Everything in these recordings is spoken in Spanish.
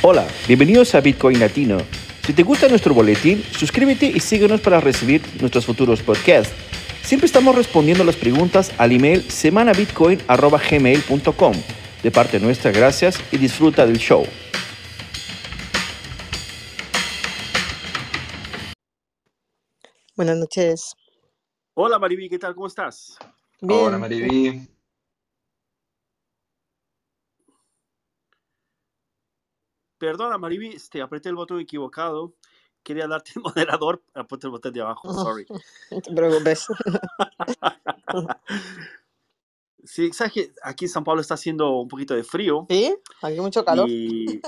Hola, bienvenidos a Bitcoin Latino. Si te gusta nuestro boletín, suscríbete y síguenos para recibir nuestros futuros podcasts. Siempre estamos respondiendo las preguntas al email semanabitcoin.gmail.com. De parte nuestra, gracias y disfruta del show. Buenas noches. Hola Mariví, ¿qué tal? ¿Cómo estás? Bien. Hola Mariví. Perdona Mariví, este, apreté el botón equivocado. Quería darte el moderador, apreté el botón de abajo, sorry. No te preocupes. Sí, sabes que aquí en San Pablo está haciendo un poquito de frío. ¿Sí? Aquí mucho calor. Y,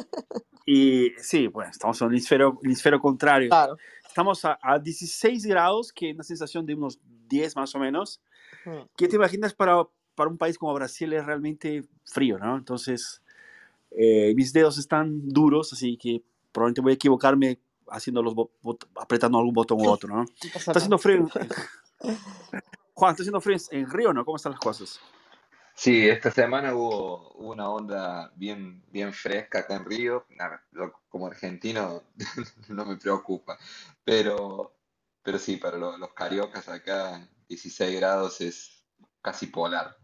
y sí, bueno, estamos en el hemisferio, hemisferio contrario. Claro. Estamos a, a 16 grados, que es una sensación de unos 10 más o menos. Mm. ¿Qué te imaginas para, para un país como Brasil? Es realmente frío, ¿no? Entonces, eh, mis dedos están duros, así que probablemente voy a equivocarme haciendo los apretando algún botón u otro, ¿no? Está haciendo frío. Juan, está haciendo frío en Río, ¿no? ¿Cómo están las cosas? Sí, esta semana hubo, una onda bien, bien fresca acá en Río. Nada, yo como argentino no me preocupa, pero, pero sí, para lo- los cariocas acá 16 grados es casi polar.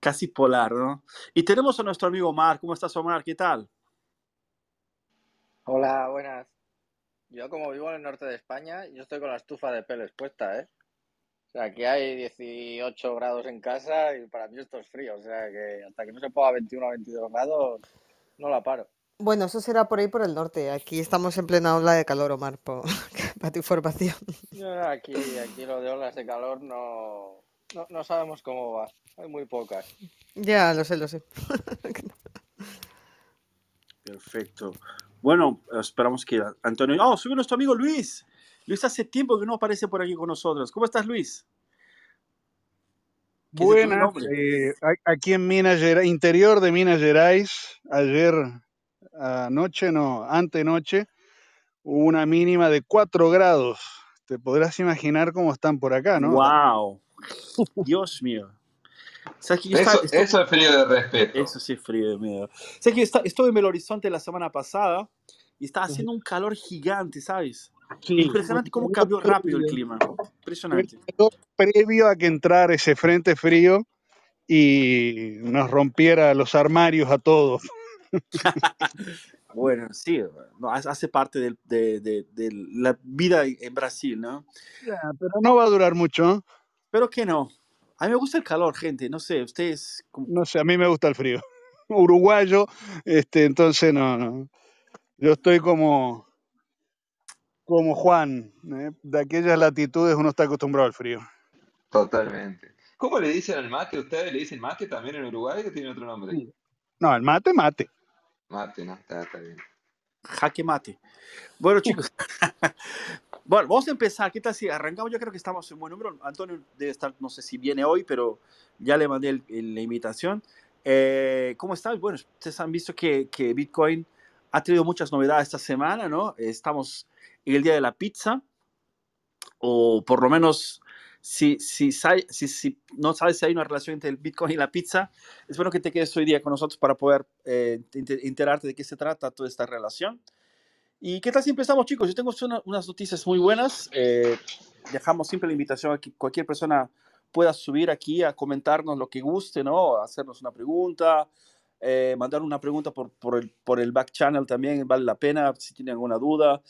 Casi polar, ¿no? Y tenemos a nuestro amigo Omar. ¿Cómo estás, Omar? ¿Qué tal? Hola, buenas. Yo como vivo en el norte de España, yo estoy con la estufa de peles puesta, ¿eh? O sea, aquí hay 18 grados en casa y para mí esto es frío. O sea, que hasta que no se ponga a 21 o 22 grados, no la paro. Bueno, eso será por ahí por el norte. Aquí estamos en plena ola de calor, Omar, para tu información. Aquí, aquí lo de olas de calor no, no, no sabemos cómo va. Hay muy pocas. Ya, lo sé, lo sé. Perfecto. Bueno, esperamos que Antonio... Oh, sube nuestro amigo Luis. Luis hace tiempo que no aparece por aquí con nosotros. ¿Cómo estás, Luis? ¿Qué es de tu Buenas, eh, a- aquí en Minas Gerais, interior de Minas Gerais, ayer anoche, no, antenoche, hubo una mínima de 4 grados. Te podrás imaginar cómo están por acá, ¿no? Wow. Dios mío. ¿Sabes que yo estaba- Eso, esto- eso es frío de respeto. Eso sí es frío de miedo. ¿Sabes que está- estuve en Belo Horizonte la semana pasada y estaba haciendo un calor gigante, ¿sabes? Sí, Impresionante cómo cambió rápido el clima. Impresionante. Previo a que entrara ese frente frío y nos rompiera los armarios a todos. Bueno, sí, no, hace parte del- de, de- de la vida en Brasil, ¿no? Ya, Pero no va a durar mucho. ¿no? Pero que no. A mí me gusta el calor, gente. No sé, ustedes. como- No sé, a mí me gusta el frío. Uruguayo, este, entonces no, no. Yo estoy como, como Juan, ¿eh? de aquellas latitudes uno está acostumbrado al frío. Totalmente. ¿Cómo le dicen al mate? ¿Ustedes le dicen mate también en Uruguay o tiene otro nombre? No, el mate, mate. Mate, ¿no? Está, está bien. Jaque mate. Bueno, chicos. bueno, vamos a empezar. ¿Qué tal si arrancamos? Yo creo que estamos en buen número. Antonio debe estar, no sé si viene hoy, pero ya le mandé el- el- la invitación. Eh, ¿Cómo están? Bueno, ustedes han visto que, que Bitcoin ha tenido muchas novedades esta semana, ¿no? Estamos en el día de la pizza, o por lo menos, si, si, si, si no sabes si hay una relación entre el Bitcoin y la pizza, es bueno que te quedes hoy día con nosotros para poder eh, ente- enterarte de qué se trata toda esta relación. ¿Y qué tal si empezamos, chicos? Yo tengo una- unas noticias muy buenas. eh, dejamos siempre la invitación a que cualquier persona pueda subir aquí a comentarnos lo que guste, ¿no? Hacernos una pregunta, eh, mandar una pregunta por, por, el, por el back channel también, vale la pena si tienen alguna duda.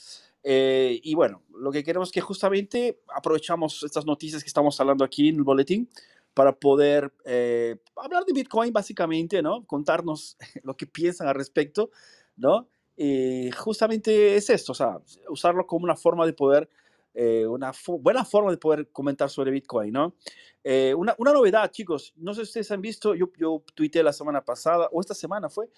Eh, y bueno, lo que queremos es que justamente aprovechamos estas noticias que estamos hablando aquí en el boletín para poder eh, hablar de Bitcoin básicamente, ¿no? Contarnos lo que piensan al respecto, ¿no? Y justamente es esto, o sea, usarlo como una forma de poder, eh, una fo- buena forma de poder comentar sobre Bitcoin, ¿no? Eh, una, una novedad, chicos, no sé si ustedes han visto, yo, yo tuiteé la semana pasada, o esta semana fue,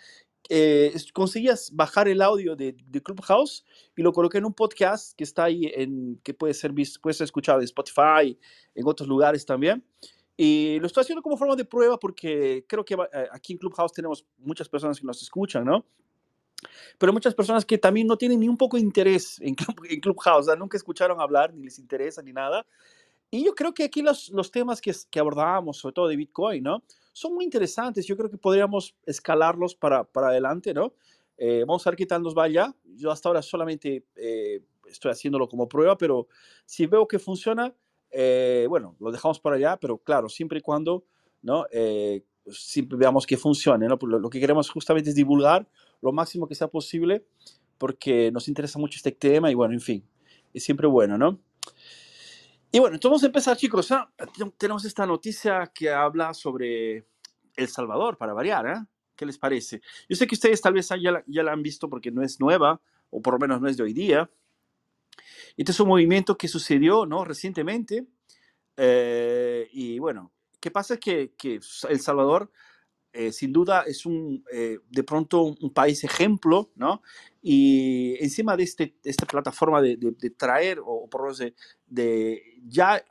eh, conseguías bajar el audio de, de Clubhouse y lo coloqué en un podcast que está ahí, en, que puede ser, visto, puede ser escuchado en Spotify, en otros lugares también. Y lo estoy haciendo como forma de prueba porque creo que eh, aquí en Clubhouse tenemos muchas personas que nos escuchan, ¿no? Pero muchas personas que también no tienen ni un poco de interés en, Club- en Clubhouse, o sea, nunca escucharon hablar, ni les interesa, ni nada. Y yo creo que aquí los, los temas que, que abordábamos, sobre todo de Bitcoin, ¿no? son muy interesantes. Yo creo que podríamos escalarlos para, para adelante, ¿no? Eh, vamos a ver qué tal nos va ya. Yo hasta ahora solamente eh, estoy haciéndolo como prueba, pero si veo que funciona, eh, bueno, lo dejamos para allá, pero claro, siempre y cuando, ¿no? siempre veamos que funcione, ¿no? Lo, lo que queremos justamente es divulgar lo máximo que sea posible porque nos interesa mucho este tema y bueno, en fin, es siempre bueno, ¿no? Y bueno, entonces vamos a empezar, chicos. ¿ah? Tenemos esta noticia que habla sobre El Salvador, para variar, ¿eh? ¿Qué les parece? Yo sé que ustedes tal vez ya la, ya la han visto porque no es nueva, o por lo menos no es de hoy día. Este es un movimiento que sucedió, ¿no? Recientemente. Eh, y bueno, ¿qué pasa? Que, que El Salvador eh, sin duda es un, eh, de pronto un, país ejemplo, ¿no? Y encima de este, esta plataforma de, traer o por lo de, de ya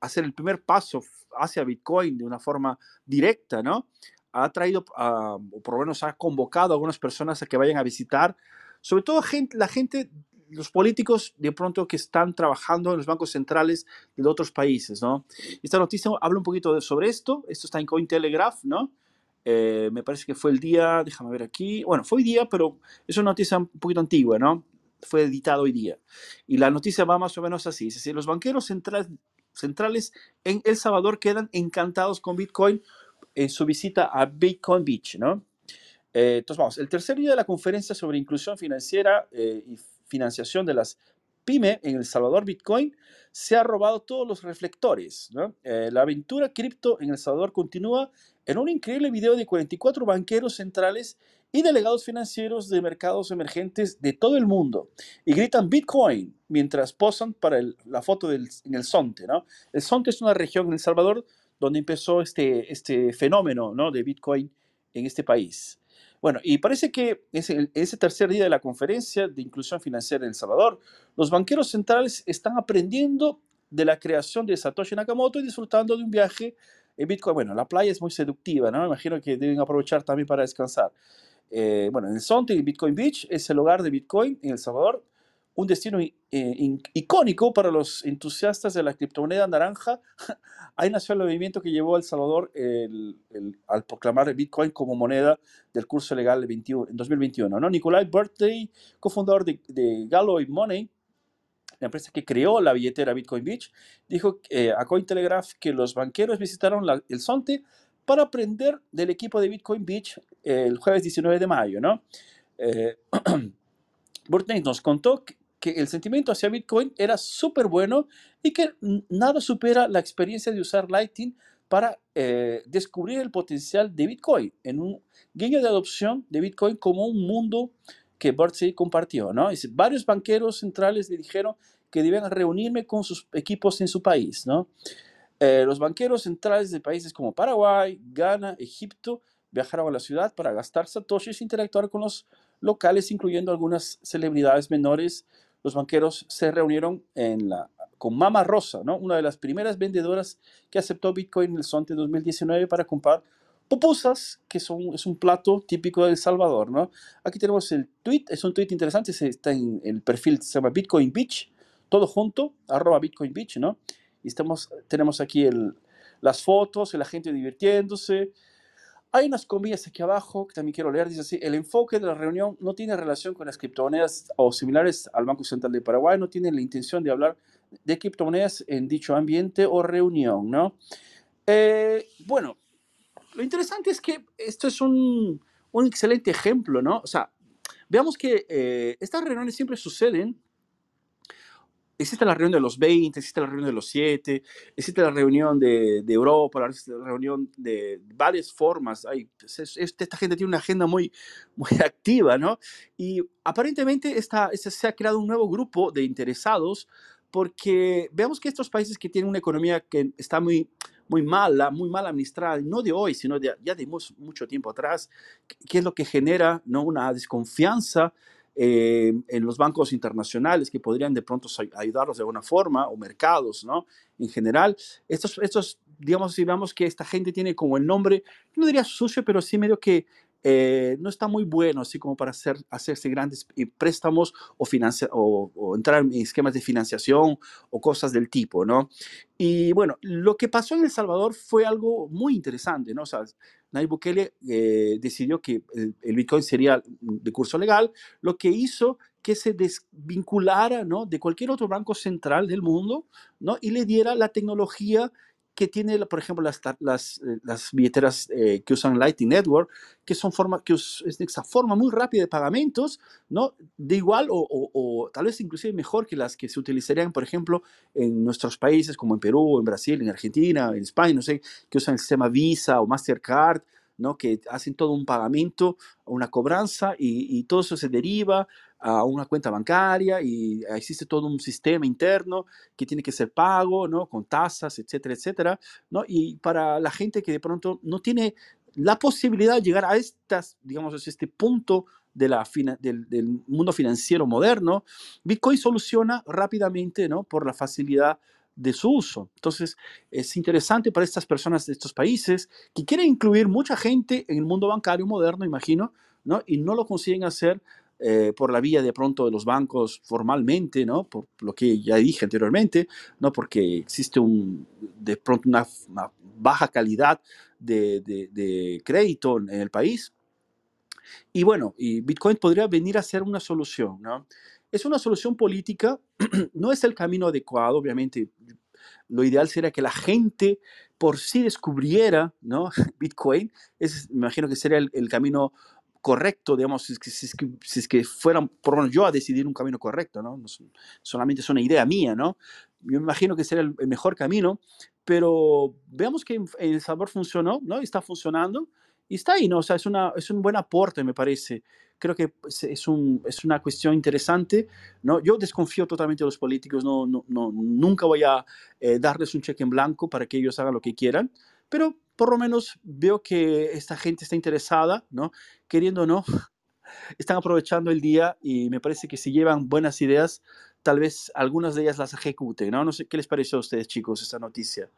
hacer el primer paso hacia Bitcoin de una forma directa, ¿no? Ha traído, o por lo menos ha convocado a algunas personas a que vayan a visitar, sobre todo gente, la gente, los políticos de pronto que están trabajando en los bancos centrales de otros países, ¿no? Esta noticia habla un poquito sobre esto, esto está en Cointelegraph, ¿no? Eh, me parece que fue el día, déjame ver aquí, bueno, fue hoy día, pero es una noticia un poquito antigua, ¿no? Fue editado hoy día. Y la noticia va más o menos así, es decir, los banqueros centrales, centrales en El Salvador quedan encantados con Bitcoin en su visita a Bitcoin Beach, ¿no? Eh, entonces vamos, el tercer día de la conferencia sobre inclusión financiera eh, y financiación de las PYME en El Salvador Bitcoin se ha robado todos los reflectores. la aventura cripto en El Salvador continúa en un increíble video de 44 banqueros centrales y delegados financieros de mercados emergentes de todo el mundo y gritan Bitcoin mientras posan para la foto en el Sonte. El Sonte es una región en El Salvador donde empezó este, este fenómeno ¿no? de Bitcoin en este país. Bueno, y parece que ese, ese tercer día de la conferencia de inclusión financiera en El Salvador, los banqueros centrales están aprendiendo de la creación de Satoshi Nakamoto y disfrutando de un viaje Bitcoin, bueno, la playa es muy seductiva, ¿no? Me imagino que deben aprovechar también para descansar. Eh, bueno, en el Sonte Bitcoin Beach es el hogar de Bitcoin en El Salvador, un destino eh, icónico para los entusiastas de la criptomoneda naranja. Ahí nació el movimiento que llevó a El Salvador al proclamar Bitcoin como moneda del curso legal en 2021. ¿no? Nicolai Birthday, cofundador de, de Galloy Money, la empresa que creó la billetera Bitcoin Beach, dijo eh, a Cointelegraph que los banqueros visitaron el Sonte para aprender del equipo de Bitcoin Beach el jueves 19 de mayo, ¿no? Eh, nos contó que, el sentimiento hacia Bitcoin era súper bueno y que nada supera la experiencia de usar Lightning para eh, descubrir el potencial de Bitcoin en un guiño de adopción de Bitcoin como un mundo que Birdsey compartió, ¿no? varios banqueros centrales le dijeron que debían reunirme con sus equipos en su país, ¿no? Eh, los banqueros centrales de países como Paraguay, Ghana, Egipto viajaron a la ciudad para gastar satoshis e interactuar con los locales, incluyendo algunas celebridades menores. Los banqueros se reunieron en la, con Mama Rosa, ¿no? una de las primeras vendedoras que aceptó Bitcoin en el SONTE 2019 para comprar pupusas, que son, es un plato típico de El Salvador, ¿no? Aquí tenemos el tweet, es un tweet interesante, está en el perfil, se llama Bitcoin Beach, todo junto, arroba Bitcoin Beach, ¿no? Y estamos, tenemos aquí las fotos, la gente divirtiéndose. Hay unas comillas aquí abajo que también quiero leer, dice así, el enfoque de la reunión no tiene relación con las criptomonedas o similares al Banco Central de Paraguay, no tiene la intención de hablar de criptomonedas en dicho ambiente o reunión, ¿no? Eh, bueno, lo interesante es que esto es un, un excelente ejemplo, ¿no? O sea, veamos que eh, estas reuniones siempre suceden. Existe la reunión de los 20, existe la reunión de los 7, existe la reunión de, de Europa, la reunión de varias formas. Hay, esta gente tiene una agenda muy, muy activa, ¿no? Y aparentemente esta, se ha creado un nuevo grupo de interesados porque veamos que estos países que tienen una economía que está muy, muy mala, muy mal administrada, no de hoy, sino de, ya de mucho tiempo atrás, que es lo que genera ¿no? una desconfianza eh, en los bancos internacionales que podrían de pronto ayudarlos de alguna forma, o mercados, ¿no? En general, estos, estos digamos, digamos que esta gente tiene como el nombre, no diría sucio, pero sí medio que eh, no está muy bueno, así como para hacer, hacerse grandes eh, préstamos o, o, o, entrar en esquemas de financiación o cosas del tipo, ¿no? Y bueno, lo que pasó en El Salvador fue algo muy interesante, ¿no? O sea, Nayib Bukele eh, decidió que el, el, Bitcoin sería de curso legal, lo que hizo que se desvinculara, ¿no? De cualquier otro banco central del mundo, ¿no? Y le diera la tecnología que tiene, por ejemplo, las, las, eh, las billeteras eh, que usan Lightning Network, que son forma, que es esa forma muy rápida de pagamentos, ¿no? De igual o, o, o, tal vez inclusive mejor que las que se utilizarían, por ejemplo, en nuestros países como en Perú, en Brasil, en Argentina, en España, no sé, que usan el sistema Visa o Mastercard, ¿no? Que hacen todo un pagamento, una cobranza y, y todo eso se deriva a una cuenta bancaria y existe todo un sistema interno que tiene que ser pago, ¿no? Con tasas, etcétera, etcétera, ¿no? Y para la gente que de pronto no tiene la posibilidad de llegar a estas, digamos, este punto del, del, mundo financiero moderno, Bitcoin soluciona rápidamente, ¿no? Por la facilidad de su uso. Entonces, es interesante para estas personas de estos países que quieren incluir mucha gente en el mundo bancario moderno, imagino, ¿no? Y no lo consiguen hacer eh, por la vía de pronto de los bancos formalmente, ¿no? Por lo que ya dije anteriormente, ¿no? Porque existe un, de pronto una, baja calidad de, crédito en el país. Y bueno, y Bitcoin podría venir a ser una solución, ¿no? Es una solución política, no es el camino adecuado, obviamente. Lo ideal sería que la gente por sí descubriera, ¿no? Bitcoin, es, me imagino que sería el camino correcto, digamos, si es, que, si, es que, si es que fuera por lo menos yo a decidir un camino correcto, ¿no? no solamente es una idea mía, ¿no? Yo me imagino que sería el, mejor camino, pero veamos que El Salvador funcionó, ¿no? Está funcionando y está ahí, ¿no? O sea, es, una, es un buen aporte, me parece. Creo que es, un, es una cuestión interesante, ¿no? Yo desconfío totalmente de los políticos, no, no, no nunca voy a eh, darles un cheque en blanco para que ellos hagan lo que quieran, pero por lo menos veo que esta gente está interesada, ¿no? Queriendo o no, están aprovechando el día y me parece que si llevan buenas ideas, tal vez algunas de ellas las ejecuten, ¿no? No sé qué les pareció a ustedes, chicos, esta noticia.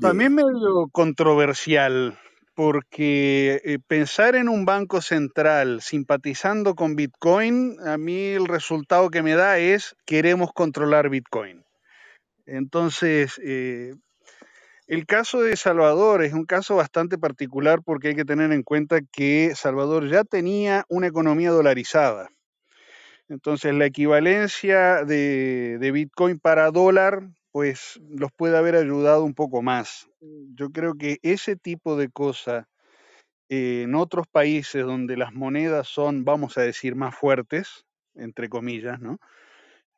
Para mí es medio controversial, porque eh, pensar en un banco central simpatizando con Bitcoin, a mí el resultado que me da es queremos controlar Bitcoin. Entonces, eh, el caso de Salvador es un caso bastante particular porque hay que tener en cuenta que Salvador ya tenía una economía dolarizada. Entonces la equivalencia de, Bitcoin para dólar, pues los puede haber ayudado un poco más. Yo creo que ese tipo de cosa eh, en otros países donde las monedas son, vamos a decir, más fuertes, entre comillas, ¿no?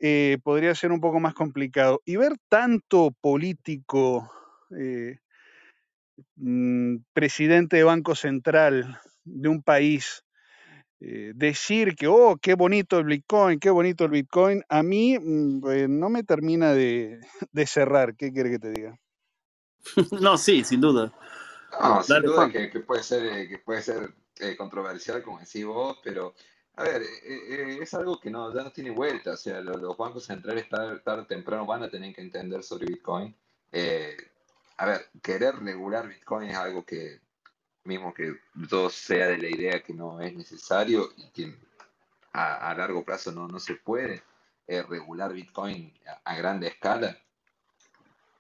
Eh, podría ser un poco más complicado. Y ver tanto político eh, mm, presidente de Banco Central de un país eh, decir que, oh, qué bonito el Bitcoin, qué bonito el Bitcoin, a mí mm, eh, no me termina de, de cerrar. ¿Qué quiere que te diga? no, sí, sin duda. No, sin duda que, que, puede ser, que puede ser eh, controversial, como decís vos, pero a ver, eh, es algo que no, ya no tiene vuelta. O sea, los, los bancos centrales tarde, tarde o temprano van a tener que entender sobre Bitcoin. Eh, a ver, querer regular Bitcoin es algo que, mismo que todo sea de la idea que no es necesario y que a, largo plazo no, no se puede eh, regular Bitcoin a, a, grande escala,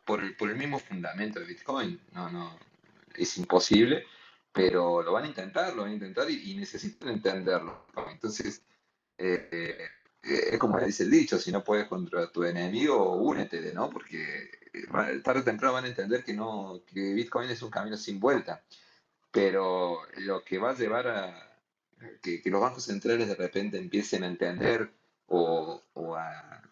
por el, por el mismo fundamento de Bitcoin, no, no, es imposible, pero lo van a intentar, lo van a intentar y, necesitan entenderlo. Entonces, eh, eh, es como dice el dicho, si no puedes contra tu enemigo, únete, ¿no? Porque tarde o temprano van a entender que, no, que Bitcoin es un camino sin vuelta. Pero lo que va a llevar a que, que los bancos centrales de repente empiecen a entender o, o, a,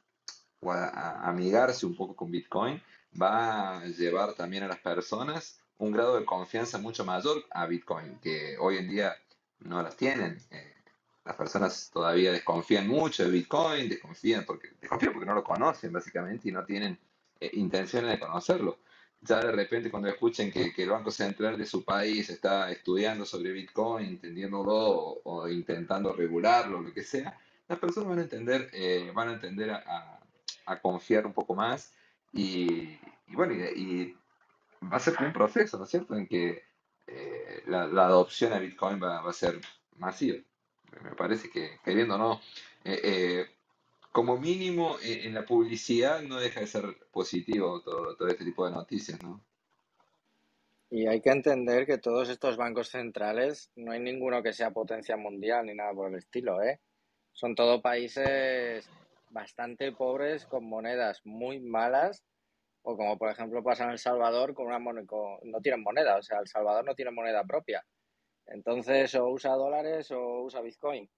o a, a, amigarse un poco con Bitcoin va a llevar también a las personas un grado de confianza mucho mayor a Bitcoin, que hoy en día no las tienen. Eh, las personas todavía desconfían mucho de Bitcoin, desconfían porque, desconfían porque no lo conocen básicamente y no tienen eh, intenciones de conocerlo. Ya de repente cuando escuchen que, que, el Banco Central de su país está estudiando sobre Bitcoin, entendiéndolo o, o intentando regularlo, lo que sea, las personas van a entender, eh, van a, entender a, a, confiar un poco más y, bueno, y, va a ser un proceso, ¿no es cierto?, en que eh, la, la adopción a Bitcoin va, a ser masiva. Me parece que, queriendo o no, eh, como mínimo en, en la publicidad no deja de ser positivo todo, todo este tipo de noticias, ¿no? Y hay que entender que todos estos bancos centrales, no hay ninguno que sea potencia mundial ni nada por el estilo, ¿eh? Son todos países bastante pobres con monedas muy malas, o como por ejemplo pasa en El Salvador, con una con- no tienen moneda, o sea, El Salvador no tiene moneda propia. Entonces, o usa dólares o usa Bitcoin.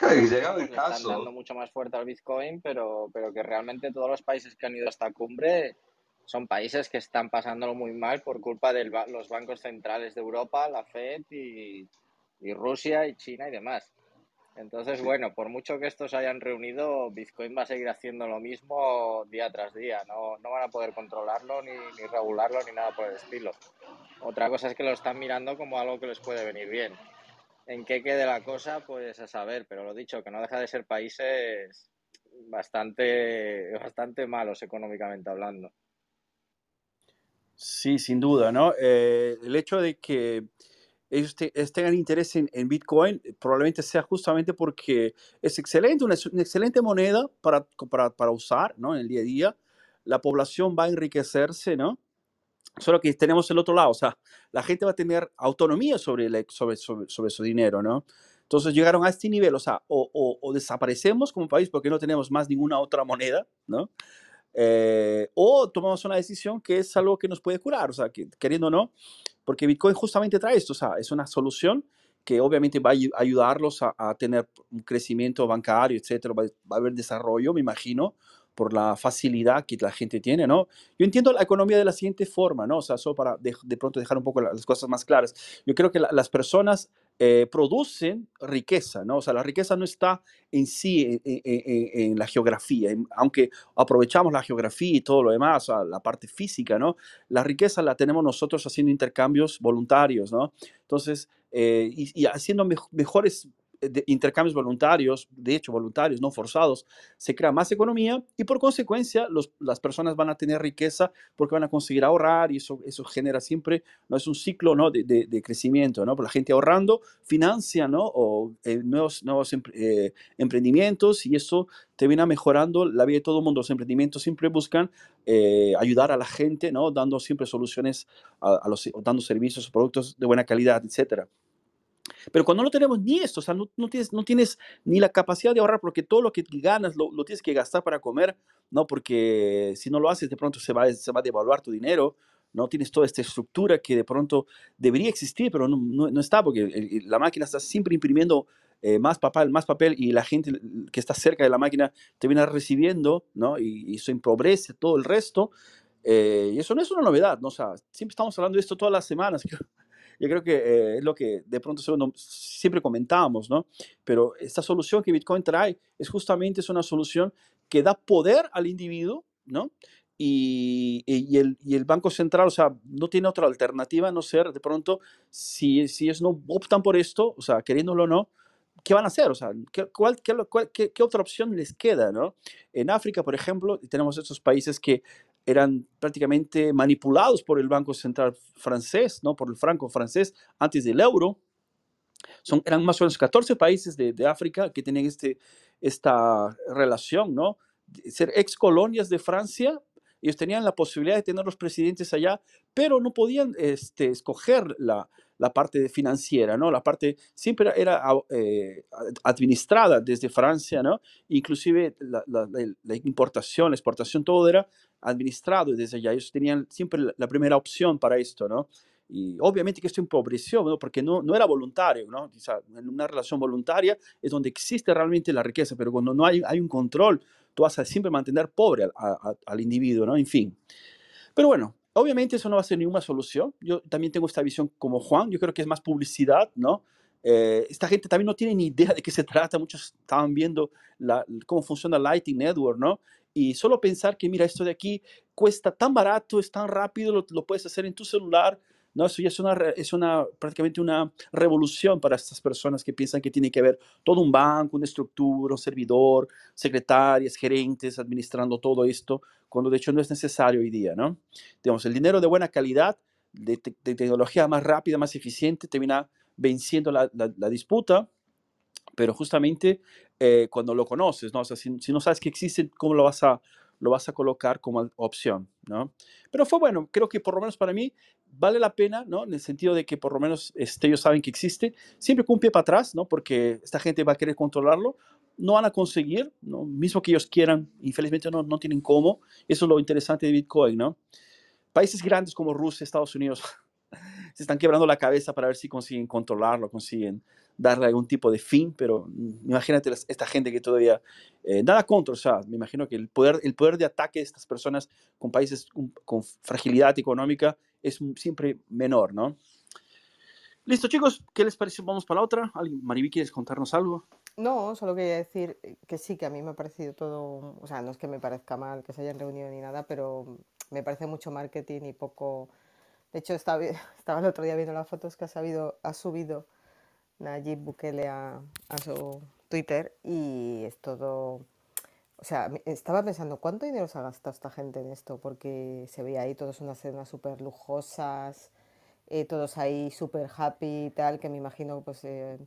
Llegado el le están dando caso, mucho más fuerte al Bitcoin, pero, pero que realmente todos los países que han ido a esta cumbre son países que están pasándolo muy mal por culpa de los bancos centrales de Europa, la Fed y, y Rusia y China y demás. Entonces, sí, bueno, por mucho que estos hayan reunido, Bitcoin va a seguir haciendo lo mismo día tras día. No, no van a poder controlarlo ni, ni regularlo ni nada por el estilo. Otra cosa es que lo están mirando como algo que les puede venir bien. En qué quede la cosa, pues a saber, pero lo dicho, que no deja de ser países bastante, bastante malos económicamente hablando. Sí, sin duda, ¿no? Eh, el hecho de que ellos te- tengan interés en, Bitcoin probablemente sea justamente porque es excelente, una, una excelente moneda para, para, para usar, ¿no? En el día a día. La población va a enriquecerse, ¿no? Solo que tenemos el otro lado, o sea, la gente va a tener autonomía sobre, sobre, sobre, sobre su dinero, ¿no? Entonces llegaron a este nivel, o sea, o, desaparecemos como país porque no tenemos más ninguna otra moneda, ¿no? Eh, o tomamos una decisión que es algo que nos puede curar, o sea, que, queriendo o no, porque Bitcoin justamente trae esto, o sea, es una solución que obviamente va a ayu- ayudarlos a, a tener un crecimiento bancario, etcétera, va a haber desarrollo, me imagino, por la facilidad que la gente tiene, ¿no? Yo entiendo la economía de la siguiente forma, ¿no? O sea, solo para de, pronto dejar un poco la- las cosas más claras. Yo creo que la- las personas eh, producen riqueza, ¿no? O sea, la riqueza no está en sí en, la geografía, aunque aprovechamos la geografía y todo lo demás, o sea, la parte física, ¿no? La riqueza la tenemos nosotros haciendo intercambios voluntarios, ¿no? Entonces, eh, y, haciendo mej- mejores de- intercambios voluntarios, de hecho voluntarios, no forzados, se crea más economía y por consecuencia las personas van a tener riqueza porque van a conseguir ahorrar y eso, eso genera siempre, no es un ciclo ¿no? de, de- crecimiento, ¿no? Por la gente ahorrando financia, ¿no? O eh, nuevos, nuevos eh, emprendimientos y eso termina mejorando la vida de todo el mundo. Los emprendimientos siempre buscan eh, ayudar a la gente, ¿no? Dando siempre soluciones a los, dando servicios, productos de buena calidad, etcétera. Pero cuando no tenemos ni esto, o sea, no, no tienes, no tienes ni la capacidad de ahorrar porque todo lo que ganas lo, lo tienes que gastar para comer, ¿no? Porque si no lo haces, de pronto se va, se va a devaluar tu dinero, ¿no? Tienes toda esta estructura que de pronto debería existir, pero no, no, no está porque la máquina está siempre imprimiendo eh, más papel, más papel y la gente que está cerca de la máquina termina recibiendo, ¿no? Y, y eso empobrece todo el resto. eh, y eso no es una novedad, ¿no? O sea, siempre estamos hablando de esto todas las semanas. Yo creo que eh, es lo que de pronto siempre comentamos, ¿no? Pero esta solución que Bitcoin trae es justamente es una solución que da poder al individuo, ¿no? Y, y- el, y el Banco Central, o sea, no tiene otra alternativa a no ser, de pronto, si, si ellos no optan por esto, o sea, queriéndolo o no, ¿qué van a hacer? O sea, ¿qué, cuál, qué, cuál- qué- qué otra opción les queda, ¿no? En África, por ejemplo, tenemos estos países que eran prácticamente manipulados por el Banco Central francés, ¿no? Por el franco francés antes del euro. Son, eran más o menos 14 países de, de África que tenían este, esta relación, ¿no? Ser ex colonias de Francia. Ellos tenían la posibilidad de tener los presidentes allá, pero no podían este, escoger la, la parte financiera, ¿no? La parte siempre era eh, administrada desde Francia, ¿no? Inclusive la, la- la- importación, la exportación, todo era administrado desde allá. Ellos tenían siempre la, primera opción para esto, ¿no? Y obviamente que esto empobreció, ¿no? Porque no, no era voluntario, ¿no? Sea, en una relación voluntaria es donde existe realmente la riqueza, pero cuando no hay, hay un control, tú vas a siempre mantener pobre al, a- al individuo, ¿no? En fin. Pero bueno, obviamente eso no va a ser ninguna solución. Yo también tengo esta visión como Juan, yo creo que es más publicidad, ¿no? Eh, esta gente también no tiene ni idea de qué se trata, muchos estaban viendo la- cómo funciona Lightning Network, ¿no? Y solo pensar que, mira, esto de aquí cuesta tan barato, es tan rápido, lo, lo puedes hacer en tu celular, ¿no? Eso ya es, una, es una, prácticamente una revolución para estas personas que piensan que tiene que haber todo un banco, una estructura, un servidor, secretarias, gerentes administrando todo esto, cuando de hecho no es necesario hoy día, ¿no? Digamos, el dinero de buena calidad de, te- de tecnología más rápida, más eficiente, termina venciendo la, la- la disputa, pero justamente eh, cuando lo conoces, ¿no? O sea, si, si no sabes que existe, ¿cómo lo vas a, lo vas a colocar como opción, ¿no? Pero fue bueno, creo que por lo menos para mí vale la pena, ¿no? En el sentido de que por lo menos este, ellos saben que existe, siempre con un pie para atrás, ¿no? Porque esta gente va a querer controlarlo, no van a conseguir, ¿no? Mismo que ellos quieran, infelizmente no, no tienen cómo, eso es lo interesante de Bitcoin, ¿no? Países grandes como Rusia, Estados Unidos, se están quebrando la cabeza para ver si consiguen controlarlo, consiguen darle algún tipo de fin, pero mm, imagínate esta gente que todavía, eh, nada contra, o sea, me imagino que el poder, el poder de ataque de estas personas con países con, con fragilidad económica es siempre menor, ¿no? Listo, chicos, ¿qué les parece? Vamos para la otra. ¿Alguien- Mariví, ¿quieres contarnos algo? No, solo quería decir que sí, que a mí me ha parecido todo, o sea, no es que me parezca mal que se hayan reunido ni nada, pero me parece mucho marketing y poco... De hecho, estaba, el otro día viendo las fotos que ha, sabido, ha subido Nayib Bukele a su Twitter y es todo... O sea, estaba pensando, ¿cuánto dinero se ha gastado esta gente en esto? Porque se veía ahí todas unas cenas súper lujosas, eh, todos ahí súper happy y tal, que me imagino pues eh,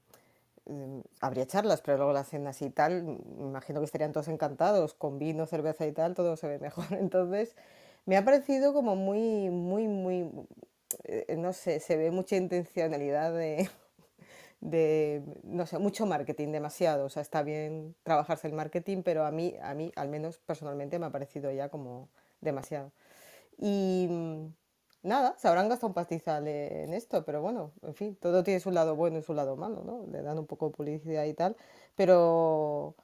em, habría charlas, pero luego las cenas y tal, me imagino que estarían todos encantados, con vino, cerveza y tal, todo se ve mejor. Entonces, me ha parecido como muy, muy, muy, eh, no sé, se ve mucha intencionalidad de, de, no sé, mucho marketing, demasiado. O sea, está bien trabajarse el marketing, pero a mí, a mí, al menos personalmente, me ha parecido ya como demasiado. Y mm, nada, se habrán gastado un pastizal en esto, pero bueno, en fin, todo tiene su lado bueno y su lado malo, ¿no? Le dan un poco de publicidad y tal, pero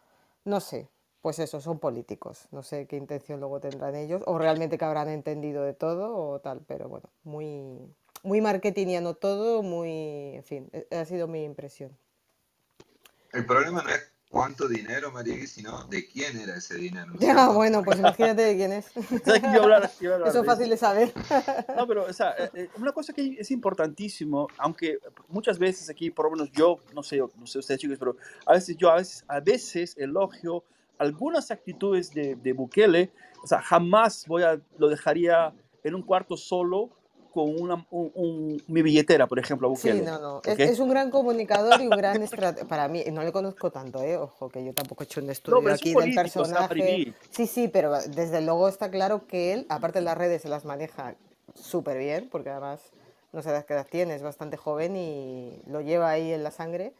no sé, pues eso, son políticos, no sé qué intención luego tendrán ellos, o realmente que habrán entendido de todo o tal, pero bueno, muy, muy marketingiano todo, muy, en fin, e- ha sido mi impresión. El problema no es cuánto dinero, María, sino de quién era ese dinero, ¿no es Ya, cierto? bueno, pues imagínate de quién es. ¿Sabes que iba a hablar, Eso es fácil de saber. No, pero o sea, eh, eh, una cosa que es importantísimo, aunque muchas veces aquí, por lo menos yo, no sé, no sé ustedes chicos, pero a veces yo a veces, a veces elogio algunas actitudes de, de Bukele, o sea, jamás voy a, lo dejaría en un cuarto solo con una, un- un- mi billetera, por ejemplo, a Sí, Bukele. no, no. Es, un gran comunicador y un gran estratega. Para mí, no le conozco tanto, ¿eh? Ojo, que yo tampoco he hecho un No, estudio pero es un aquí del político, personaje. Sí, sí, pero desde luego está claro que él, aparte de las redes, se las maneja súper bien, porque además no sé qué edad tiene, es bastante joven y lo lleva ahí en la sangre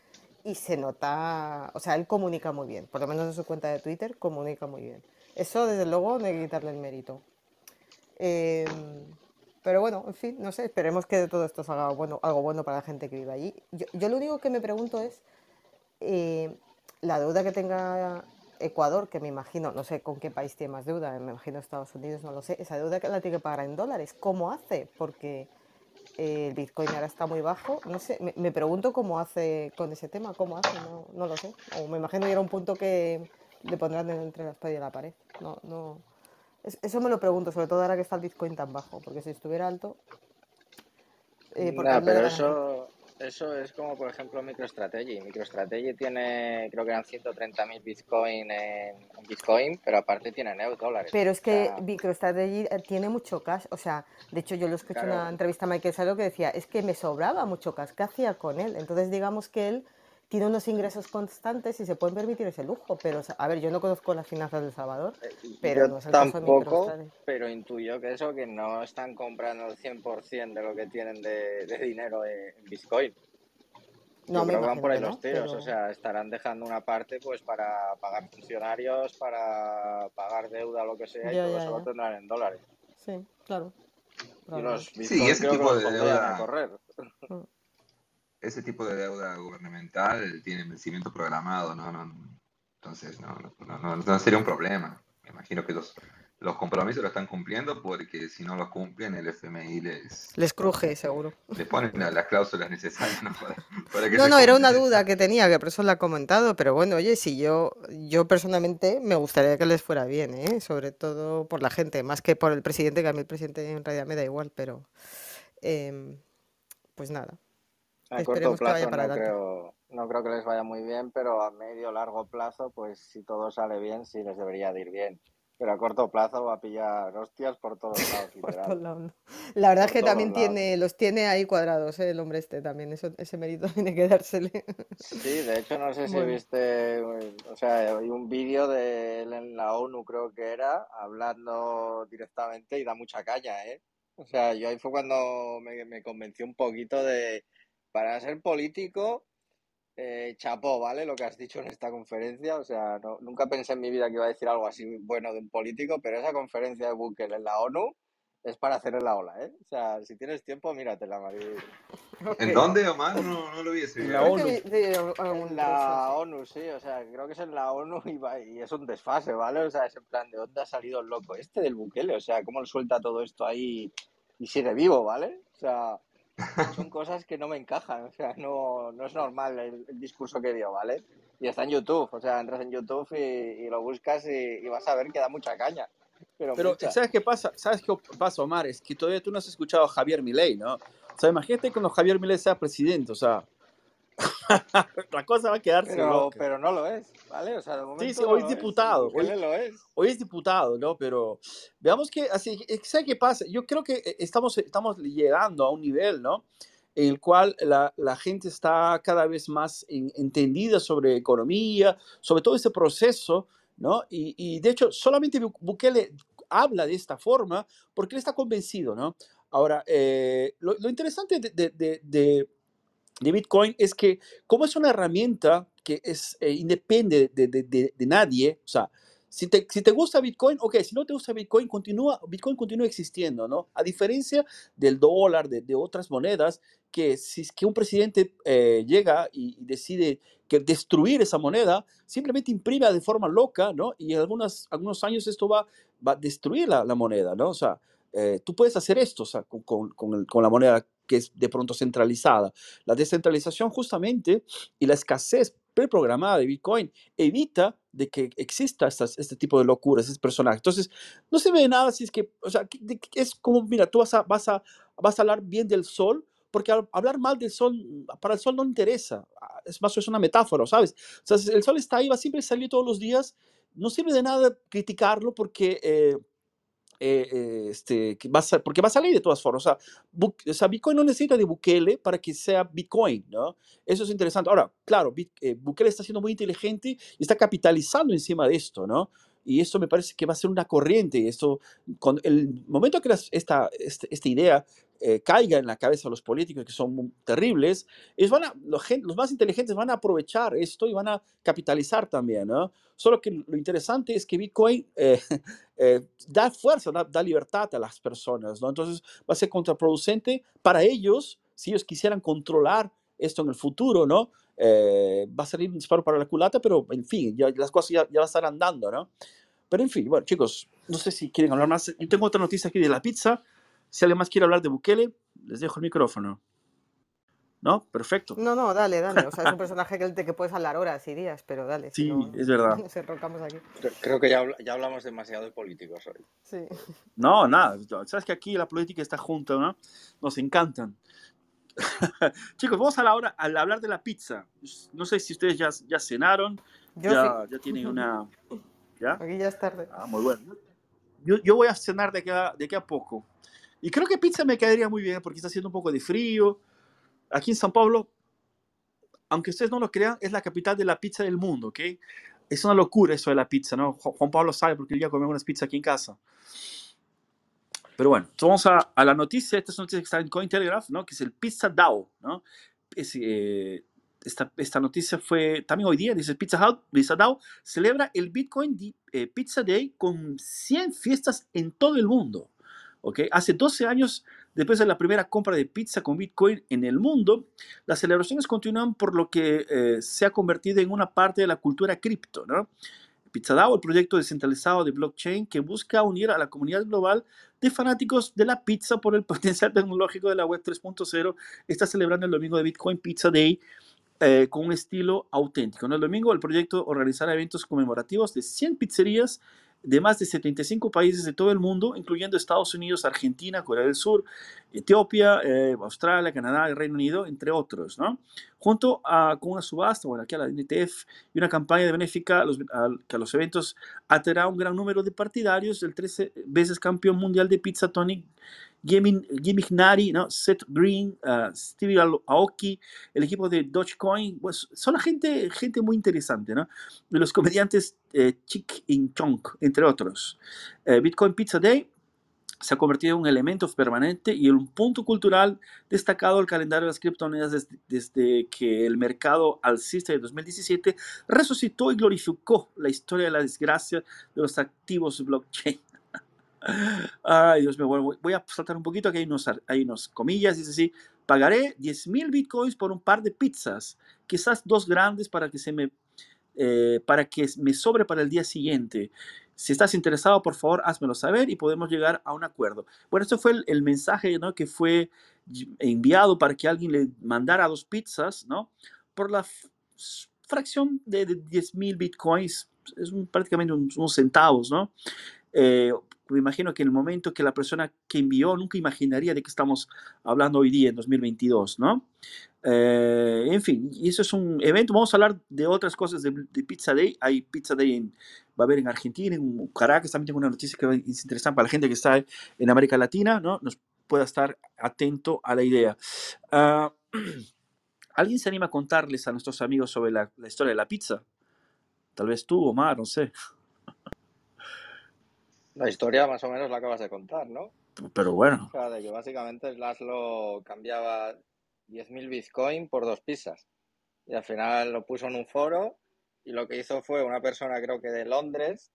y se nota, o sea, él comunica muy bien, por lo menos en su cuenta de Twitter comunica muy bien. Eso, desde luego, no hay que quitarle el mérito. Em, pero bueno, en fin, no sé, esperemos que de todo esto salga bueno, algo bueno para la gente que vive allí. Yo, yo lo único que me pregunto es eh, la deuda que tenga Ecuador, que me imagino, no sé con qué país tiene más deuda, me imagino Estados Unidos, no lo sé, esa deuda que la tiene que pagar en dólares, ¿cómo hace? Porque eh, el Bitcoin ahora está muy bajo, no sé, me, me pregunto cómo hace con ese tema, cómo hace, no, no lo sé. O me imagino que era un punto que le pondrán entre la espada y la pared. No, no. Es- Eso me lo pregunto, sobre todo ahora que está el Bitcoin tan bajo, porque si estuviera alto, eh, le pero eso, eso es como, por ejemplo, MicroStrategy. MicroStrategy tiene, creo que eran 130.000 Bitcoin en, en Bitcoin, pero aparte tiene euros, dólares. Pero es O que sea, MicroStrategy eh, tiene mucho cash, o sea, de hecho yo lo escuché en una claro, entrevista a Michael Salo que decía, es que me sobraba mucho cash, ¿qué hacía con él? Entonces digamos que él tiene unos ingresos constantes y se puede permitir ese lujo, pero o sea, a ver, yo no conozco las finanzas de El Salvador, pero yo no es el caso de tampoco, pero intuyo que eso, que no están comprando el 100% de lo que tienen de, de dinero en Bitcoin. No, Yo me creo que van por ahí que los tiros, o pero sea, estarán dejando una parte pues para pagar funcionarios, para pagar deuda, lo que sea, y todo ya, eso lo ya, tendrán en dólares. sí, claro, Y los. Sí, ese tipo de a correr. Ese tipo de deuda gubernamental tiene vencimiento programado, ¿no? No, entonces, no, no, no, no- no sería un problema. Me imagino que los, los compromisos lo están cumpliendo porque si no los cumplen, el FMI les, Les cruje, seguro. les pone la- las cláusulas necesarias, ¿no? para, para que No, no, era una duda que tenía, que por eso la he comentado, pero bueno, oye, si yo, yo personalmente me gustaría que les fuera bien, ¿eh? Sobre todo por la gente, más que por el presidente, que a mí el presidente en realidad me da igual, pero em, pues nada, A corto plazo para no creo, no creo que les vaya muy bien, pero a medio largo plazo, pues si todo sale bien, sí les debería de ir bien. Pero a corto plazo va a pillar hostias por todos lados, Por. La verdad es que también lados. tiene, los tiene ahí cuadrados, ¿eh? el hombre este también. Eso, ese mérito tiene que dársele. Sí, de hecho no sé si Bueno. viste, o sea, hay un vídeo de él en la ONU creo que era, hablando directamente y da mucha caña, ¿eh? O sea, yo ahí fue cuando me, me convencí un poquito de, para ser político, eh, chapó, ¿vale? Lo que has dicho en esta conferencia, o sea, no- nunca pensé en mi vida que iba a decir algo así bueno de un político, pero esa conferencia de Bukele en la ONU es para hacer la ola, ¿eh? O sea, si tienes tiempo, míratela, María. ¿En Ok. dónde, Omar? No, no lo vi En la ONU. En la sí. ONU, sí, o sea, creo que es en la ONU y, va- y es un desfase, ¿vale? O sea, es en plan, ¿de dónde ha salido el loco este del Bukele? O sea, ¿cómo le suelta todo esto ahí y sigue vivo, ¿vale? O sea, son cosas que no me encajan, o sea, no, no es normal el, el discurso que dio, ¿vale? Y está en YouTube, o sea, entras en YouTube y, y lo buscas y, y vas a ver que da mucha caña, pero Pero, mucha. ¿sabes qué pasa? ¿Sabes qué pasa, Omar? Es que todavía tú no has escuchado a Javier Milei, ¿no? O sea, imagínate cuando Javier Milei sea presidente, o sea, la cosa va a quedarse Pero, loca. pero no lo es, ¿vale? O sea, de Sí, momento sí, no hoy es diputado, hoy, lo es. hoy es diputado, ¿no? Pero veamos que, así, ¿sabes qué pasa? Yo creo que eh, estamos, estamos llegando a un nivel, ¿no? En el cual la, la gente está cada vez más en- entendida sobre economía, sobre todo ese proceso, ¿no? Y, y de hecho, solamente Bu- Bukele habla de esta forma porque él está convencido, ¿no? Ahora, eh, lo, lo interesante de, de- de- de- Bitcoin es que como es una herramienta que es eh, independe de, de- de- nadie, o sea, si te, si te gusta Bitcoin, ok, si no te gusta Bitcoin, continúa, Bitcoin continúa existiendo, ¿no? A diferencia del dólar, de, otras monedas, que si que un presidente eh, llega y, decide que destruir esa moneda, simplemente imprime de forma loca, ¿no? Y en algunas, algunos años esto va, va a destruir la, la moneda, ¿no? O sea, eh, tú puedes hacer esto o sea, con, con- con la moneda que es de pronto centralizada. La descentralización justamente y la escasez preprogramada de Bitcoin evita de que exista estas, este tipo de locuras, ese personaje. Entonces, no se ve nada si es que, o sea, es como, mira, tú vas a, vas a, vas a hablar bien del sol, porque hablar mal del sol, para el sol no interesa, Ah, es más, es una metáfora, ¿sabes? O sea, el sol está ahí, va a siempre salir todos los días, no sirve de nada criticarlo porque... eh, eh, eh, este, que va a porque va a salir de todas formas. O sea, Bu- o sea, Bitcoin no necesita de Bukele para que sea Bitcoin, ¿no? Eso es interesante. Ahora, claro, Bit- eh, Bukele está siendo muy inteligente y está capitalizando encima de esto, ¿no? Y esto me parece que va a ser una corriente. Esto, con el momento que las- esta, este- esta idea eh, caiga en la cabeza de los políticos, que son terribles, ellos van a, los, los más inteligentes van a aprovechar esto y van a capitalizar también, ¿no? Solo que lo interesante es que Bitcoin eh, eh, da fuerza, da, da libertad a las personas, ¿no? Entonces va a ser contraproducente para ellos, si ellos quisieran controlar esto en el futuro, ¿no? Eh, va a salir un disparo para la culata, pero en fin, ya, las cosas ya, ya van a estar andando, ¿no? Pero en fin, bueno, chicos, no sé si quieren hablar más. Yo tengo otra noticia aquí de la pizza. Si alguien más quiere hablar de Bukele, les dejo el micrófono. ¿No? Perfecto. No, no, dale, dale. O sea, es un personaje que, del que puedes hablar horas y días, pero dale. si Sí, no, es verdad. nos enrocamos aquí. Creo, que ya, ya hablamos demasiado de políticos hoy. Sí. No, nada. Sabes que aquí la política está junta, ¿no? Nos encantan. Chicos, vamos a la hora al hablar de la pizza. No sé si ustedes ya, ya cenaron, Yo ya, ya tienen una. ¿Ya? sí. Aquí ya es tarde. Ah, muy bueno. Yo, yo voy a cenar de aquí a, de aquí a poco. Y creo que pizza me caería muy bien porque está haciendo un poco de frío. Aquí en San Pablo, aunque ustedes no lo crean, es la capital de la pizza del mundo, ¿ok? Es una locura eso de la pizza, ¿no? Ju- Juan Pablo sabe porque yo ya comí unas pizzas aquí en casa. Pero bueno, vamos a, a la noticia. Esta es una noticia que está en Cointelegraph, ¿no? Que es el Pizza DAO, ¿no? Es, eh, esta, esta noticia fue también hoy día, dice Pizza Pizza DAO celebra el Bitcoin eh, Pizza Day con 100 fiestas en todo el mundo. ¿ok? Hace 12 años, después de la primera compra de pizza con Bitcoin en el mundo, las celebraciones continúan por lo que eh, se ha convertido en una parte de la cultura cripto. ¿no? PizzaDAO, el proyecto descentralizado de blockchain que busca unir a la comunidad global de fanáticos de la pizza por el potencial tecnológico de la web 3.0, está celebrando el domingo de Bitcoin Pizza Day eh, con un estilo auténtico. ¿no? El domingo el proyecto organizará eventos conmemorativos de 100 pizzerías de más de 75 países de todo el mundo, incluyendo Estados Unidos, Argentina, Corea del Sur, Etiopía, eh, Australia, Canadá y Reino Unido, entre otros, ¿no? Junto a, con una subasta, bueno, aquí a la NTF, y una campaña de benéfica a los, que a los eventos atraerá un gran número de partidarios, el 13 veces campeón mundial de pizza Tony Jimmy Gnari, ¿no? Seth Green, uh, Stevie Aoki, el equipo de Dogecoin, pues son gente, gente muy interesante, ¿no? Los comediantes eh, Chick In Chong, entre otros. Eh, Bitcoin Pizza Day se ha convertido en un elemento permanente y un punto cultural destacado del calendario de las criptomonedas desde, desde, que el mercado alcista de 2017 resucitó y glorificó la historia de la desgracia de los activos blockchain. Ay, Dios mío, bueno, voy a saltar un poquito, aquí hay unos, hay unos comillas, dice así, pagaré 10 mil bitcoins por un par de pizzas, quizás dos grandes para que se me, eh, para que me sobre para el día siguiente. Si estás interesado, por favor, házmelo saber y podemos llegar a un acuerdo. Bueno, esto fue el, mensaje ¿no? que fue enviado para que alguien le mandara dos pizzas, ¿no? Por la fracción de, 10 mil bitcoins, es prácticamente unos centavos, ¿no? Eh, me imagino que en el momento que la persona que envió nunca imaginaría de qué estamos hablando hoy día, en 2022, ¿no? Eh, en fin, y eso es un evento. Vamos a hablar de otras cosas de, Pizza Day. Hay Pizza Day en, va a haber en Argentina, en Caracas. También tengo una noticia que es interesante para la gente que está en América Latina, ¿no? Nos pueda estar atento a la idea. Ah, ¿Alguien se anima a contarles a nuestros amigos sobre la, la historia de la pizza? Tal vez tú, Omar, no sé. La historia más o menos la acabas de contar, ¿no? Pero bueno. O sea, de que básicamente Laszlo cambiaba 10.000 Bitcoin por dos pizzas. Y al final lo puso en un foro y lo que hizo fue una persona, creo que de Londres,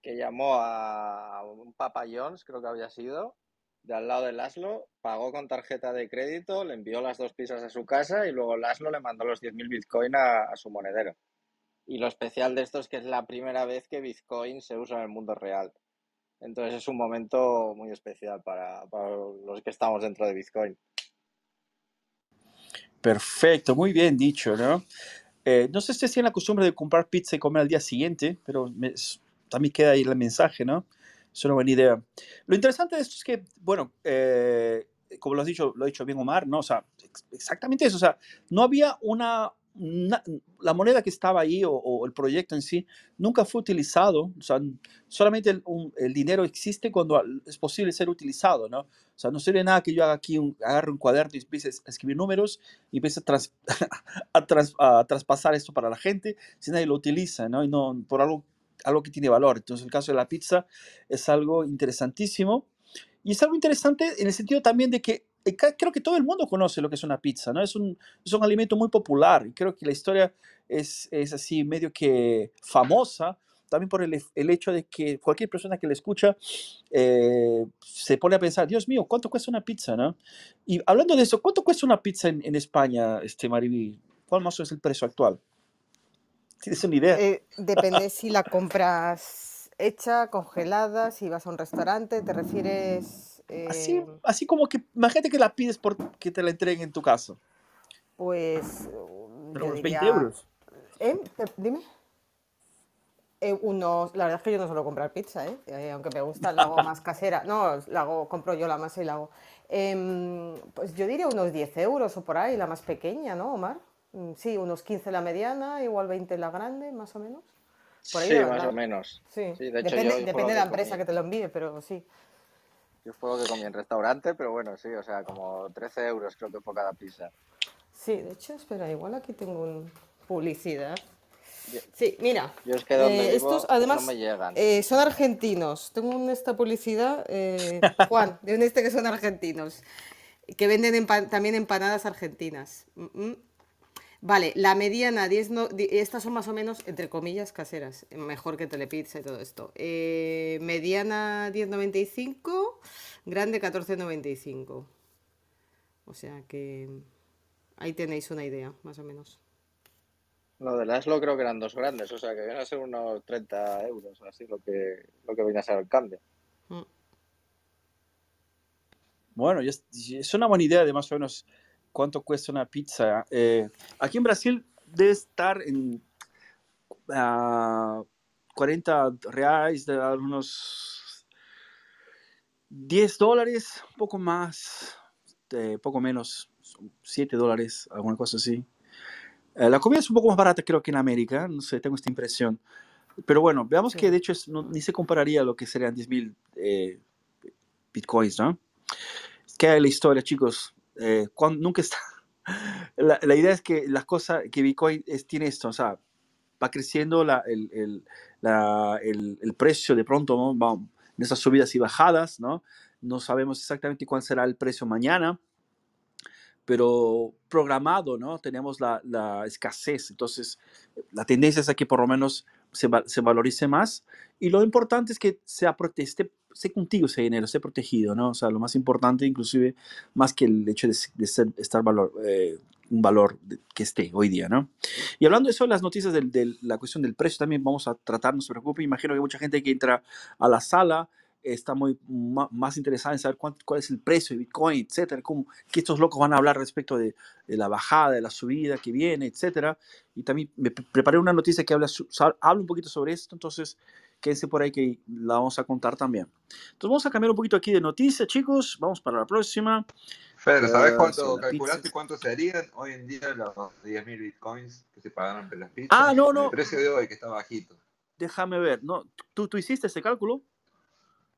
que llamó a un Papa John's, creo que había sido, de al lado de Laszlo, pagó con tarjeta de crédito, le envió las dos pizzas a su casa y luego Laszlo le mandó los 10.000 Bitcoin a, a su monedero. Y lo especial de esto es que es la primera vez que Bitcoin se usa en el mundo real. Entonces es un momento muy especial para, los que estamos dentro de Bitcoin. Perfecto, muy bien dicho, ¿no? Eh, no sé si tienen la costumbre de comprar pizza y comer al día siguiente, pero también queda ahí el mensaje, ¿no? Es una buena idea. Lo interesante de esto es que, bueno, eh, como lo has dicho, lo ha dicho bien Omar, ¿no? O sea, exactamente eso, o sea, no había una, la moneda que estaba ahí o, el proyecto en sí nunca fue utilizado. O sea, solamente el, dinero existe cuando es posible ser utilizado, ¿no? O sea, no sirve nada que yo haga aquí, un, agarre un cuaderno y empiece a escribir números y empiece a, traspasar esto para la gente si nadie lo utiliza, ¿no? Y no por algo, algo que tiene valor. Entonces, el caso de la pizza es algo interesantísimo. Y es algo interesante en el sentido también de que creo que todo el mundo conoce lo que es una pizza, ¿no? Es un, es un alimento muy popular y creo que la historia es, es así medio que famosa, también por el, el, hecho de que cualquier persona que la escucha eh, se pone a pensar, Dios mío, ¿cuánto cuesta una pizza, no? Y hablando de eso, ¿cuánto cuesta una pizza en, en España, este Mariví? ¿Cuál más es el precio actual? ¿Tienes una idea? Eh, depende si la compras hecha, congelada, si vas a un restaurante, ¿te refieres Así, em, así como que, imagínate que la pides por que te la entreguen en tu casa. Pues. Pero unos 20 euros. ¿Eh? Dime. Eh, unos, la verdad es que yo no suelo comprar pizza, ¿eh? ¿eh? aunque me gusta, la hago más casera. No, la hago, compro yo la masa y la hago. Em, pues yo diría unos 10 euros o por ahí, la más pequeña, ¿no, Omar? Mm, sí, unos 15 la mediana, igual 20 la grande, más o menos. Por ahí, sí, más o menos. Sí, depende, depende de la empresa que te lo envíe, pero sí. Yo fue que comí en restaurante, pero bueno, sí, o sea, como 13 euros creo que fue cada pizza. Sí, de hecho, espera, igual aquí tengo un publicidad. Sí, mira. Yo es que donde eh, estos además no me llegan. Eh, son argentinos. Tengo esta publicidad, eh, Juan, de un este que son argentinos, que venden también empanadas argentinas. Mm, mm. Vale, la mediana, 10 estas son más o menos, entre comillas, caseras, mejor que Telepizza y todo esto. Eh, mediana 10,95, grande 14,95. O sea que ahí tenéis una idea, más o menos. Lo de Laszlo creo que eran dos grandes, o sea que viene a ser unos 30 euros, así lo que, lo que viene a ser el cambio. Mm. Bueno, es una buena idea de más o menos cuánto cuesta una pizza. Eh, aquí en Brasil debe estar en 40 40 reales, de unos 10 dólares, un poco más, de poco menos, 7 dólares, alguna cosa así. Eh, la comida es un poco más barata creo que en América, no sé, tengo esta impresión. Pero bueno, veamos que de hecho ni se compararía a lo que serían 10.000 eh, bitcoins, ¿no? Es que hay la historia, chicos. Eh, cuando, nunca está... La, la, idea es que las cosas, que Bitcoin es, tiene esto, o sea, va creciendo la, el, el, la, el, el, precio de pronto, ¿no? Va, en esas subidas y bajadas, ¿no? No sabemos exactamente cuál será el precio mañana, pero programado, ¿no? Tenemos la, la escasez, entonces la tendencia es a que por lo menos se, se valorice más y lo importante es que sea esté, esté contigo ese dinero, esté protegido, ¿no? O sea, lo más importante inclusive más que el hecho de, de ser, estar valor, eh, un valor que esté hoy día, ¿no? Y hablando de eso, las noticias de, la cuestión del precio también vamos a tratar, no se preocupe, imagino que mucha gente que entra a la sala está muy más interesada en saber cuánto, cuál es el precio de Bitcoin, etcétera, cómo, que estos locos van a hablar respecto de, de, la bajada, de la subida que viene, etcétera. Y también me preparé una noticia que habla, habla un poquito sobre esto, entonces quédense por ahí que la vamos a contar también. Entonces vamos a cambiar un poquito aquí de noticia, chicos, vamos para la próxima. Fer, ¿sabes cuánto uh, calculaste cuánto serían hoy en día los 10.000 Bitcoins que se pagaron por las pizzas? Ah, no, no. El precio de hoy que está bajito. Déjame ver, ¿no? ¿Tú, tú hiciste ese cálculo?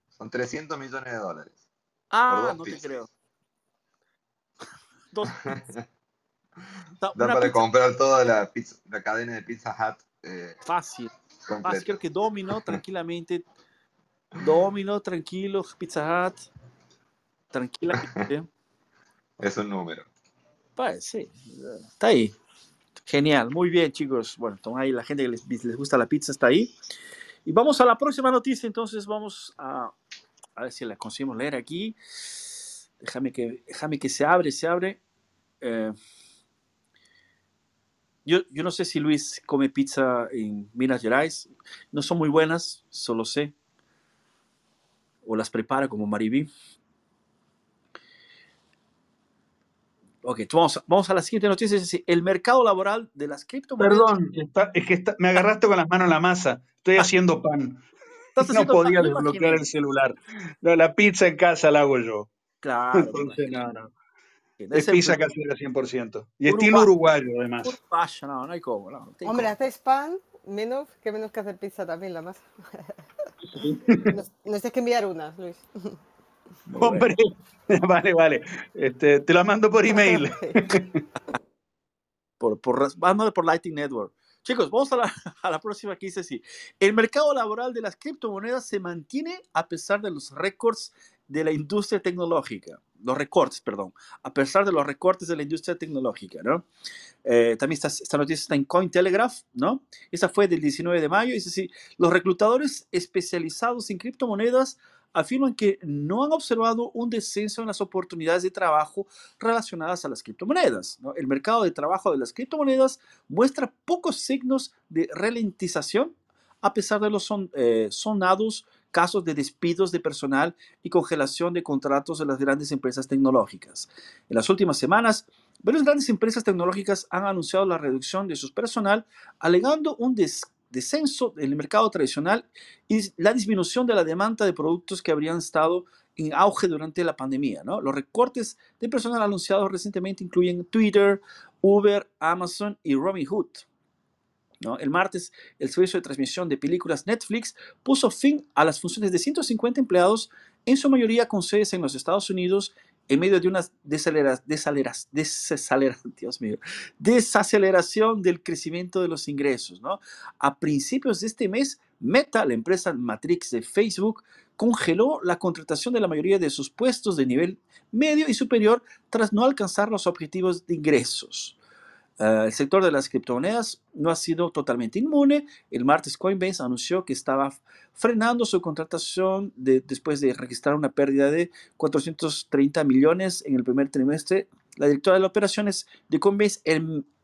Son 300 millones de dólares. Ah, no pizzas. te creo. Dos Da para pizza. comprar toda la, pizza, la, cadena de Pizza Hut. Eh, Fácil. Creo que Domino, tranquilamente. Domino, tranquilo, Pizza Hut. Tranquilamente. es un número. Pues sí, está ahí. Genial, muy bien, chicos. Bueno, ahí la gente que les, les gusta la pizza está ahí. Y vamos a la próxima noticia, entonces vamos a, a ver si la conseguimos leer aquí. Déjame que, déjame que se abre, se abre. Eh, yo, yo, no sé si Luis come pizza en Minas Gerais. No son muy buenas, solo sé. O las prepara como Maribí. Ok, vamos, vamos a la siguiente noticia. Es decir, el mercado laboral de las criptomonedas. Perdón, está, es que está, me agarraste con las manos en la masa. Estoy ah. haciendo pan. No podía desbloquear el celular. No, la pizza en casa la hago yo. Claro. Entonces, no, no. Es pizza casera 100%. Y estilo uruguayo, además. Uruguayo, no, no hay cómo. No, Hombre, haces pan menos que menos que hacer pizza también, la masa. nos, nos tienes que enviar unas, Luis. Hombre, vale, vale. Este, te la mando por email. por, por, vamos por Lightning Network. Chicos, vamos a la, a la, próxima que dice así. El mercado laboral de las criptomonedas se mantiene a pesar de los récords de la industria tecnológica. Los recortes, perdón. A pesar de los recortes de la industria tecnológica, ¿no? Eh, también esta, esta, noticia está en Cointelegraph, ¿no? Esa fue del 19 de mayo. Dice así, los reclutadores especializados en criptomonedas afirman que no han observado un descenso en las oportunidades de trabajo relacionadas a las criptomonedas. ¿no? El mercado de trabajo de las criptomonedas muestra pocos signos de ralentización a pesar de los son, eh, sonados casos de despidos de personal y congelación de contratos de las grandes empresas tecnológicas. En las últimas semanas, varias grandes empresas tecnológicas han anunciado la reducción de su personal, alegando un descanso descenso del mercado tradicional y la disminución de la demanda de productos que habrían estado en auge durante la pandemia. Los recortes de personal anunciados recientemente incluyen Twitter, Uber, Amazon y Robinhood. El martes, el servicio de transmisión de películas Netflix puso fin a las funciones de 150 empleados, en su mayoría con sedes en los Estados Unidos en medio de una desaceleración del crecimiento de los ingresos. ¿no? A principios de este mes, Meta, la empresa Matrix de Facebook, congeló la contratación de la mayoría de sus puestos de nivel medio y superior tras no alcanzar los objetivos de ingresos. Uh, el sector de las criptomonedas no ha sido totalmente inmune. El martes Coinbase anunció que estaba frenando su contratación de, después de registrar una pérdida de 430 millones en el primer trimestre. La directora de las operaciones de Coinbase,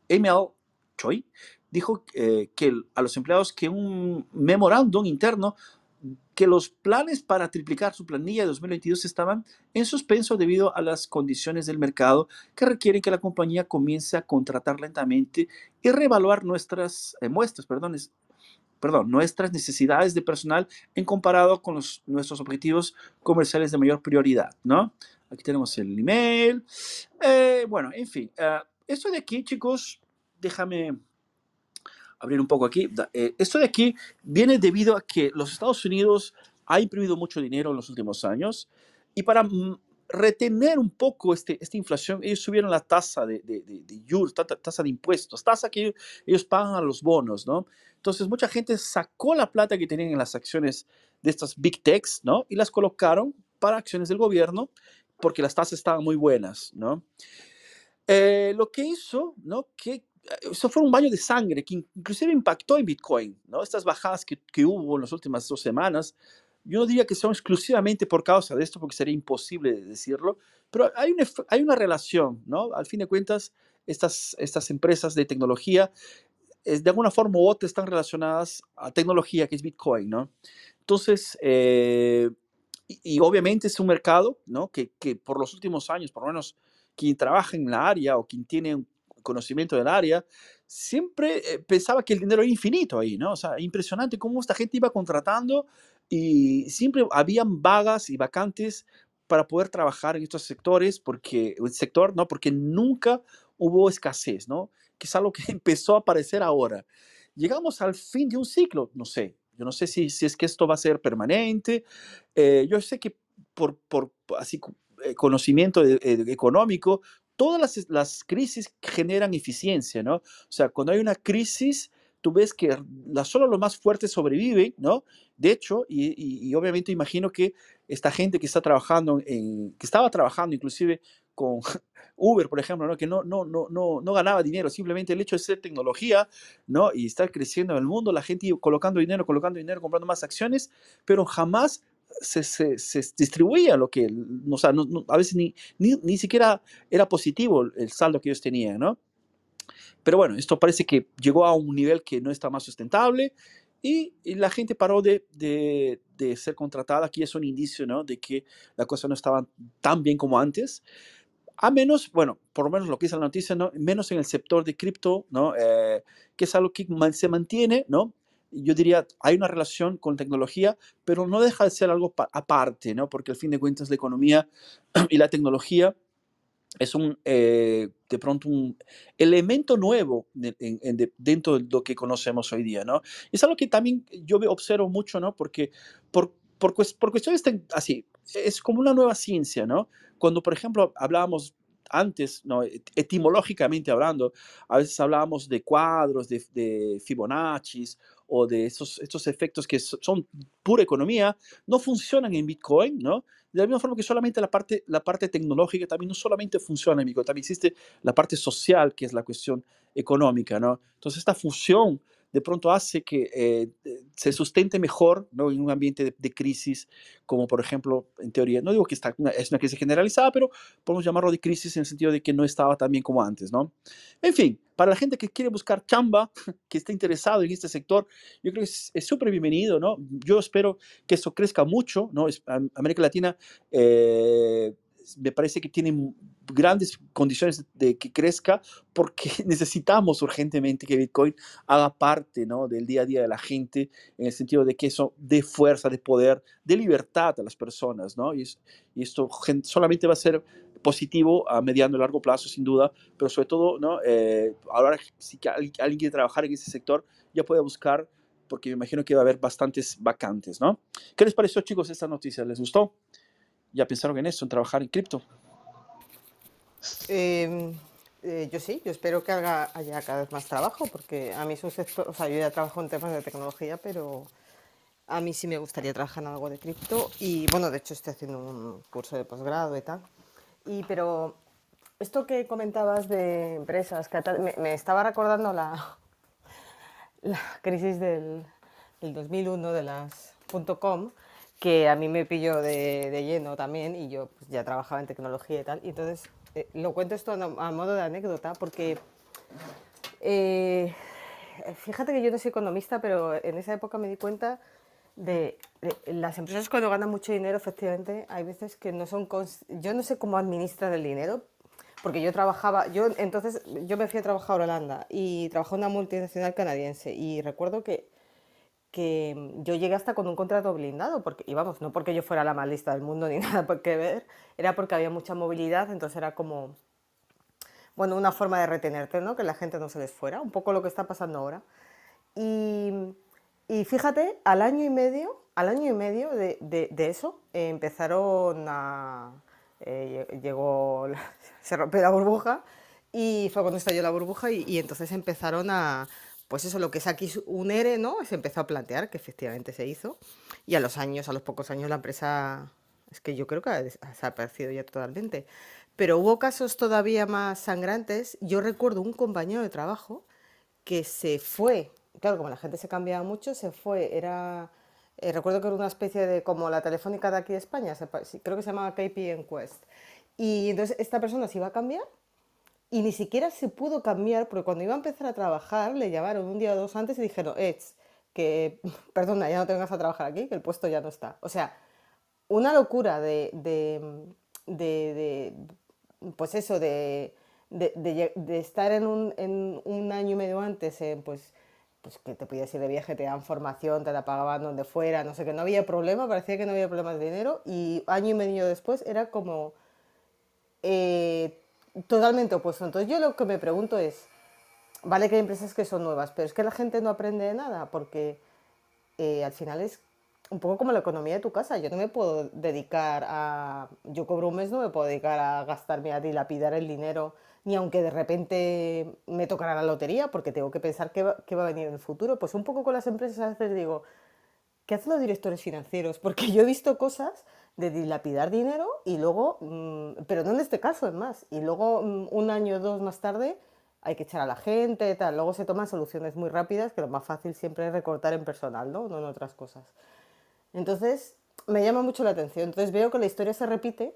ML Choi, dijo eh, que a los empleados que un memorándum interno que los planes para triplicar su planilla de 2022 estaban en suspenso debido a las condiciones del mercado que requieren que la compañía comience a contratar lentamente y reevaluar nuestras eh, muestras, perdón, perdón, nuestras necesidades de personal en comparado con los, nuestros objetivos comerciales de mayor prioridad, ¿no? Aquí tenemos el email. Eh, bueno, en fin, uh, esto de aquí, chicos, déjame abrir un poco aquí. Eh, esto de aquí viene debido a que los Estados Unidos ha imprimido mucho dinero en los últimos años y para retener un poco este, esta inflación, ellos subieron la tasa de, de, de, tasa de impuestos, tasa que ellos pagan a los bonos, ¿no? Entonces, mucha gente sacó la plata que tenían en las acciones de estas big techs, ¿no? Y las colocaron para acciones del gobierno porque las tasas estaban muy buenas, ¿no? Eh, lo que hizo, ¿no? Que eso fue un baño de sangre que inclusive impactó en Bitcoin, ¿no? Estas bajadas que, que hubo en las últimas dos semanas yo no diría que son exclusivamente por causa de esto, porque sería imposible decirlo, pero hay una, hay una relación, ¿no? Al fin de cuentas, estas, estas empresas de tecnología, es, de alguna forma u otra, están relacionadas a tecnología, que es Bitcoin, ¿no? Entonces, eh, y, y, obviamente es un mercado, ¿no? Que, que, por los últimos años, por lo menos quien trabaja en la área o quien tiene conocimiento del área, siempre eh, pensaba que el dinero era infinito ahí, ¿no? O sea, impresionante cómo esta gente iba contratando y siempre habían vagas y vacantes para poder trabajar en estos sectores, porque el sector, ¿no? Porque nunca hubo escasez, ¿no? Que es algo que empezó a aparecer ahora. Llegamos al fin de un ciclo, no sé, yo no sé si, si es que esto va a ser permanente. Eh, yo sé que por, por así eh, conocimiento de, de, económico, todas las, las, crisis generan eficiencia, ¿no? O sea, cuando hay una crisis, tú ves que la, solo los más fuertes sobreviven, ¿no? De hecho, y, y, y, obviamente imagino que esta gente que está trabajando, en, que estaba trabajando inclusive con Uber, por ejemplo, ¿no? que no, no, no, no, no ganaba dinero, simplemente el hecho de ser tecnología ¿no? y estar creciendo en el mundo, la gente colocando dinero, colocando dinero, comprando más acciones, pero jamás se, se, se, distribuía lo que, o sea, no, no, a veces ni, ni, ni, siquiera era positivo el saldo que ellos tenían, ¿no? Pero bueno, esto parece que llegó a un nivel que no está más sustentable y, y la gente paró de, de, de, ser contratada. Aquí es un indicio, ¿no? De que la cosa no estaba tan bien como antes. A menos, bueno, por lo menos lo que dice la noticia, ¿no? Menos en el sector de cripto, ¿no? Eh, que es algo que se mantiene, ¿no? Yo diría, hay una relación con tecnología, pero no deja de ser algo aparte, ¿no? Porque al fin de cuentas la economía y la tecnología es un, eh, de pronto, un elemento nuevo en, de, dentro de lo que conocemos hoy día, ¿no? Es algo que también yo observo mucho, ¿no? Porque por, por, por cuestiones así, es como una nueva ciencia, ¿no? Cuando, por ejemplo, hablábamos antes, ¿no? etimológicamente hablando, a veces hablábamos de cuadros, de, de Fibonacci o de esos, estos efectos que son pura economía, no funcionan en Bitcoin, ¿no? De la misma forma que solamente la parte, la parte tecnológica también no solamente funciona en Bitcoin, también existe la parte social, que es la cuestión económica, ¿no? Entonces, esta fusión de pronto hace que eh, se sustente mejor ¿no? en un ambiente de, de, crisis, como por ejemplo, en teoría, no digo que está, una, es una crisis generalizada, pero podemos llamarlo de crisis en el sentido de que no estaba tan bien como antes, ¿no? En fin, para la gente que quiere buscar chamba, que está interesado en este sector, yo creo que es súper bienvenido, ¿no? Yo espero que eso crezca mucho, ¿no? América Latina eh, me parece que tiene grandes condiciones de que crezca porque necesitamos urgentemente que Bitcoin haga parte ¿no? del día a día de la gente en el sentido de que eso dé fuerza, de poder, de libertad a las personas. ¿no? Y, es, y esto solamente va a ser positivo a mediano y largo plazo, sin duda, pero sobre todo, ¿no? Eh, ahora si alguien quiere trabajar en ese sector, ya puede buscar porque me imagino que va a haber bastantes vacantes, ¿no? ¿Qué les pareció, chicos, esta noticia? ¿Les gustó? ¿Ya pensaron en eso, en trabajar en cripto? Eh, eh, yo sí, yo espero que haga, haya cada vez más trabajo, porque a mí es un sector, o sea, yo ya trabajo en temas de tecnología, pero a mí sí me gustaría trabajar en algo de cripto y bueno, de hecho estoy haciendo un curso de posgrado y tal. Y pero esto que comentabas de empresas, que me, me estaba recordando la, la crisis del, del 2001 de las .com, que a mí me pilló de, de lleno también y yo pues, ya trabajaba en tecnología y tal. Y entonces eh, lo cuento esto a, a, modo de anécdota porque eh, fíjate que yo no soy economista, pero en esa época me di cuenta de, de, las empresas cuando ganan mucho dinero, efectivamente, hay veces que no son... Yo no sé cómo administran el dinero, porque yo trabajaba, yo entonces, yo me fui a trabajar a Holanda y trabajé en una multinacional canadiense y recuerdo que que yo llegué hasta con un contrato blindado, porque, y vamos, no porque yo fuera la más lista del mundo ni nada por qué ver, era porque había mucha movilidad, entonces era como, bueno, una forma de retenerte, ¿no? Que la gente no se les fuera, un poco lo que está pasando ahora. Y, y fíjate, al año y medio, al año y medio de, de, de eso, eh, empezaron a... Eh, llegó, se rompió la burbuja y fue cuando estalló la burbuja y, y entonces empezaron a, pues eso, lo que es aquí un ERE, ¿no? Se empezó a plantear, que efectivamente se hizo, y a los años, a los pocos años, la empresa, es que yo creo que ha desaparecido ya totalmente. Pero hubo casos todavía más sangrantes. Yo recuerdo un compañero de trabajo que se fue, claro, como la gente se cambiaba mucho, se fue, era, eh, recuerdo que era una especie de, como la telefónica de aquí de España, creo que se llamaba KP Enquest. Y entonces esta persona se iba a cambiar y ni siquiera se pudo cambiar porque cuando iba a empezar a trabajar le llamaron un día o dos antes y dijeron, Eds, que perdona, ya no te vengas a trabajar aquí, que el puesto ya no está. O sea, una locura de, de, de, pues eso, de, de estar en un, en un, año y medio antes, en, pues, pues que te podías ir de viaje, te daban formación, te la pagaban donde fuera, no sé, que no había problema, parecía que no había problema de dinero y año y medio después era como... Eh, totalmente opuesto. Entonces yo lo que me pregunto es, vale que hay empresas que son nuevas, pero es que la gente no aprende de nada, porque eh, al final es un poco como la economía de tu casa. Yo no me puedo dedicar a, yo cobro un mes, no me puedo dedicar a gastarme, a dilapidar el dinero, ni aunque de repente me tocara la lotería, porque tengo que pensar qué va, qué va a venir en el futuro. Pues un poco con las empresas a veces digo, ¿qué hacen los directores financieros? Porque yo he visto cosas de dilapidar dinero y luego, mm, pero no en este caso, es más, y luego mm, un año o dos más tarde hay que echar a la gente, tal, luego se toman soluciones muy rápidas, que lo más fácil siempre es recortar en personal, ¿no? No en otras cosas. Entonces, me llama mucho la atención. Entonces veo que la historia se repite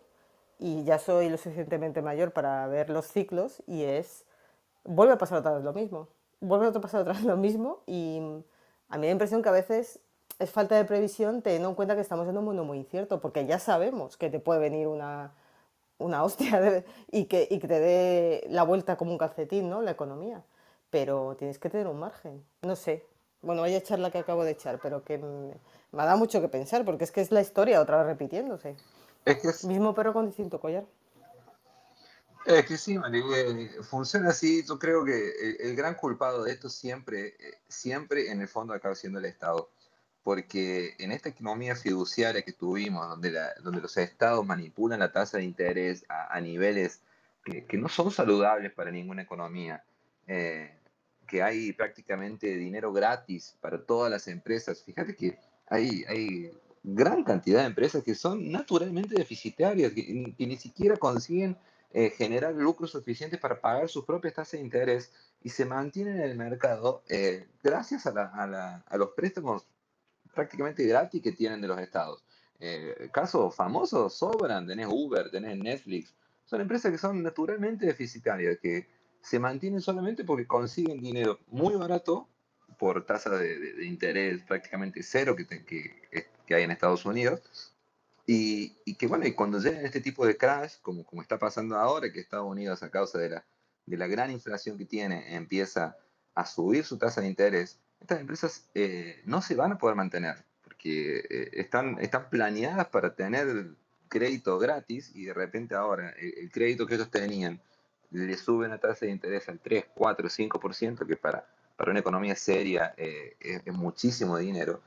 y ya soy lo suficientemente mayor para ver los ciclos y es, vuelve a pasar otra vez lo mismo, vuelve a pasar otra vez lo mismo y a mí me da impresión que a veces es falta de previsión teniendo en cuenta que estamos en un mundo muy incierto, porque ya sabemos que te puede venir una, una hostia de, y, que, y que te dé la vuelta como un calcetín, ¿no? La economía. Pero tienes que tener un margen. No sé. Bueno, vaya a echar la que acabo de echar, pero que me, me ha dado mucho que pensar, porque es que es la historia otra vez repitiéndose. Es que es, Mismo perro con distinto collar. es que sí, funciona así. Yo creo que el, el gran culpado de esto siempre, eh, siempre en el fondo acaba siendo el Estado porque en esta economía fiduciaria que tuvimos, donde, la- donde los estados manipulan la tasa de interés a, a niveles que, que no son saludables para ninguna economía, eh, que hay prácticamente dinero gratis para todas las empresas, fíjate que hay, hay gran cantidad de empresas que son naturalmente deficitarias, que, que ni siquiera consiguen eh, generar lucros suficientes para pagar sus propias tasas de interés y se mantienen en el mercado eh, gracias a, la- a la- a los préstamos prácticamente gratis que tienen de los estados. Eh, casos famosos sobran, tenés Uber, tenés Netflix, son empresas que son naturalmente deficitarias, que se mantienen solamente porque consiguen dinero muy barato por tasa de, de- interés prácticamente cero que, te- que, que hay en Estados Unidos. Y, y que bueno, y cuando llegan este tipo de crash, como, como está pasando ahora, que Estados Unidos a causa de la, de la gran inflación que tiene, empieza a subir su tasa de interés, estas empresas eh, no se van a poder mantener, porque eh, están, están planeadas para tener crédito gratis y de repente ahora el, el crédito que ellos tenían le suben la tasa de interés al 3, 4, 5%, que para, para una economía seria eh, es, es muchísimo dinero,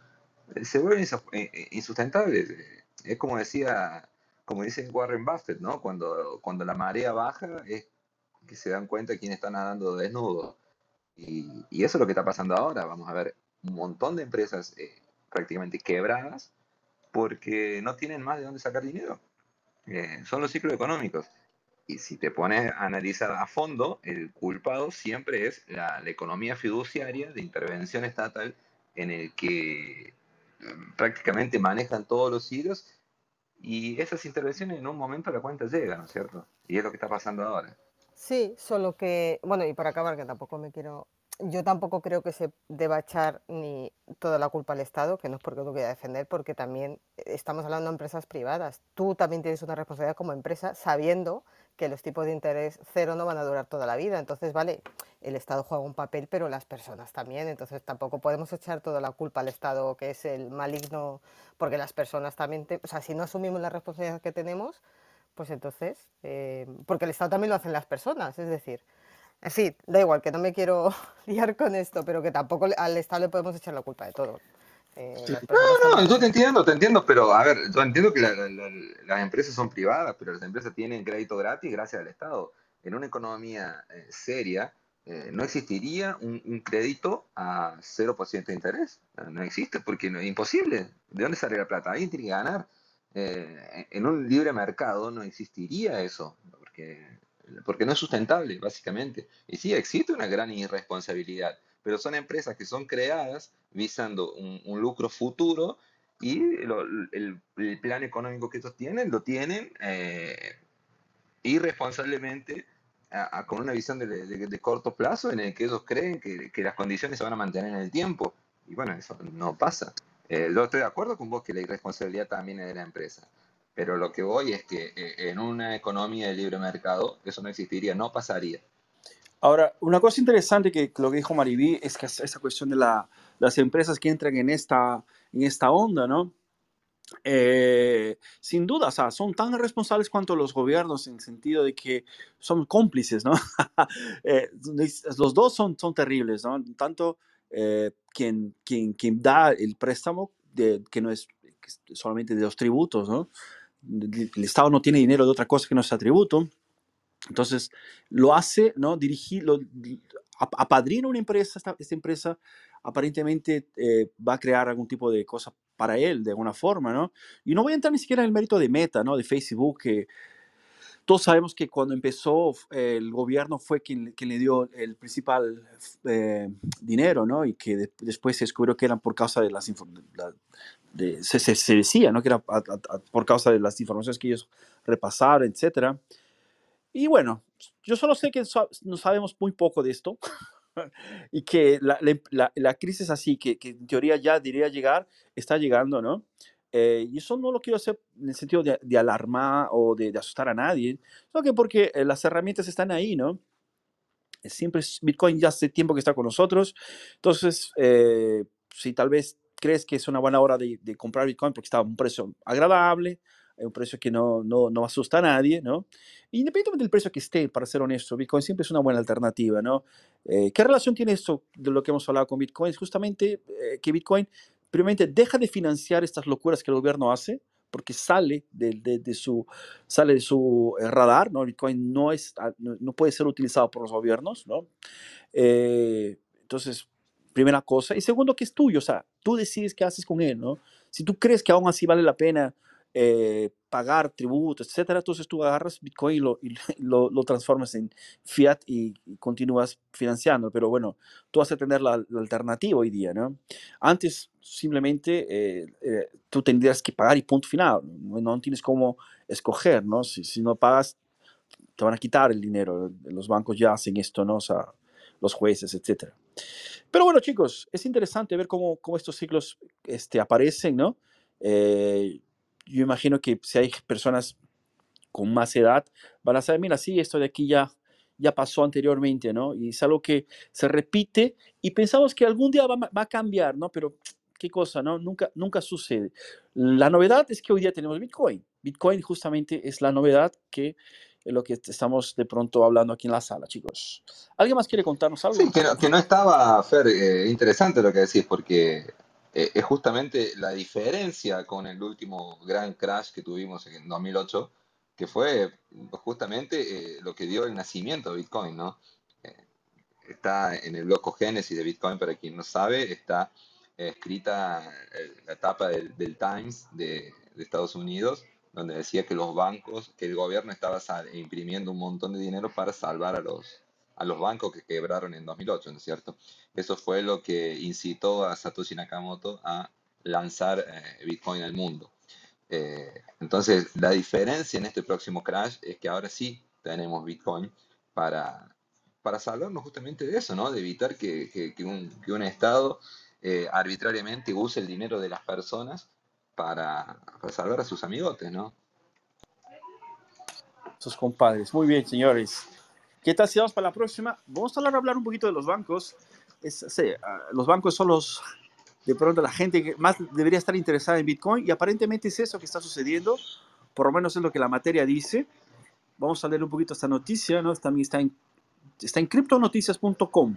eh, se vuelven eh, eh, insustentables. Eh, Es como decía, como dice Warren Buffett, ¿no? Cuando, cuando la marea baja es que se dan cuenta quiénes están nadando desnudos. Y, y eso es lo que está pasando ahora. Vamos a ver un montón de empresas eh, prácticamente quebradas porque no tienen más de dónde sacar dinero. Eh, son los ciclos económicos. Y si te pones a analizar a fondo, el culpado siempre es la, la economía fiduciaria de intervención estatal en el que eh, prácticamente manejan todos los hilos y esas intervenciones en un momento la cuenta llegan, ¿no es cierto? Y es lo que está pasando ahora. Sí, solo que, bueno, y para acabar, que tampoco me quiero, yo tampoco creo que se deba echar ni toda la culpa al Estado, que no es porque lo quiera defender, porque también estamos hablando de empresas privadas. Tú también tienes una responsabilidad como empresa, sabiendo que los tipos de interés cero no van a durar toda la vida. Entonces, vale, el Estado juega un papel, pero las personas también. Entonces, tampoco podemos echar toda la culpa al Estado, que es el maligno, porque las personas también, o sea, si no asumimos la responsabilidad que tenemos, pues entonces, eh, porque el Estado también lo hacen las personas, es decir, fin, da igual, que no me quiero liar con esto, pero que tampoco al Estado le podemos echar la culpa de todo. Eh, no, no, yo te entiendo, te entiendo, pero a ver, yo entiendo que las empresas son privadas, pero las empresas tienen crédito gratis gracias al Estado. En una economía eh, seria, eh, no existiría un, crédito a 0% de interés. No existe, porque no, es imposible. ¿De dónde sale la plata? Alguien tiene que ganar. En un libre mercado no existiría eso, porque, porque no es sustentable, básicamente. Y sí, existe una gran irresponsabilidad pero son empresas que son creadas visando un, lucro futuro y el, plan económico que ellos tienen lo tienen eh, irresponsablemente con una visión de, corto plazo en el que ellos creen que, las condiciones se van a mantener en el tiempo. Y bueno, eso no pasa. Eh, yo estoy de acuerdo con vos que la irresponsabilidad también es de la empresa. Pero lo que voy es que eh, en una economía de libre mercado eso no existiría, no pasaría. Ahora, una cosa interesante que lo que dijo Mariví es que esa cuestión de la, las empresas que entran en esta, en esta onda, ¿no? Eh, sin duda, o sea, son tan responsables cuanto los gobiernos en el sentido de que son cómplices, ¿no? Eh, los dos son, son terribles, ¿no? Tanto eh, quien, quien, quien da el préstamo, de, que no es solamente de los tributos, ¿no? El Estado no tiene dinero de otra cosa que no sea tributo entonces, lo hace, ¿no? Dirigir, lo, apadrina una empresa, esta, empresa aparentemente eh, va a crear algún tipo de cosa para él, de alguna forma, ¿no? Y no voy a entrar ni siquiera en el mérito de Meta, ¿no? De Facebook, que todos sabemos que cuando empezó el gobierno fue quien, quien le dio el principal eh, dinero, ¿no? Y que después se descubrió que eran por causa de las de, se, se, decía, ¿no? Que era por causa de las informaciones que ellos repasaron, etcétera. Y bueno, yo solo sé que no sabemos muy poco de esto y que la, la, la, crisis así, que, que, en teoría ya diría llegar, está llegando, ¿no? Eh, y eso no lo quiero hacer en el sentido de, de alarmar o de, de, asustar a nadie, sino que porque eh, las herramientas están ahí, ¿no? Siempre Bitcoin ya hace tiempo que está con nosotros, entonces, eh, si tal vez crees que es una buena hora de, de comprar Bitcoin porque está a un precio agradable, un precio que no, no, no, asusta a nadie, ¿no? Independientemente del precio que esté, para ser honesto, Bitcoin siempre es una buena alternativa, ¿no? Eh, ¿Qué relación tiene esto de lo que hemos hablado con Bitcoin? Es justamente eh, que Bitcoin, primeramente, deja de financiar estas locuras que el gobierno hace, porque sale de, de, su, sale de su eh, radar, ¿no? Bitcoin no, es, ah, no, puede ser utilizado por los gobiernos, ¿no? entonces, primera cosa. Y segundo, que es tuyo, o sea, tú decides qué haces con él, ¿no? Si tú crees que aún así vale la pena eh, pagar tributos, etcétera, entonces tú agarras Bitcoin y lo, lo, transformas en fiat y, continúas financiando. Pero bueno, tú vas a tener la, alternativa hoy día, ¿no? Antes simplemente eh, eh, tú tendrías que pagar y punto final. No, tienes cómo escoger, ¿no? Si, si, no pagas, te van a quitar el dinero. Los bancos ya hacen esto, ¿no? O los jueces, etcétera. Pero bueno, chicos, es interesante ver cómo, cómo estos ciclos este, aparecen, ¿no? Eh, yo imagino que si hay personas con más edad, van a saber, mira, sí, esto de aquí ya, ya pasó anteriormente, ¿no? Y es algo que se repite y pensamos que algún día va, va a cambiar, ¿no? Pero qué cosa, ¿no? Nunca, nunca sucede. La novedad es que hoy día tenemos Bitcoin. Bitcoin justamente es la novedad que es lo que estamos de pronto hablando aquí en la sala, chicos. ¿Alguien más quiere contarnos algo? Sí, que no, estaba, eh, interesante lo que decís, porque eh, es justamente la diferencia con el último gran crash que tuvimos en 2008, que fue justamente eh, lo que dio el nacimiento de Bitcoin, ¿no? Eh, está en el bloco Génesis de Bitcoin, para quien no sabe, está escrita la tapa del, Times de, de, Estados Unidos, donde decía que los bancos, que el gobierno estaba imprimiendo un montón de dinero para salvar a los, a los bancos que quebraron en 2008, ¿no es cierto? Eso fue lo que incitó a Satoshi Nakamoto a lanzar eh, Bitcoin al mundo. Eh, entonces, la diferencia en este próximo crash es que ahora sí tenemos Bitcoin para, para salvarnos justamente de eso, ¿no? De evitar que, que, un, que un, Estado eh, arbitrariamente use el dinero de las personas para, para salvar a sus amigotes, ¿no? sus compadres. Muy bien, señores. ¿Qué tal si vamos para la próxima? Vamos a hablar, hablar un poquito de los bancos. Es, sí, ah, los bancos son los, de pronto, la gente que más debería estar interesada en Bitcoin y aparentemente es eso que está sucediendo. Por lo menos es lo que la materia dice. Vamos a leer un poquito esta noticia, ¿no? También está en, está en criptonoticias.com.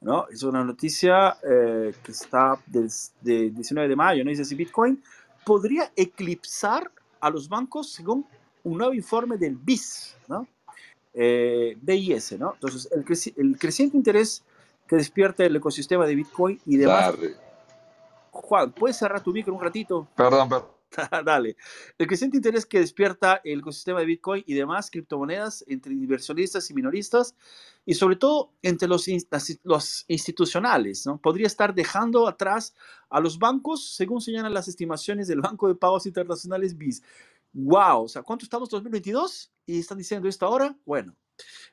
¿no? Es una noticia eh, que está desde 19 de mayo, ¿no? Dice si Bitcoin podría eclipsar a los bancos según un nuevo informe del BIS, ¿no? Eh, BIS, ¿no? Entonces, el, el, creciente interés que despierta el ecosistema de Bitcoin y demás. Juan, ¿puedes cerrar tu micro un ratito? Perdón, perdón. Dale. El creciente interés que despierta el ecosistema de Bitcoin y demás criptomonedas entre inversionistas y minoristas, y sobre todo entre los, los institucionales, ¿no? podría estar dejando atrás a los bancos, según señalan las estimaciones del Banco de Pagos Internacionales BIS. ¡Wow! O sea, ¿cuánto estamos 2022? Y están diciendo esto ahora. Bueno,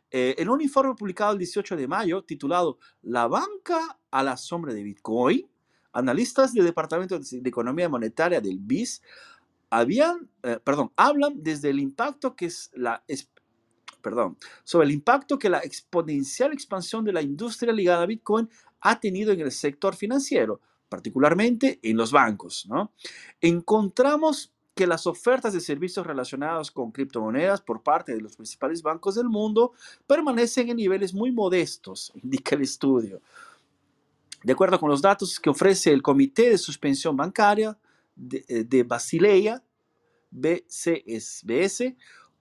eh, en un informe publicado el 18 de mayo, titulado La banca a la sombra de Bitcoin, Analistas del Departamento de Economía Monetaria del BIS habían, eh, perdón, hablan desde el impacto que es la, perdón, sobre el impacto que la exponencial expansión de la industria ligada a Bitcoin ha tenido en el sector financiero, particularmente en los bancos. ¿no? Encontramos que las ofertas de servicios relacionados con criptomonedas por parte de los principales bancos del mundo permanecen en niveles muy modestos, indica el estudio. De acuerdo con los datos que ofrece el Comité de Suspensión Bancaria de, eh, Basilea, BCSBS,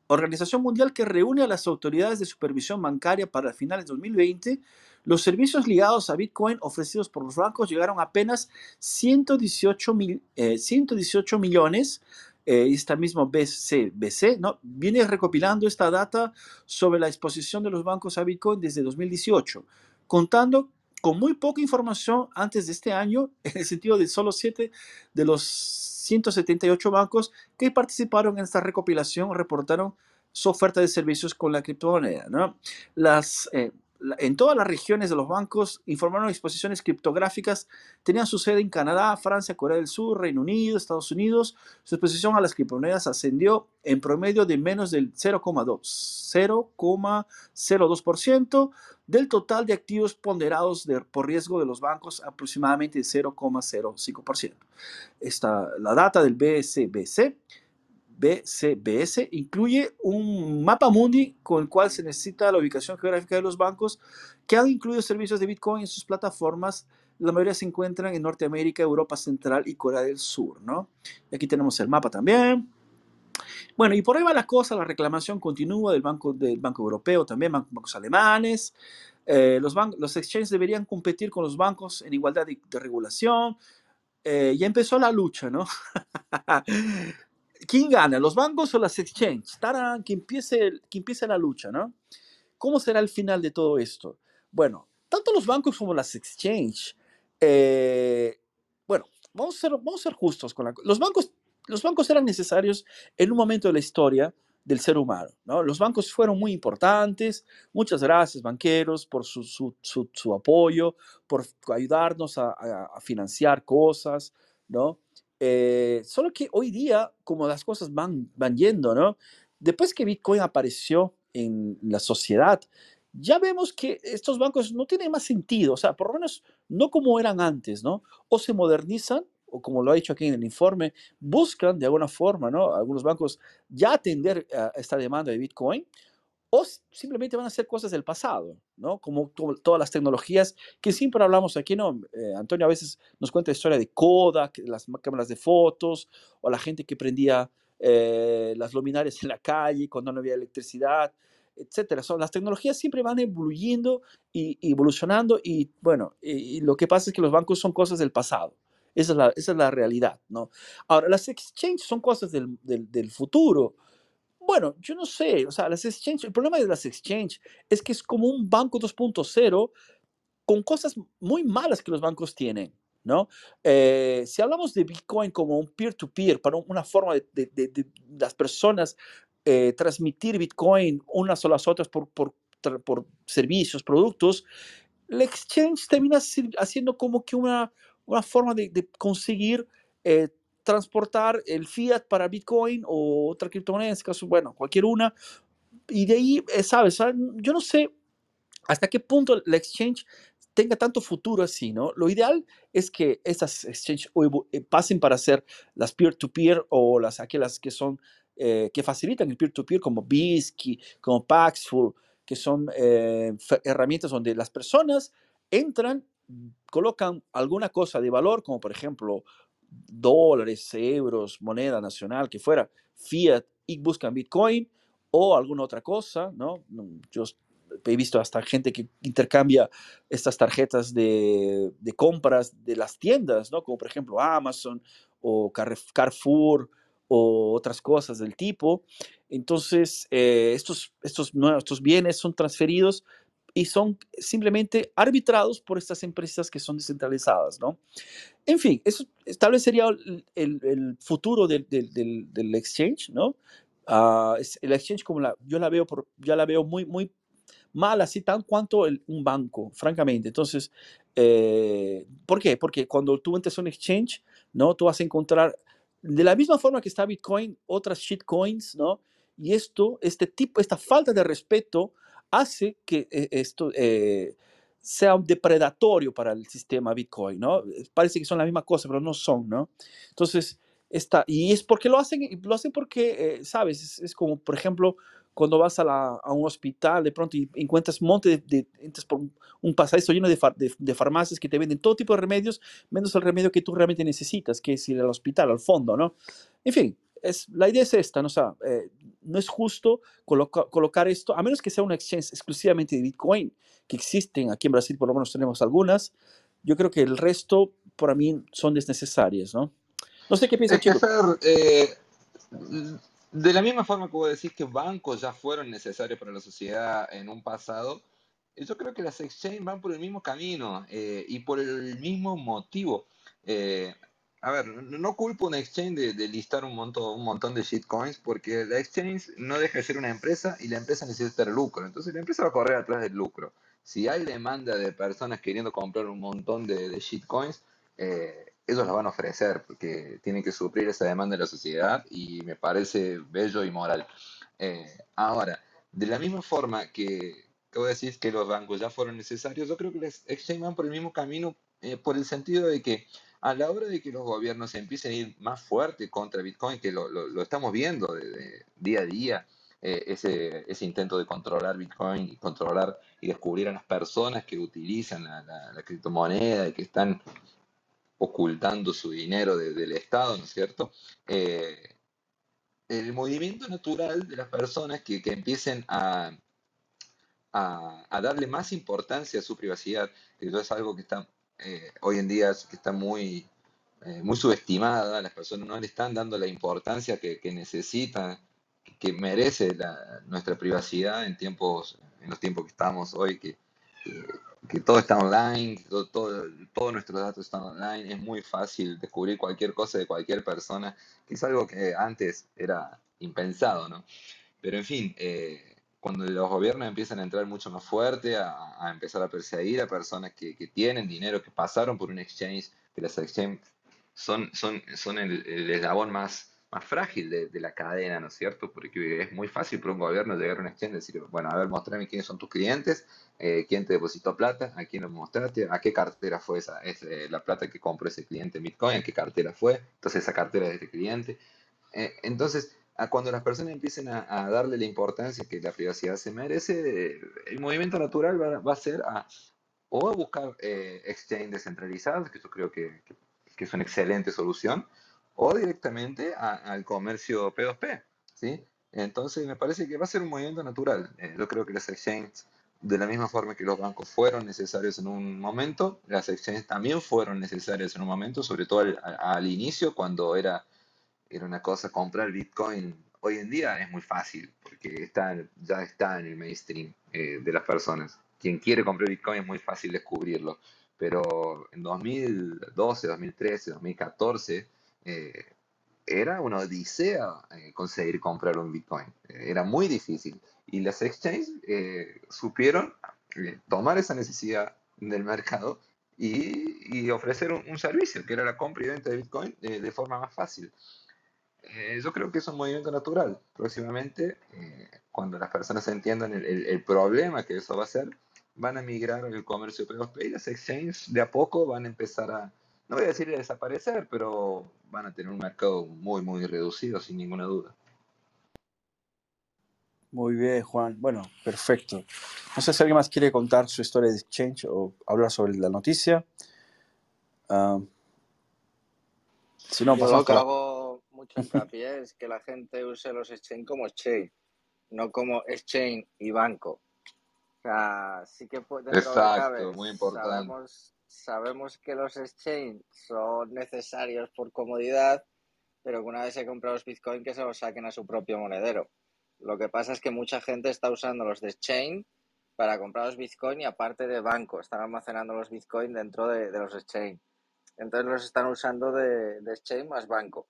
organización mundial que reúne a las autoridades de supervisión bancaria para finales de 2020, los servicios ligados a Bitcoin ofrecidos por los bancos llegaron a apenas 118, mil, 118 eh, millones. Eh, esta misma BCBC ¿no? viene recopilando esta data sobre la exposición de los bancos a Bitcoin desde 2018, contando con muy poca información antes de este año, en el sentido de solo 7 de los 178 bancos que participaron en esta recopilación reportaron su oferta de servicios con la criptomoneda. ¿no? Las, eh, en todas las regiones de los bancos informaron exposiciones criptográficas, tenían su sede en Canadá, Francia, Corea del Sur, Reino Unido, Estados Unidos. Su exposición a las criptomonedas ascendió en promedio de menos del 0,02% del total de activos ponderados de, por riesgo de los bancos, aproximadamente 0,05%. La data del BSBC BCBS incluye un mapa mundi con el cual se necesita la ubicación geográfica de los bancos que han incluido servicios de Bitcoin en sus plataformas. La mayoría se encuentran en Norteamérica, Europa Central y Corea del Sur, ¿no? Y aquí tenemos el mapa también. Bueno, y por ahí va la cosa, la reclamación continúa del Banco, del banco Europeo, también bancos alemanes. Eh, los, los exchanges deberían competir con los bancos en igualdad de, regulación. Eh, ya empezó la lucha, ¿no? ¿Quién gana? ¿Los bancos o las exchanges? Tarán, que empiece, que empiece la lucha, ¿no? ¿Cómo será el final de todo esto? Bueno, tanto los bancos como las exchanges, eh, bueno, vamos a, ser, vamos a ser justos con la, los bancos. Los bancos eran necesarios en un momento de la historia del ser humano. ¿no? Los bancos fueron muy importantes. Muchas gracias, banqueros, por su, su, su, apoyo, por ayudarnos a, a, financiar cosas. ¿no? Eh, solo que hoy día, como las cosas van, van yendo, ¿no? Después que Bitcoin apareció en la sociedad, ya vemos que estos bancos no tienen más sentido, o sea, por lo menos no como eran antes, ¿no? O se modernizan, o como lo ha dicho aquí en el informe, buscan de alguna forma, ¿no? Algunos bancos ya atender a esta demanda de Bitcoin, o simplemente van a hacer cosas del pasado, ¿no? Como todas las tecnologías que siempre hablamos aquí, ¿no? Eh, Antonio a veces nos cuenta la historia de Kodak, las cámaras de fotos, o la gente que prendía eh, las luminarias en la calle cuando no había electricidad, etcétera. Son, las tecnologías siempre van evoluyendo y evolucionando y, bueno, lo que pasa es que los bancos son cosas del pasado. Esa es la, realidad, ¿no? Ahora, las exchanges son cosas del futuro, bueno, yo no sé, o sea, las exchanges, el problema de las exchanges es que es como un banco 2.0 con cosas muy malas que los bancos tienen, ¿no? Eh, si hablamos de Bitcoin como un peer-to-peer, para una forma de, de, las personas eh, transmitir Bitcoin unas a las otras por, por, por servicios, productos, la exchange termina haciendo como que una, una forma de, conseguir eh, transportar el fiat para Bitcoin o otra criptomoneda, en este caso, bueno, cualquier una. Y de ahí, eh, ¿sabes? Yo no sé hasta qué punto la exchange tenga tanto futuro así, ¿no? Lo ideal es que estas exchanges eh, pasen para ser las peer-to-peer o las aquellas que son, eh, que facilitan el peer-to-peer como Bisky, como Paxful, que son herramientas donde las personas entran, colocan alguna cosa de valor, como por ejemplo dólares, euros, moneda nacional, que fuera fiat y buscan Bitcoin o alguna otra cosa, ¿no? Yo he visto hasta gente que intercambia estas tarjetas de, compras de las tiendas, ¿no? Como por ejemplo Amazon o Carrefour o otras cosas del tipo. Entonces, eh, estos, estos bienes son transferidos y son simplemente arbitrados por estas empresas que son descentralizadas, ¿no? En fin, eso tal vez sería el, el, futuro del, del, del, exchange, ¿no? Uh, el exchange como la, yo la veo, por, ya la veo muy, muy mal así tan cuanto un banco, francamente. Entonces, eh, ¿por qué? Porque cuando tú entras a un exchange, ¿no? Tú vas a encontrar, de la misma forma que está Bitcoin, otras shitcoins, ¿no? Y esto, este tipo, esta falta de respeto hace que eh, esto eh, sea un depredatorio para el sistema Bitcoin, ¿no? Parece que son la misma cosa, pero no son, ¿no? Entonces, está, y es porque lo hacen, lo hacen porque, ¿sabes? Es, como, por ejemplo, cuando vas a, un hospital de pronto y encuentras monte de, entras por un, pasadizo lleno de, de, farmacias que te venden todo tipo de remedios, menos el remedio que tú realmente necesitas, que es ir al hospital, al fondo, ¿no? En fin, es, la idea es esta, ¿no? O eh, no es justo colocar esto, a menos que sea una exchange exclusivamente de Bitcoin, que existen aquí en Brasil, por lo menos tenemos algunas, yo creo que el resto, para mí, son desnecesarias, ¿no? No sé qué piensas, Chico. Eh, de la misma forma que vos decís que bancos ya fueron necesarios para la sociedad en un pasado, yo creo que las exchanges van por el mismo camino eh, y por el mismo motivo. Eh, a ver, no culpo una exchange de, listar un montón, un montón de shitcoins porque la exchange no deja de ser una empresa y la empresa necesita el lucro. Entonces la empresa va a correr atrás del lucro. Si hay demanda de personas queriendo comprar un montón de, de shitcoins, eh, ellos la van a ofrecer porque tienen que suplir esa demanda de la sociedad y me parece bello y moral. Eh, ahora, de la misma forma que, que vos decís que los bancos ya fueron necesarios, yo creo que los exchange van por el mismo camino eh, por el sentido de que a la hora de que los gobiernos empiecen a ir más fuerte contra Bitcoin, que lo, lo, estamos viendo día a día, eh, ese, ese, intento de controlar Bitcoin y controlar y descubrir a las personas que utilizan la, la, criptomoneda y que están ocultando su dinero del Estado, ¿no es cierto? Eh, el movimiento natural de las personas que, empiecen a, a, darle más importancia a su privacidad, que es algo que está eh, hoy en día que está muy, eh, muy subestimada, las personas no le están dando la importancia que, que necesitan, que merece nuestra privacidad en tiempos, en los tiempos que estamos hoy, que, que todo está online, todo, todo, todos nuestros datos están online, es muy fácil descubrir cualquier cosa de cualquier persona, que es algo que antes era impensado, ¿no? Pero en fin, eh, cuando los gobiernos empiezan a entrar mucho más fuerte, a, empezar a perseguir a personas que, que, tienen dinero, que pasaron por un exchange, que las exchanges son, son, son el, el eslabón más, más frágil de, de, la cadena, ¿no es cierto? Porque es muy fácil para un gobierno llegar a un exchange y decir, bueno, a ver, mostrame quiénes son tus clientes, eh, quién te depositó plata, a quién lo mostraste, a qué cartera fue esa, es, eh, la plata que compró ese cliente en Bitcoin, a qué cartera fue, entonces esa cartera es de este cliente. Eh, entonces, a cuando las personas empiecen a, a, darle la importancia que la privacidad se merece, el movimiento natural va, va, a ser a o a buscar exchanges descentralizados, que yo creo que, que, que es una excelente solución, o directamente al comercio P2P, ¿sí? Entonces me parece que va a ser un movimiento natural. Eh, yo creo que las exchanges, de la misma forma que los bancos fueron necesarios en un momento, las exchanges también fueron necesarias en un momento, sobre todo al, inicio, cuando era, era una cosa comprar Bitcoin. Hoy en día es muy fácil, porque está, ya está en el mainstream eh, de las personas. Quien quiere comprar Bitcoin es muy fácil descubrirlo. Pero en 2012, 2013, 2014 eh, era una odisea eh, conseguir comprar un Bitcoin. Eh, era muy difícil. Y las exchanges supieron tomar esa necesidad del mercado y, ofrecer un, un servicio, que era la compra y venta de Bitcoin de forma más fácil. Eh, yo creo que es un movimiento natural. Próximamente, eh, cuando las personas entiendan el, el- el problema que eso va a ser, van a migrar al comercio P2P y las exchanges de a poco van a empezar a, no voy a decir a desaparecer, pero van a tener un mercado muy, muy reducido, sin ninguna duda. Muy bien, Juan. Bueno, perfecto. No sé si alguien más quiere contar su historia de exchange o hablar sobre la noticia. Ah, si no, pasamos mucho hincapié es que la gente use los exchange como exchange, no como exchange y banco. O sea, sí que pu- dentro de lo que Exacto, muy importante. sabemos, sabemos que los exchange son necesarios por comodidad, pero que una vez se compra los Bitcoin que se los saquen a su propio monedero. Lo que pasa es que mucha gente está usando los de exchange para comprar los Bitcoin y aparte de banco, están almacenando los Bitcoin dentro de, de los exchange. Entonces los están usando de, de exchange más banco.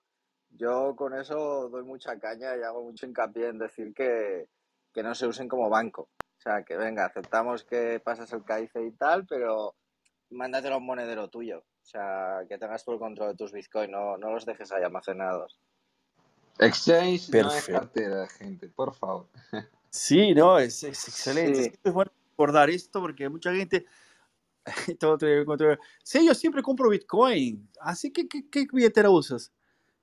Yo con eso doy mucha caña y hago mucho hincapié en decir que, que no se usen como banco. O sea, que venga, aceptamos que pasas el CAICE y tal, pero mándatelo a un monedero tuyo. O sea, que tengas tú el control de tus Bitcoin, no, no los dejes ahí almacenados. Exchange no es Perfecto. cartera, gente, por favor. Sí, no, es, es excelente. Sí. Es bueno recordar esto porque mucha gente... todo te- todo- Sí, yo siempre compro Bitcoin. Así que, ¿qué, qué billetera usas?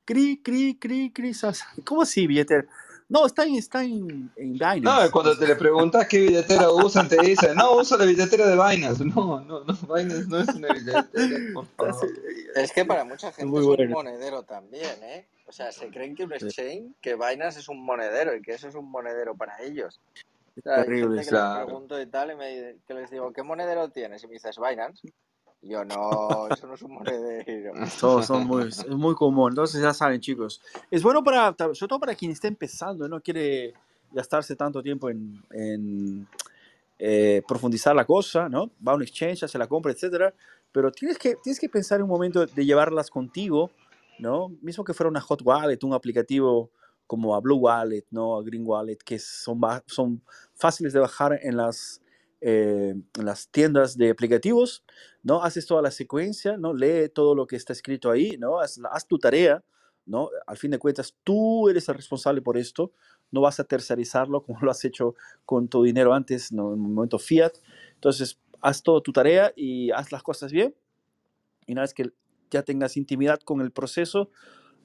Cri, cri, cri, cri. sas- ¿Cómo así billetera? No, está en, está en, en No, Binance. cuando te le preguntas qué billetera usan, te dicen, no, uso la billetera de Binance. No, no, no, Binance no es una billetera, por Está- favor. Es que para mucha gente muy es un bueno. monedero también, ¿eh? O sea, se creen que un exchange, que Binance es un monedero y que eso es un monedero para ellos. O sea, hay terrible. gente que les pregunto y tal y me, que les digo, ¿qué monedero tienes? Y me dices, Binance. Yo, no, eso no es un monedero. Son, son muy, es muy común. Entonces ya saben, chicos. Es bueno para, sobre todo para quien está empezando, no quiere gastarse tanto tiempo en, en, eh, profundizar la cosa, ¿no? Va a un exchange, hace la compra, etcétera. Pero tienes que, tienes que pensar en un momento de llevarlas contigo, ¿no? Mismo que fuera una hot wallet, un aplicativo como a Blue Wallet, ¿no? A Green Wallet, que son, son fáciles de bajar en las, eh, las tiendas de aplicativos, ¿no? Haces toda la secuencia, ¿no? Lee todo lo que está escrito ahí, ¿no? Haz, tu tarea, ¿no? Al fin de cuentas, tú eres el responsable por esto, no vas a tercerizarlo como lo has hecho con tu dinero antes, ¿no? En un momento fiat. Entonces, haz toda tu tarea y haz las cosas bien. Y una vez que ya tengas intimidad con el proceso,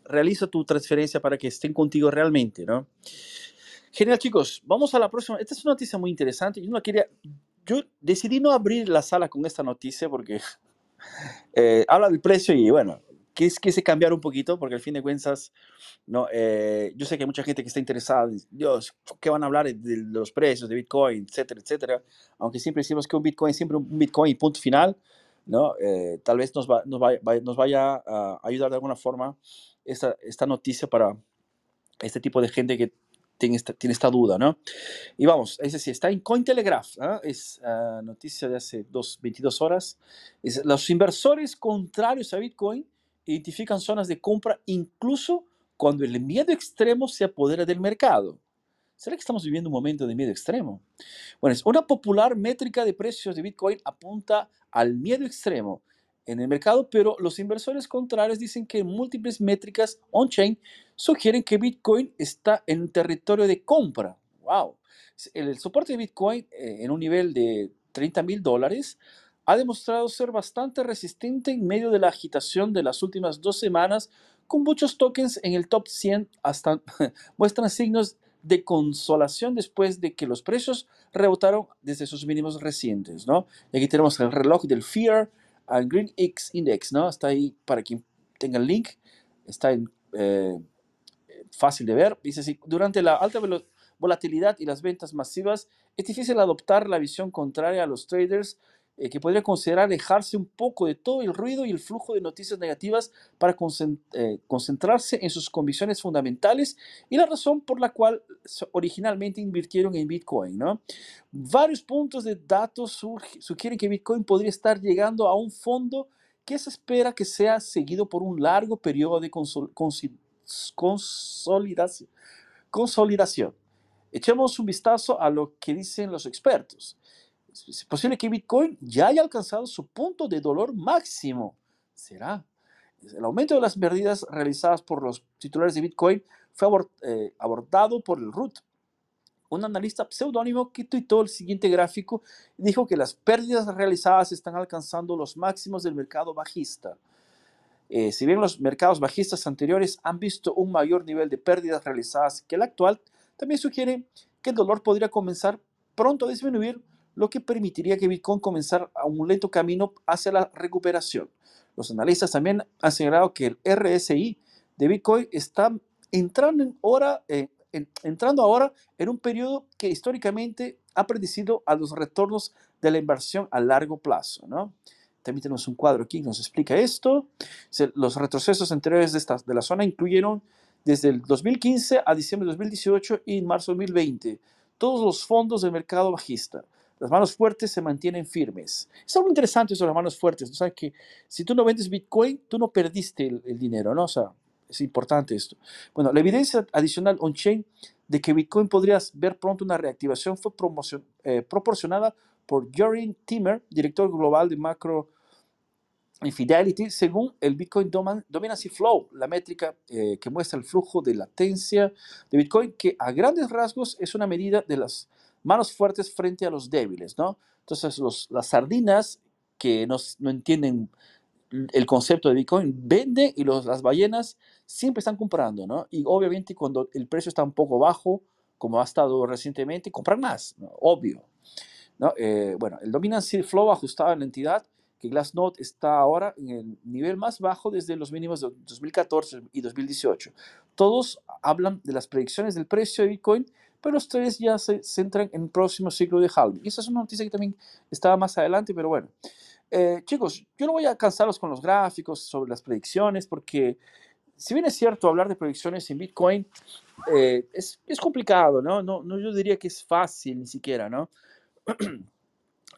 realiza tu transferencia para que estén contigo realmente, ¿no? Genial, chicos. Vamos a la próxima. Esta es una noticia muy interesante. Yo no quería. Yo decidí no abrir la sala con esta noticia porque eh, habla del precio y bueno, quise, quise cambiar un poquito porque al fin de cuentas, no, Eh, yo sé que hay mucha gente que está interesada. Dios, ¿qué van a hablar de, los precios de Bitcoin, etcétera, etcétera? Aunque siempre decimos que un Bitcoin siempre un Bitcoin y punto final, ¿no? Eh, tal vez nos, va- nos, vaya- nos vaya a ayudar de alguna forma esta, esta noticia para este tipo de gente que tiene esta, tiene esta duda, ¿no? Y vamos, es decir, está en Cointelegraph, ¿ah? es ah, noticia de hace dos, 22 horas. Es, los inversores contrarios a Bitcoin identifican zonas de compra incluso cuando el miedo extremo se apodera del mercado. ¿Será que estamos viviendo un momento de miedo extremo? Bueno, es una popular métrica de precios de Bitcoin apunta al miedo extremo en el mercado, pero los inversores contrarios dicen que múltiples métricas on-chain sugieren que Bitcoin está en un territorio de compra. ¡Wow! El soporte de Bitcoin eh, en un nivel de 30 mil dólares ha demostrado ser bastante resistente en medio de la agitación de las últimas dos semanas, con muchos tokens en el top 100 hasta muestran signos de consolación después de que los precios rebotaron desde sus mínimos recientes, ¿no? Y aquí tenemos el reloj del Fear and Green X Index, ¿no? Está ahí para quien tenga el link, está en, eh, fácil de ver. Dice así, durante la alta volatilidad y las ventas masivas, es difícil adoptar la visión contraria a los traders eh, que podría considerar alejarse un poco de todo el ruido y el flujo de noticias negativas para eh, concentrarse en sus convicciones fundamentales y la razón por la cual originalmente invirtieron en Bitcoin. ¿no? Varios puntos de datos sugieren que Bitcoin podría estar llegando a un fondo que se espera que sea seguido por un largo periodo de consolidación. Echemos un vistazo a lo que dicen los expertos. Es posible que Bitcoin ya haya alcanzado su punto de dolor máximo. ¿Será? El aumento de las pérdidas realizadas por los titulares de Bitcoin fue eh, abordado por el RUT, un analista pseudónimo que tuitó el siguiente gráfico y dijo que las pérdidas realizadas están alcanzando los máximos del mercado bajista. Eh, si bien los mercados bajistas anteriores han visto un mayor nivel de pérdidas realizadas que el actual, también sugiere que el dolor podría comenzar pronto a disminuir, lo que permitiría que Bitcoin comenzara un lento camino hacia la recuperación. Los analistas también han señalado que el RSI de Bitcoin está en eh, entrando ahora en un periodo que históricamente ha predecido a los retornos de la inversión a largo plazo. ¿no? También tenemos un cuadro aquí que nos explica esto. Los retrocesos anteriores de, esta, de la zona incluyeron desde el 2015 a diciembre de 2018 y marzo de 2020 todos los fondos del mercado bajista. Las manos fuertes se mantienen firmes. Es algo interesante de las manos fuertes. O sea, que si tú no vendes Bitcoin, tú no perdiste el, dinero, ¿no? O sea, es importante esto. Bueno, la evidencia adicional on-chain de que Bitcoin podría ver pronto una reactivación fue eh, proporcionada por Jorin Timmer, director global de Macro Infidelity, según el Bitcoin Dominancy Flow, la métrica eh, que muestra el flujo de latencia de Bitcoin, que a grandes rasgos es una medida de las manos fuertes frente a los débiles, ¿no? Entonces, las sardinas que no, no entienden el concepto de Bitcoin venden y las ballenas siempre están comprando, ¿no? Y obviamente cuando el precio está un poco bajo, como ha estado recientemente, compran más, obvio. ¿no? Eh, bueno, el Dominancy Flow ajustado en la entidad que Glassnode está ahora en el nivel más bajo desde los mínimos de 2014 y 2018. Todos hablan de las predicciones del precio de Bitcoin, pero tres ya se centran en el próximo ciclo de halving. Y esa es una noticia que también estaba más adelante, pero bueno. Eh, chicos, yo no voy a cansarlos con los gráficos sobre las predicciones, porque si bien es cierto hablar de predicciones en Bitcoin, eh, es, es, complicado, ¿no? ¿no? No, Yo diría que es fácil ni siquiera, ¿no?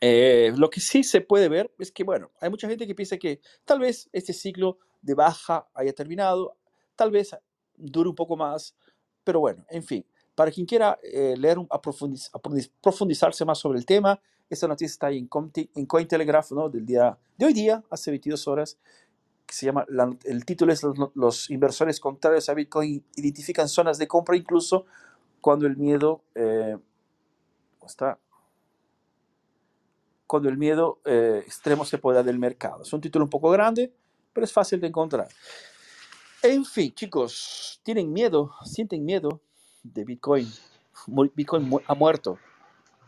Eh, lo que sí se puede ver es que, bueno, hay mucha gente que piensa que tal vez este ciclo de baja haya terminado, tal vez dure un poco más, pero bueno, en fin, para quien quiera eh, leer, a profundizarse más sobre el tema, esta noticia está ahí en, en Cointelegraph ¿no? del día de hoy día, hace 22 horas, que se llama, el título es los, inversores contrarios a Bitcoin identifican zonas de compra incluso cuando el miedo eh, está cuando el miedo eh, extremo se pueda del mercado. Es un título un poco grande, pero es fácil de encontrar. En fin, chicos, ¿tienen miedo? ¿Sienten miedo de Bitcoin? Bitcoin ha muerto.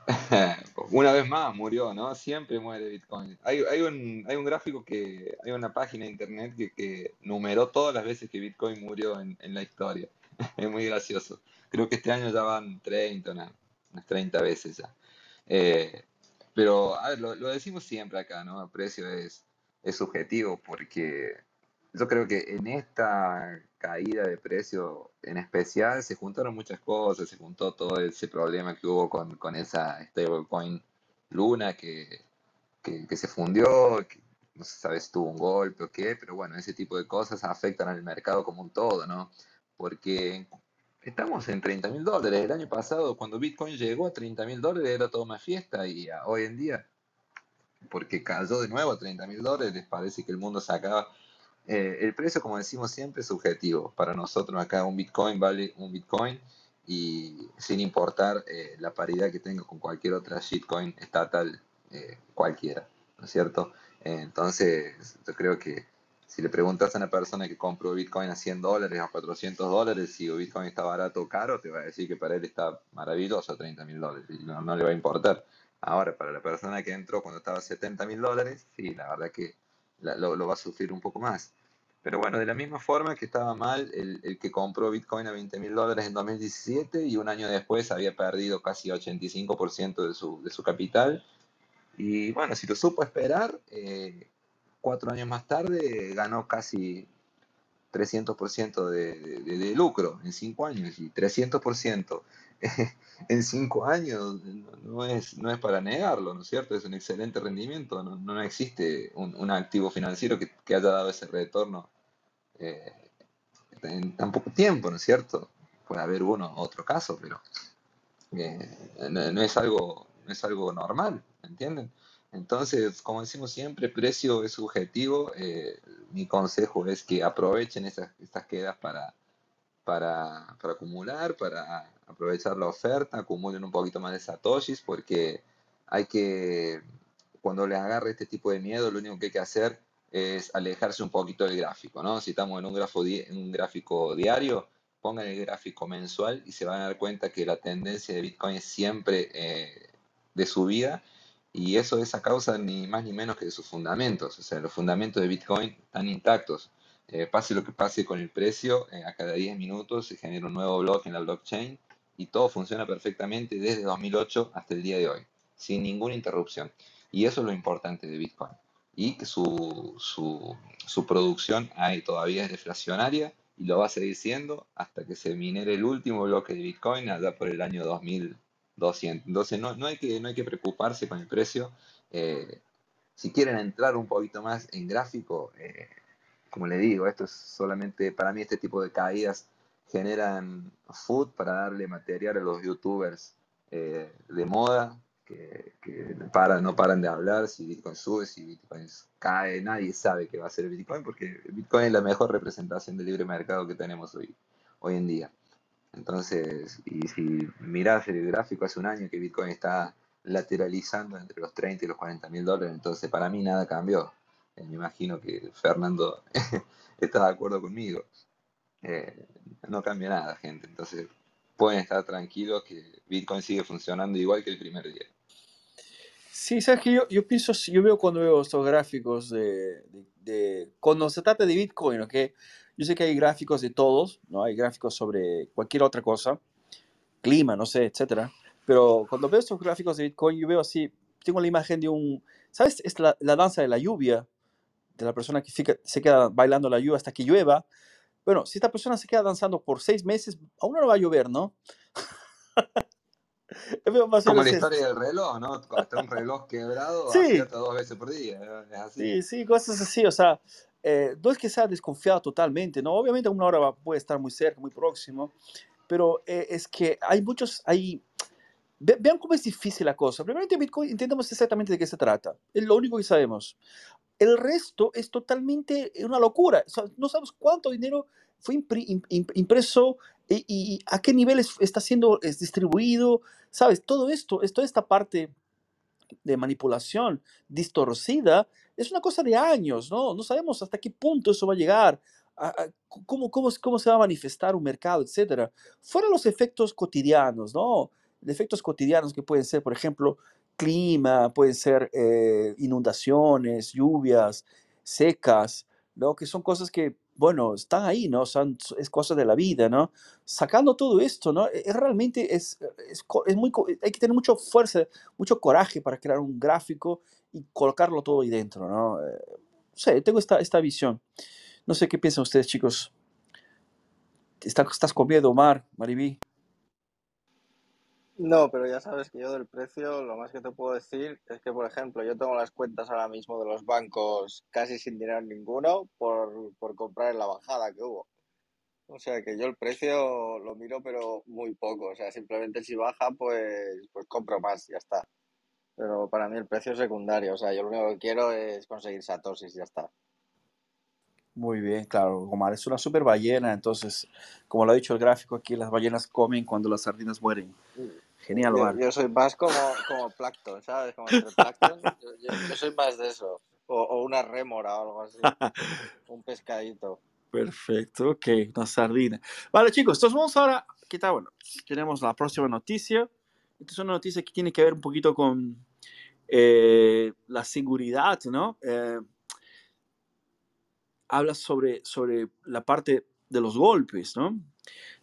Una vez más murió, ¿no? Siempre muere Bitcoin. Hay, hay, un, hay un gráfico que, hay una página de internet que, que numeró todas las veces que Bitcoin murió en, en, la historia. Es muy gracioso. Creo que este año ya van 30, unas 30 veces ya. Eh, pero, ver, lo, decimos siempre acá, ¿no? El precio es, es subjetivo porque yo creo que en esta caída de precio en especial se juntaron muchas cosas, se juntó todo ese problema que hubo con, con esa stablecoin Luna que, que, se fundió, no se sabe si tuvo un golpe o qué, pero bueno, ese tipo de cosas afectan al mercado como un todo, ¿no? Porque Estamos en 30 mil dólares. El año pasado, cuando Bitcoin llegó a 30 mil dólares, era toda una fiesta. Y hoy en día, porque cayó de nuevo a 30 mil dólares, parece que el mundo se acaba. Eh, el precio, como decimos siempre, es subjetivo. Para nosotros acá un Bitcoin vale un Bitcoin y sin importar eh, la paridad que tenga con cualquier otra shitcoin estatal eh, cualquiera, ¿no es cierto? entonces, yo creo que si le preguntas a una persona que compró Bitcoin a 100 dólares a 400 dólares, si Bitcoin está barato o caro, te va a decir que para él está maravilloso a 30 mil dólares y no, le va a importar. Ahora, para la persona que entró cuando estaba a 70 mil dólares, sí, la verdad que lo, va a sufrir un poco más. Pero bueno, de la misma forma que estaba mal el, el que compró Bitcoin a 20 mil dólares en 2017 y un año después había perdido casi 85% de su, de su capital. Y bueno, si lo supo esperar, eh, cuatro años más tarde ganó casi 300% de, de, lucro en cinco años y 300% en cinco años no es, no es para negarlo, ¿no es cierto? Es un excelente rendimiento, no, no existe un, activo financiero que, que, haya dado ese retorno eh, en tan poco tiempo, ¿no es cierto? Puede haber uno otro caso, pero eh, no, es algo es algo normal, ¿entienden? Entonces, como decimos siempre, precio es subjetivo. eh, mi consejo es que aprovechen esas, estas quedas para, para, para acumular, para aprovechar la oferta, acumulen un poquito más de satoshis, porque hay que, cuando les agarre este tipo de miedo, lo único que hay que hacer es alejarse un poquito del gráfico, ¿no? Si estamos en un, gráfico diario, pongan el gráfico mensual y se van a dar cuenta que la tendencia de Bitcoin es siempre eh, de subida y eso es a causa ni más ni menos que de sus fundamentos. O sea, los fundamentos de Bitcoin están intactos. Eh, pase lo que pase con el precio, eh, a cada 10 minutos se genera un nuevo bloque en la blockchain y todo funciona perfectamente desde 2008 hasta el día de hoy, sin ninguna interrupción. Y eso es lo importante de Bitcoin. Y que su, su, producción todavía es deflacionaria y lo va a seguir siendo hasta que se minere el último bloque de Bitcoin allá por el año 2200. Entonces no, no hay que, no hay que preocuparse con el precio. Eh, si quieren entrar un poquito más en gráfico, eh, como le digo, esto es solamente, para mí este tipo de caídas generan food para darle material a los youtubers eh, de moda que, que no paran, no paran de hablar si Bitcoin sube, si Bitcoin cae, nadie sabe qué va a ser Bitcoin porque Bitcoin es la mejor representación del libre mercado que tenemos hoy, hoy en día. Entonces, y si mirás el gráfico hace un año que Bitcoin está lateralizando entre los 30 y los 40 mil dólares, entonces para mí nada cambió. Eh, me imagino que Fernando está de acuerdo conmigo. Eh, no cambia nada, gente. Entonces pueden estar tranquilos que Bitcoin sigue funcionando igual que el primer día. Sí, sabes que yo, yo pienso, yo veo cuando veo estos gráficos de, de, de- cuando se trata de Bitcoin, ¿ok? Yo sé que hay gráficos de todos, ¿no? Hay gráficos sobre cualquier otra cosa, clima, no sé, etcétera. Pero cuando veo estos gráficos de Bitcoin, yo veo así, tengo la imagen de un, ¿sabes? Es la, la danza de la lluvia, de la persona que fica- se queda bailando la lluvia hasta que llueva. Bueno, si esta persona se queda danzando por seis meses, aún no va a llover, ¿no? Yo veo más o Como la historia del reloj, ¿no? Está un reloj quebrado, Sí. acierta dos veces por día. ¿eh? Es así. Sí, sí, cosas así, o sea, eh, no es que sea desconfiado totalmente, ¿no? Obviamente una hora puede estar muy cerca, muy próximo, pero eh, es que hay muchos, hay, ve- vean cómo es difícil la cosa. Primeramente Bitcoin, entendemos exactamente de qué se trata, es lo único que sabemos. El resto es totalmente una locura, o sea, no sabemos cuánto dinero fue impri- im- im- impreso y, y a qué niveles está siendo es distribuido, ¿sabes? Todo esto, es toda esta parte de manipulación distorcida es una cosa de años, ¿no? No sabemos hasta qué punto eso va a llegar, cómo, cómo, cómo se va a manifestar un mercado, etcétera. Fuera los efectos cotidianos, ¿no? Efectos cotidianos que pueden ser, por ejemplo, clima, pueden ser eh, inundaciones, lluvias, secas, ¿no? Que son cosas que, bueno, están ahí, ¿no? Son, es cosa de la vida, ¿no? Sacando todo esto, ¿no? Es, realmente es, es, es muy, co- hay que tener mucha fuerza mucho coraje para crear un gráfico y colocarlo todo ahí dentro, ¿no? Eh, sé, tengo esta, esta visión. No sé qué piensan ustedes, chicos. ¿Estás, estás con miedo, Omar, Maribí? No, pero ya sabes que yo del precio, lo más que te puedo decir es que, por ejemplo, yo tengo las cuentas ahora mismo de los bancos casi sin dinero ninguno por, por comprar en la bajada que hubo. O sea que yo el precio lo miro, pero muy poco. O sea, simplemente si baja, pues, pues compro más, ya está. Pero para mí el precio es secundario. O sea, yo lo único que quiero es conseguir satoshis, ya está. Muy bien, claro, Omar es una super ballena, entonces, como lo ha dicho el gráfico aquí, las ballenas comen cuando las sardinas mueren. Genial, Yo, yo soy más como, como plancton, ¿sabes? Como entre plancton. Yo, yo- yo soy más de eso. O, o una rémora o algo así. Un pescadito. Perfecto, ok, una sardina. Vale, chicos, entonces vamos ahora, ¿qué tal? Bueno, tenemos la próxima noticia. Esta es una noticia que tiene que ver un poquito con eh, la seguridad, ¿no? Eh, habla sobre, sobre la parte de los golpes, ¿no?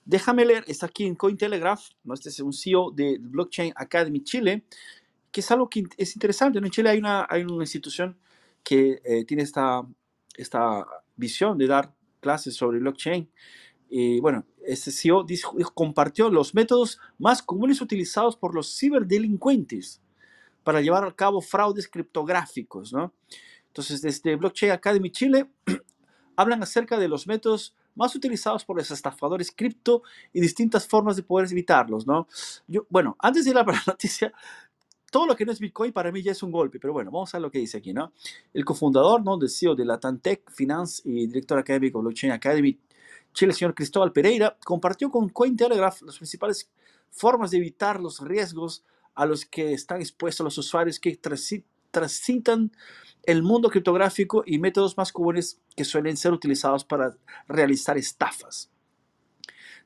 Déjame leer, está aquí en Cointelegraph, ¿no? Este es un CEO de Blockchain Academy Chile, que es algo que es interesante. En Chile hay una, hay una institución que eh, tiene esta, esta visión de dar clases sobre blockchain. Y bueno, ese CEO compartió los métodos más comunes utilizados por los ciberdelincuentes para llevar a cabo fraudes criptográficos, ¿no? Entonces, desde Blockchain Academy Chile hablan acerca de los métodos más utilizados por los estafadores cripto y distintas formas de poder evitarlos, ¿no? Yo, bueno, antes de ir a la noticia, todo lo que no es Bitcoin para mí ya es un golpe, pero bueno, vamos a ver lo que dice aquí, ¿no? El cofundador, ¿no? Del CEO de la Tantec Finance y director académico de Blockchain Academy, Chile, el señor Cristóbal Pereira, compartió con Cointelegraph las principales formas de evitar los riesgos a los que están expuestos los usuarios que transitan el mundo criptográfico y métodos más comunes que suelen ser utilizados para realizar estafas.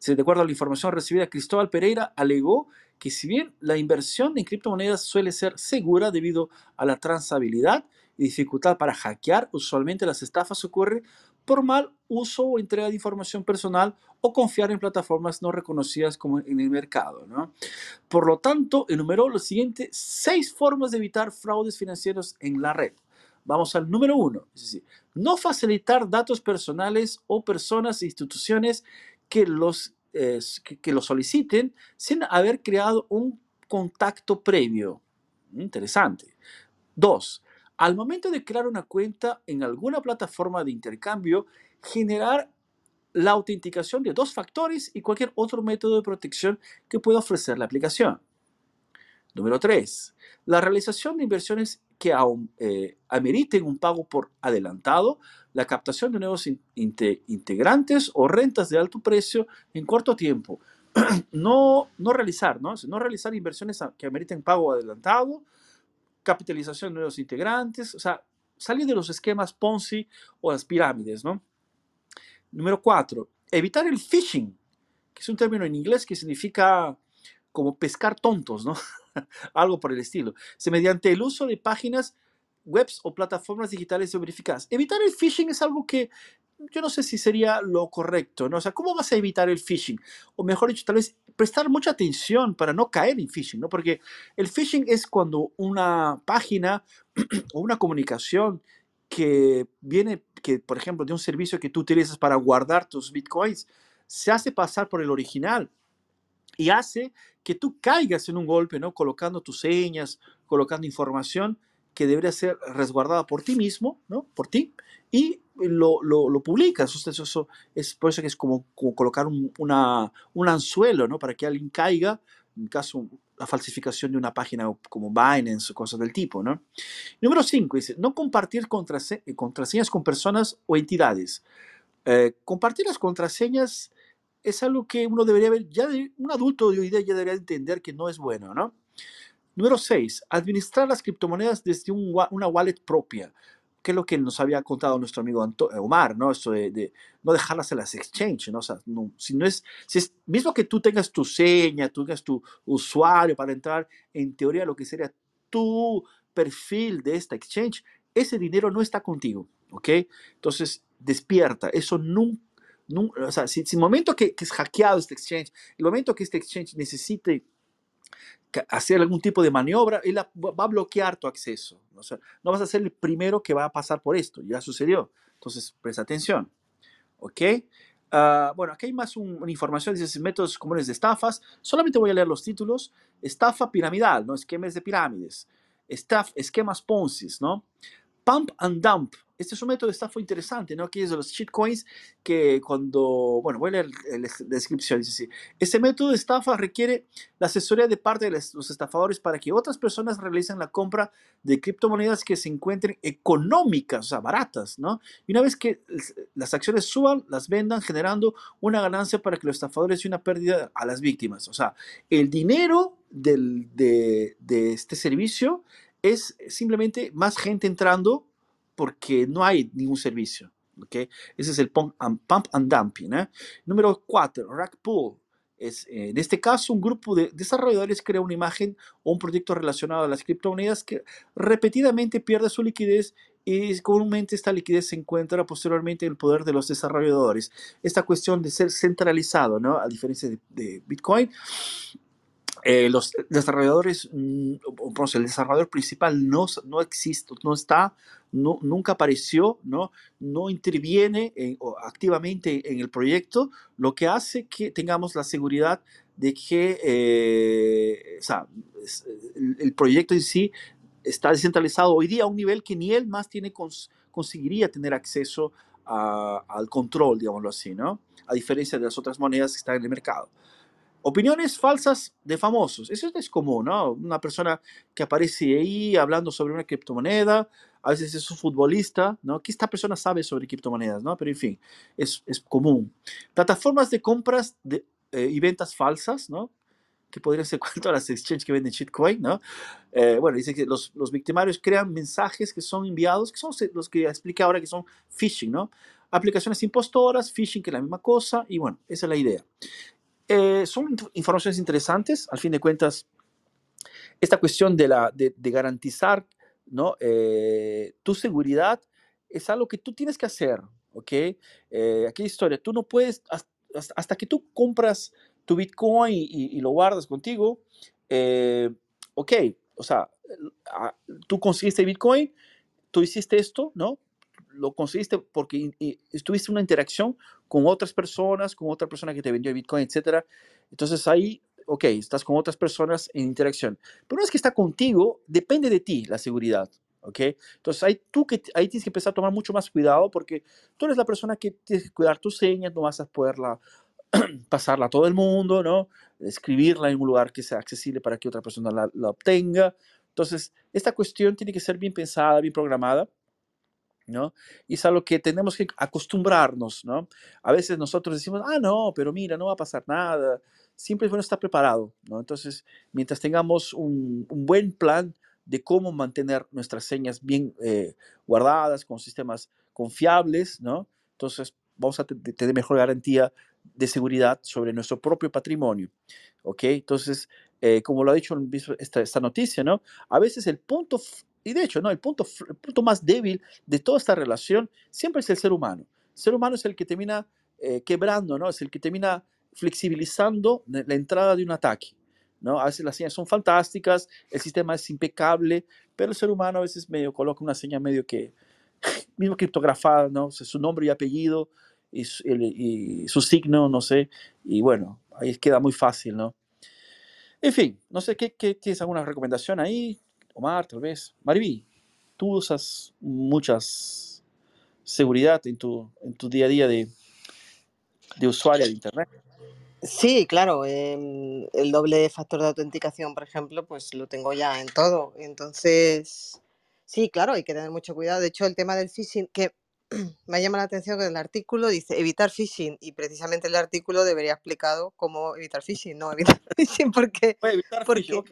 de acuerdo a la información recibida, Cristóbal Pereira alegó que si bien la inversión en criptomonedas suele ser segura debido a la transabilidad y dificultad para hackear, usualmente las estafas ocurren por mal uso o entrega de información personal o confiar en plataformas no reconocidas como en el mercado. ¿no? Por lo tanto, enumeró los siguientes seis formas de evitar fraudes financieros en la red. Vamos al número uno, no facilitar datos personales o personas e instituciones que los que, lo soliciten sin haber creado un contacto previo. Interesante. Dos, al momento de crear una cuenta en alguna plataforma de intercambio, generar la autenticación de dos factores y cualquier otro método de protección que pueda ofrecer la aplicación. Número 3. La realización de inversiones que eh, ameriten un pago por adelantado, la captación de nuevos integrantes o rentas de alto precio en corto tiempo. no, no realizar, ¿no? No realizar inversiones que ameriten pago adelantado, capitalización de nuevos integrantes, o sea, salir de los esquemas Ponzi o las pirámides, ¿no? Número 4. Evitar el phishing, que es un término en inglés que significa como pescar tontos, ¿no? algo por el estilo, se mediante el uso de páginas webs o plataformas digitales verificadas. Evitar el phishing es algo que yo no sé si sería lo correcto, ¿no? O sea, ¿cómo vas a evitar el phishing? O mejor dicho, tal vez prestar mucha atención para no caer en phishing, ¿no? Porque el phishing es cuando una página o una comunicación que viene, que por ejemplo, de un servicio que tú utilizas para guardar tus bitcoins, se hace pasar por el original y hace que tú caigas en un golpe, ¿no? Colocando tus señas, colocando información que debería ser resguardada por ti mismo, ¿no? Por ti, y lo, lo, publicas. eso es por eso que es como, colocar un, una, un anzuelo, ¿no? Para que alguien caiga, en caso la falsificación de una página como Binance o cosas del tipo, ¿no? Número 5 dice, no compartir contraseñas con personas o entidades. Eh, compartir las contraseñas es algo que uno debería ver, ya de, un adulto de hoy día ya debería entender que no es bueno, ¿no? Número 6, administrar las criptomonedas desde una wallet propia, que es lo que nos había contado nuestro amigo eh, Omar, ¿no? Esto de, no dejarlas en las exchange, ¿no? O sea, si no es, si es, mismo que tú tengas tu seña, tú tengas tu usuario para entrar, en teoría lo que sería tu perfil de esta exchange, ese dinero no está contigo, ¿ok? Entonces, despierta, eso nunca o sea, si, el momento que, es hackeado este exchange, el momento que este exchange necesite hacer algún tipo de maniobra, él va a bloquear tu acceso. O sea, no vas a ser el primero que va a pasar por esto, ya sucedió. Entonces, presta atención. ¿Ok? Ah, bueno, aquí hay más una información, dice métodos comunes de estafas. Solamente voy a leer los títulos. Estafa piramidal, ¿no? Esquemas de pirámides. Estaf, esquemas Ponzi, ¿no? Pump and dump, este es un método de estafa interesante, ¿no? Que es de los shitcoins que cuando, bueno, voy a leer la descripción, dice así, este método de estafa requiere la asesoría de parte de los estafadores para que otras personas realicen la compra de criptomonedas que se encuentren económicas, o sea, baratas, ¿no? Y una vez que las acciones suban, las vendan generando una ganancia para que los estafadores y una pérdida a las víctimas. O sea, el dinero del, de, de este servicio es simplemente más gente entrando porque no hay ningún servicio. ¿okay? Ese es el pump and, pump and dumping. ¿eh? Número 4, rack pool. Es, en este caso, un grupo de desarrolladores crea una imagen o un proyecto relacionado a las criptomonedas que repetidamente pierde su liquidez y comúnmente esta liquidez se encuentra posteriormente en el poder de los desarrolladores. Esta cuestión de ser centralizado, ¿no? a diferencia de Bitcoin, eh, los desarrolladores, mm, el desarrollador principal no, no existe, no está, no, nunca apareció, no, no interviene activamente en el proyecto, lo que hace que tengamos la seguridad de que eh, el, proyecto en sí está descentralizado hoy día a un nivel que ni él más tiene conseguiría tener acceso al control, digámoslo así, ¿no? A diferencia de las otras monedas que están en el mercado. Opiniones falsas de famosos. Eso es común, ¿no? Una persona que aparece ahí hablando sobre una criptomoneda, a veces es un futbolista, ¿no? Que esta persona sabe sobre criptomonedas, ¿no? Pero en fin, es, es común. Plataformas de compras de, eh, y ventas falsas, ¿no? Que podrían ser todas las exchanges que venden shitcoin, ¿no? Eh, bueno, dice que los, los victimarios crean mensajes que son enviados, que son los que expliqué ahora que son phishing, ¿no? Aplicaciones impostoras, phishing, que es la misma cosa, y bueno, esa es la idea. Eh, son informaciones interesantes, al fin de cuentas, esta cuestión de, la, de, garantizar ¿no? Eh, tu seguridad es algo que tú tienes que hacer, ¿ok? Eh, aquí historia, tú no puedes, hasta, que tú compras tu Bitcoin y, lo guardas contigo, eh, ok, o sea, tú conseguiste Bitcoin, tú hiciste esto, ¿no? Lo conseguiste porque estuviste una interacción con otras personas, con otra persona que te vendió Bitcoin, etc. Entonces ahí, ok, estás con otras personas en interacción. Pero no es que está contigo, depende de ti la seguridad. ¿ok? Entonces ahí, tú que, ahí tienes que empezar a tomar mucho más cuidado porque tú eres la persona que tienes que cuidar tus señas, no vas a poderla pasarla a todo el mundo, ¿no? Escribirla en un lugar que sea accesible para que otra persona la, la obtenga. Entonces, esta cuestión tiene que ser bien pensada, bien programada ¿no? Y es algo que tenemos que acostumbrarnos, ¿no? A veces nosotros decimos, ah, no, pero mira, no va a pasar nada. Siempre es bueno estar preparado, ¿no? Entonces, mientras tengamos un, buen plan de cómo mantener nuestras señas bien eh, guardadas, con sistemas confiables, ¿no? Entonces, vamos a tener mejor garantía de seguridad sobre nuestro propio patrimonio, ¿ok? Entonces, eh, como lo ha dicho esta, esta noticia, ¿no? A veces el punto y de hecho, ¿no? el, punto, punto más débil de toda esta relación siempre es el ser humano. El ser humano es el que termina eh, quebrando, ¿no? es el que termina flexibilizando la entrada de un ataque. ¿no? A veces las señas son fantásticas, el sistema es impecable, pero el ser humano a veces medio coloca una seña medio que, mismo criptografada, ¿no? su nombre y apellido y su, y su, signo, no sé, y bueno, ahí queda muy fácil, ¿no? En fin, no sé, ¿qué, qué tienes alguna recomendación ahí? Omar, tal vez. Mariví, tú usas muchas seguridad en tu, en tu día a día de, de usuario de Internet. Sí, claro. Em, el doble factor de autenticación, por ejemplo, pues lo tengo ya en todo. Entonces, sí, claro, hay que tener mucho cuidado. De hecho, el tema del phishing, que me llama la atención que el artículo dice evitar phishing y precisamente el artículo debería explicado cómo evitar phishing, no evitar phishing porque, evitar porque,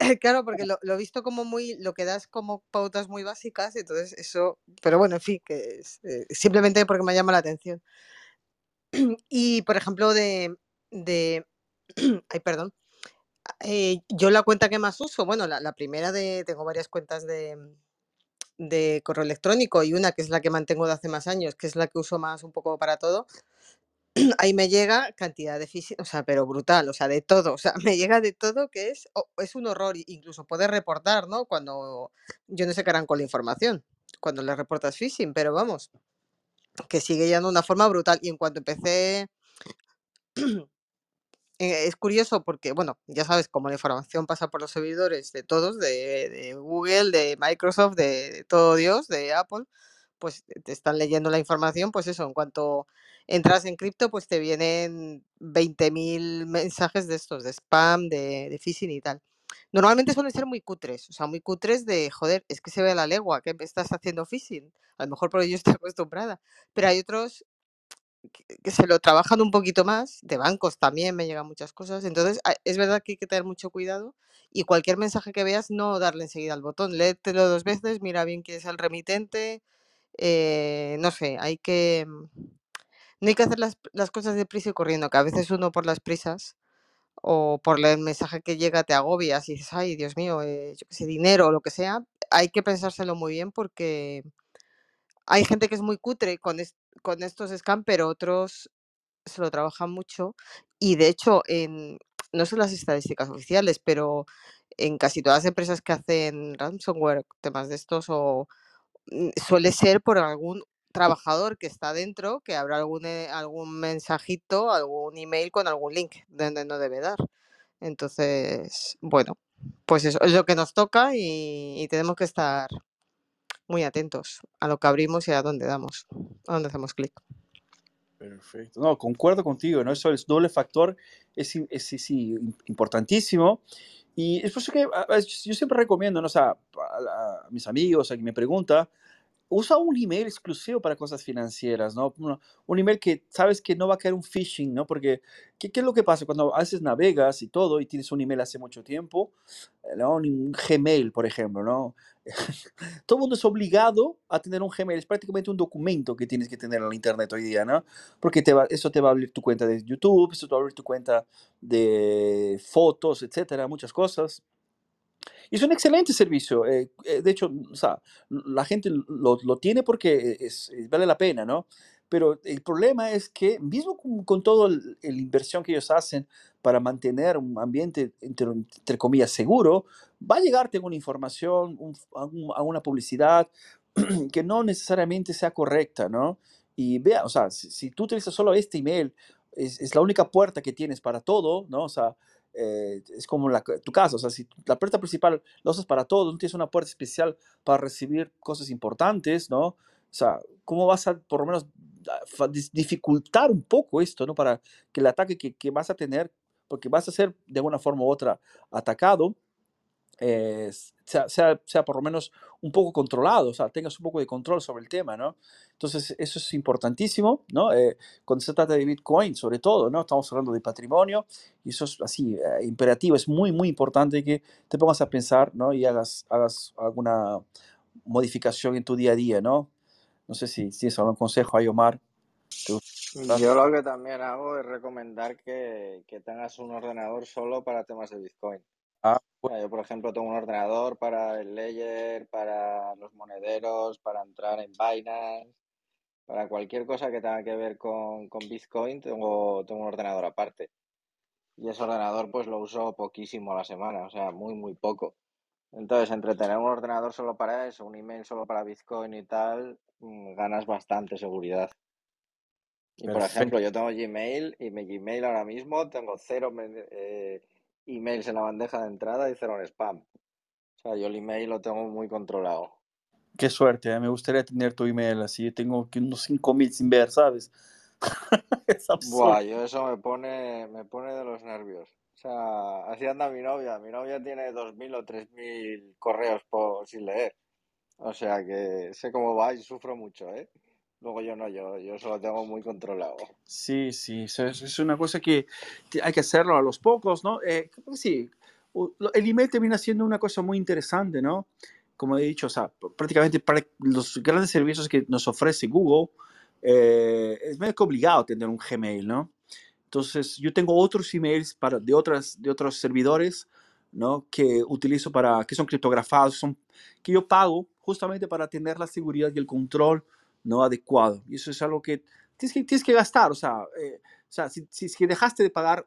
Claro, porque lo, he visto como muy, lo que das como pautas muy básicas, entonces eso, pero bueno, en fin, que es eh, simplemente porque me llama la atención. Y por ejemplo, de, de ay, perdón, eh, yo la cuenta que más uso, bueno, la, la primera de, tengo varias cuentas de, de correo electrónico y una que es la que mantengo de hace más años, que es la que uso más un poco para todo, ahí me llega cantidad de física, o sea, pero brutal, o sea, de todo, o sea, me llega de todo que es, es un horror, incluso poder reportar, ¿no? Cuando yo no sé qué harán con la información, cuando le reportas phishing, pero vamos, que sigue yendo de una forma brutal. Y en cuanto empecé, eh, es curioso porque, bueno, ya sabes, como la información pasa por los servidores de todos, de, Google, de Microsoft, de, de todo Dios, de Apple, pues te están leyendo la información, pues eso, en cuanto entras en cripto, pues te vienen 20.000 mensajes de estos, de spam, de, phishing y tal. Normalmente suelen ser muy cutres, o sea, muy cutres de, joder, es que se ve a la legua que estás haciendo phishing. A lo mejor por ello estoy acostumbrada. Pero hay otros que, se lo trabajan un poquito más, de bancos también me llegan muchas cosas. Entonces, es verdad que hay que tener mucho cuidado y cualquier mensaje que veas, no darle enseguida al botón. Léetelo dos veces, mira bien quién es el remitente. Eh, no sé, hay que no hay que hacer las, las cosas deprisa y corriendo, que a veces uno por las prisas o por el mensaje que llega te agobias y dices, ay, Dios mío, eh, yo qué sé, dinero o lo que sea, hay que pensárselo muy bien porque hay gente que es muy cutre con, con estos scams, pero otros se lo trabajan mucho y de hecho, en, no son las estadísticas oficiales, pero en casi todas las empresas que hacen ransomware, temas de estos, o mm, suele ser por algún trabajador que está dentro que habrá algún, eh, algún mensajito, algún email con algún link donde no debe dar. Entonces, bueno, pues eso es lo que nos toca y, tenemos que estar muy atentos a lo que abrimos y a dónde damos, a dónde hacemos clic. Perfecto. No, concuerdo contigo, ¿no? Eso, el doble factor es, es, sí, importantísimo. Y es por eso que yo siempre recomiendo, ¿no? O sea, a, mis amigos, a quien me pregunta, usa un email exclusivo para cosas financieras, ¿no? Un email que sabes que no va a caer un phishing, ¿no? Porque, ¿qué, ¿qué, es lo que pasa? Cuando haces navegas y todo y tienes un email hace mucho tiempo, eh, ¿no? Un Gmail, por ejemplo, ¿no? todo el mundo es obligado a tener un Gmail, es prácticamente un documento que tienes que tener en la internet hoy día, ¿no? Porque te eso te va a abrir tu cuenta de YouTube, eso te va a abrir tu cuenta de fotos, etcétera, muchas cosas. Y es un excelente servicio. Eh, eh, de hecho, o sea, la gente lo, lo tiene porque es, vale la pena, ¿no? Pero el problema es que, mismo con, con toda la inversión que ellos hacen para mantener un ambiente, entre, entre comillas, seguro, va a llegarte una información, un, a una publicidad que no necesariamente sea correcta, ¿no? Y vea, o sea, si, si tú utilizas solo este email, es, es, la única puerta que tienes para todo, ¿no? O sea, eh, es como la, tu casa, o sea, si la puerta principal la usas para todo, no tienes una puerta especial para recibir cosas importantes, ¿no? O sea, ¿cómo vas a por lo menos dificultar un poco esto, ¿no? Para que el ataque que, que vas a tener, porque vas a ser de una forma u otra atacado, eh, sea, sea, sea, por lo menos un poco controlado, o sea, tengas un poco de control sobre el tema, ¿no? Entonces, eso es importantísimo, ¿no? Eh, cuando se trata de Bitcoin, sobre todo, ¿no? Estamos hablando de patrimonio y eso es así, eh, imperativo, es muy, muy importante que te pongas a pensar, ¿no? Y hagas, hagas alguna modificación en tu día a día, ¿no? No sé si tienes algún consejo ahí, Omar. Yo lo que también hago es recomendar que, que tengas un ordenador solo para temas de Bitcoin. Ah, yo, por ejemplo, tengo un ordenador para el Ledger, para los monederos, para entrar en Binance, para cualquier cosa que tenga que ver con, con Bitcoin, tengo, tengo un ordenador aparte. Y ese ordenador pues lo uso poquísimo a la semana, o sea, muy, muy poco. Entonces, entre tener un ordenador solo para eso, un email solo para Bitcoin y tal, mm, ganas bastante seguridad. Y por ejemplo, yo tengo Gmail y mi Gmail ahora mismo tengo cero eh, emails en la bandeja de entrada y cero en spam. O sea, yo el email lo tengo muy controlado. Qué suerte, ¿eh? me gustaría tener tu email así. Tengo unos 5000 sin ver, ¿sabes? es Buah, yo eso me pone, me pone de los nervios. O sea, así anda mi novia. Mi novia tiene 2.000 o 3.000 correos por, sin leer. O sea que sé cómo va y sufro mucho, ¿eh? Luego yo no, yo, yo eso lo tengo muy controlado. Sí, sí, es una cosa que hay que hacerlo a los pocos, ¿no? Eh, sí, el email termina siendo una cosa muy interesante, ¿no? Como he dicho, o sea, prácticamente para los grandes servicios que nos ofrece Google, eh, es medio obligado tener un Gmail, ¿no? Entonces, yo tengo otros emails para, de, otras, de otros servidores, ¿no? Que utilizo para, que son criptografados, son, que yo pago justamente para tener la seguridad y el control no adecuado. Y eso es algo que tienes que, tienes que gastar. O sea, eh, o sea si, si, dejaste de pagar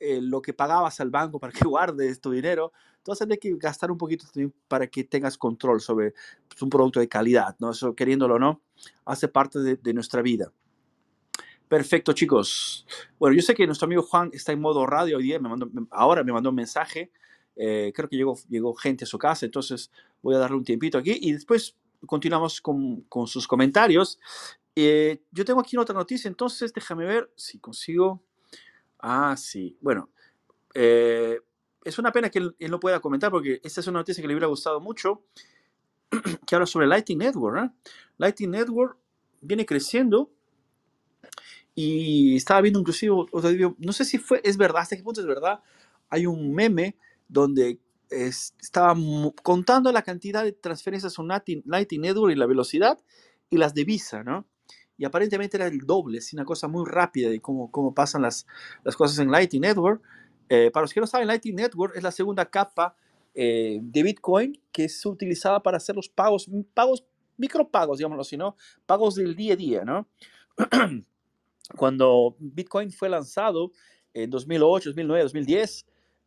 eh, lo que pagabas al banco para que guardes tu dinero, entonces hay que gastar un poquito para que tengas control sobre pues, un producto de calidad. ¿no? Eso, queriéndolo o no, hace parte de, de nuestra vida. Perfecto, chicos. Bueno, yo sé que nuestro amigo Juan está en modo radio hoy día, me mandó, ahora me mandó un mensaje. Eh, creo que llegó, llegó gente a su casa, entonces voy a darle un tiempito aquí y después continuamos con, con sus comentarios. Eh, yo tengo aquí otra noticia, entonces déjame ver si consigo. Ah, sí. Bueno, eh, es una pena que él, no pueda comentar porque esta es una noticia que le hubiera gustado mucho, que habla sobre Lightning Network. ¿eh? Lightning Network viene creciendo y estaba viendo inclusive otro no sé si fue, es verdad, hasta qué punto es verdad, hay un meme donde estaba contando la cantidad de transferencias a Lightning Network y la velocidad y las de Visa, ¿no? Y aparentemente era el doble, es una cosa muy rápida de cómo, cómo pasan las, las cosas en Lightning Network. Eh, para los que no saben, Lightning Network es la segunda capa eh, de Bitcoin que es utilizada para hacer los pagos, pagos, micropagos, digámoslo así, ¿no? Pagos del día a día, ¿no? Cuando Bitcoin fue lanzado en 2008, 2009, 2010,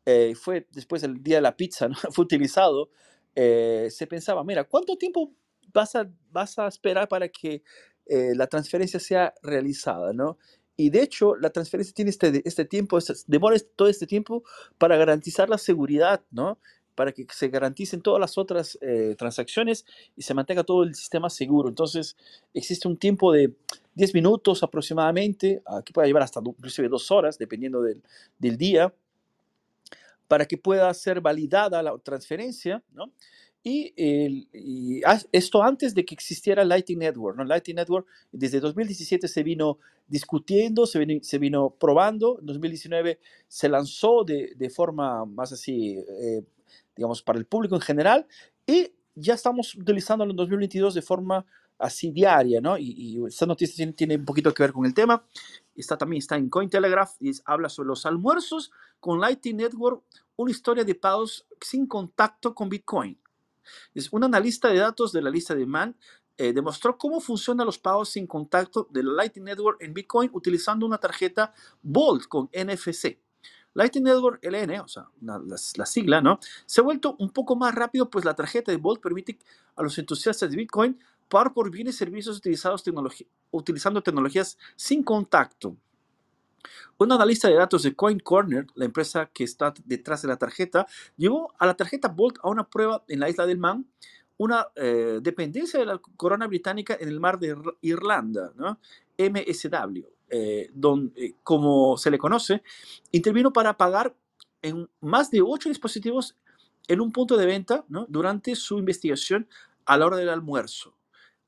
eh, fue después del día de la pizza, ¿no? fue utilizado, eh, se pensaba, mira, ¿cuánto tiempo vas a, vas a esperar para que eh, la transferencia sea realizada? ¿no? Y de hecho, la transferencia tiene este, este tiempo, este, demora todo este tiempo para garantizar la seguridad, ¿no? para que se garanticen todas las otras eh, transacciones y se mantenga todo el sistema seguro. Entonces, existe un tiempo de 10 minutos aproximadamente, que puede llevar hasta inclusive dos horas, dependiendo del, del día, para que pueda ser validada la transferencia, ¿no? Y, esto antes de que existiera Lightning Network. ¿no? Lightning Network desde 2017 se vino discutiendo, se vino, probando. En 2019 se lanzó de, de forma más así, eh, digamos, para el público en general. Y ya estamos utilizándolo en 2022 de forma así diaria, ¿no? Y, y esta noticia tiene, un poquito que ver con el tema. Está también está en Cointelegraph y habla sobre los almuerzos con Lightning Network, una historia de pagos sin contacto con Bitcoin. Es un analista de datos de la lista de Mann eh, demostró cómo funcionan los pagos sin contacto de la Lightning Network en Bitcoin utilizando una tarjeta Bolt con NFC. Lightning Network LN, o sea, la, sigla, ¿no? Se ha vuelto un poco más rápido, pues la tarjeta de Bolt permite a los entusiastas de Bitcoin pagar por bienes y servicios utilizados utilizando tecnologías sin contacto. Un analista de datos de Coin Corner, la empresa que está detrás de la tarjeta, llevó a la tarjeta Bolt a una prueba en la isla del Man, una eh, dependencia de la corona británica en el mar de Irlanda, ¿no? MSW, eh, eh, como se le conoce, intervino para pagar en más de ocho dispositivos en un punto de venta durante su investigación a la hora del almuerzo.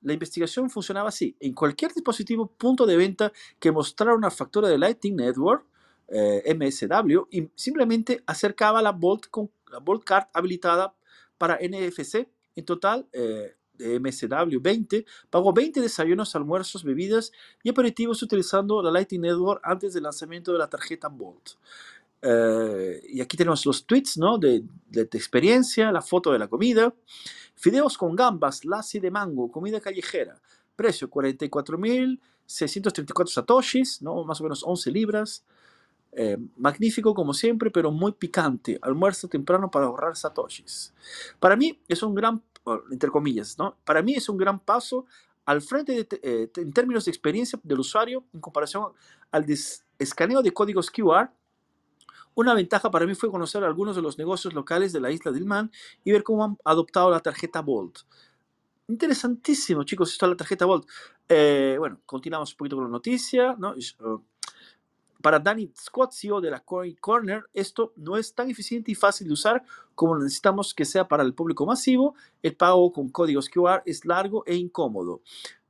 La investigación funcionaba así. En cualquier dispositivo punto de venta que mostrara una factura de Lightning Network, eh, MSW, y simplemente acercaba la Bolt, con, la Bolt Card habilitada para NFC. En total, eh, de MSW 20, pagó 20 desayunos, almuerzos, bebidas y aperitivos utilizando la Lightning Network antes del lanzamiento de la tarjeta Bolt. Eh, y aquí tenemos los tweets ¿no? de, de, de, experiencia, la foto de la comida. Fideos con gambas, lassi de mango, comida callejera. Precio 44.634 satoshis, ¿no? más o menos 11 libras. Eh, magnífico como siempre, pero muy picante. Almuerzo temprano para ahorrar satoshis. Para mí es un gran, entre comillas, ¿no? Para mí es un gran paso al frente eh, en términos de experiencia del usuario en comparación al escaneo de códigos QR una ventaja para mí fue conocer algunos de los negocios locales de la isla del Man y ver cómo han adoptado la tarjeta Bolt. Interesantísimo, chicos, esto es la tarjeta Bolt. Eh, bueno, continuamos un poquito con la noticia. ¿no? Uh, para Danny Scott, CEO de la Coin Corner, esto no es tan eficiente y fácil de usar como necesitamos que sea para el público masivo. El pago con códigos QR es largo e incómodo.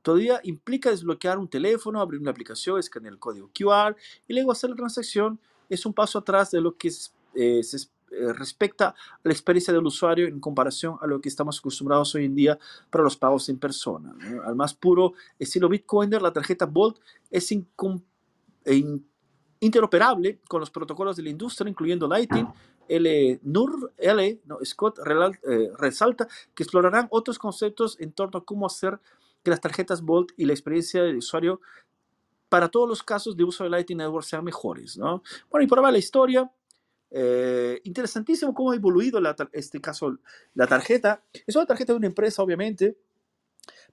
Todavía implica desbloquear un teléfono, abrir una aplicación, escanear el código QR y luego hacer la transacción es un paso atrás de lo que eh, se eh, respecta a la experiencia del usuario en comparación a lo que estamos acostumbrados hoy en día para los pagos en persona. Al más puro estilo Bitcoiner, la tarjeta Bolt es interoperable con los protocolos de la industria, incluyendo Lightning. L. NUR L. Scott eh, resalta que explorarán otros conceptos en torno a cómo hacer que las tarjetas Bolt y la experiencia del usuario para todos los casos de uso de Lightning Network sean mejores, ¿no? Bueno, y por ahora la historia, eh, interesantísimo cómo ha evoluido la, este caso la tarjeta. Es una tarjeta de una empresa, obviamente,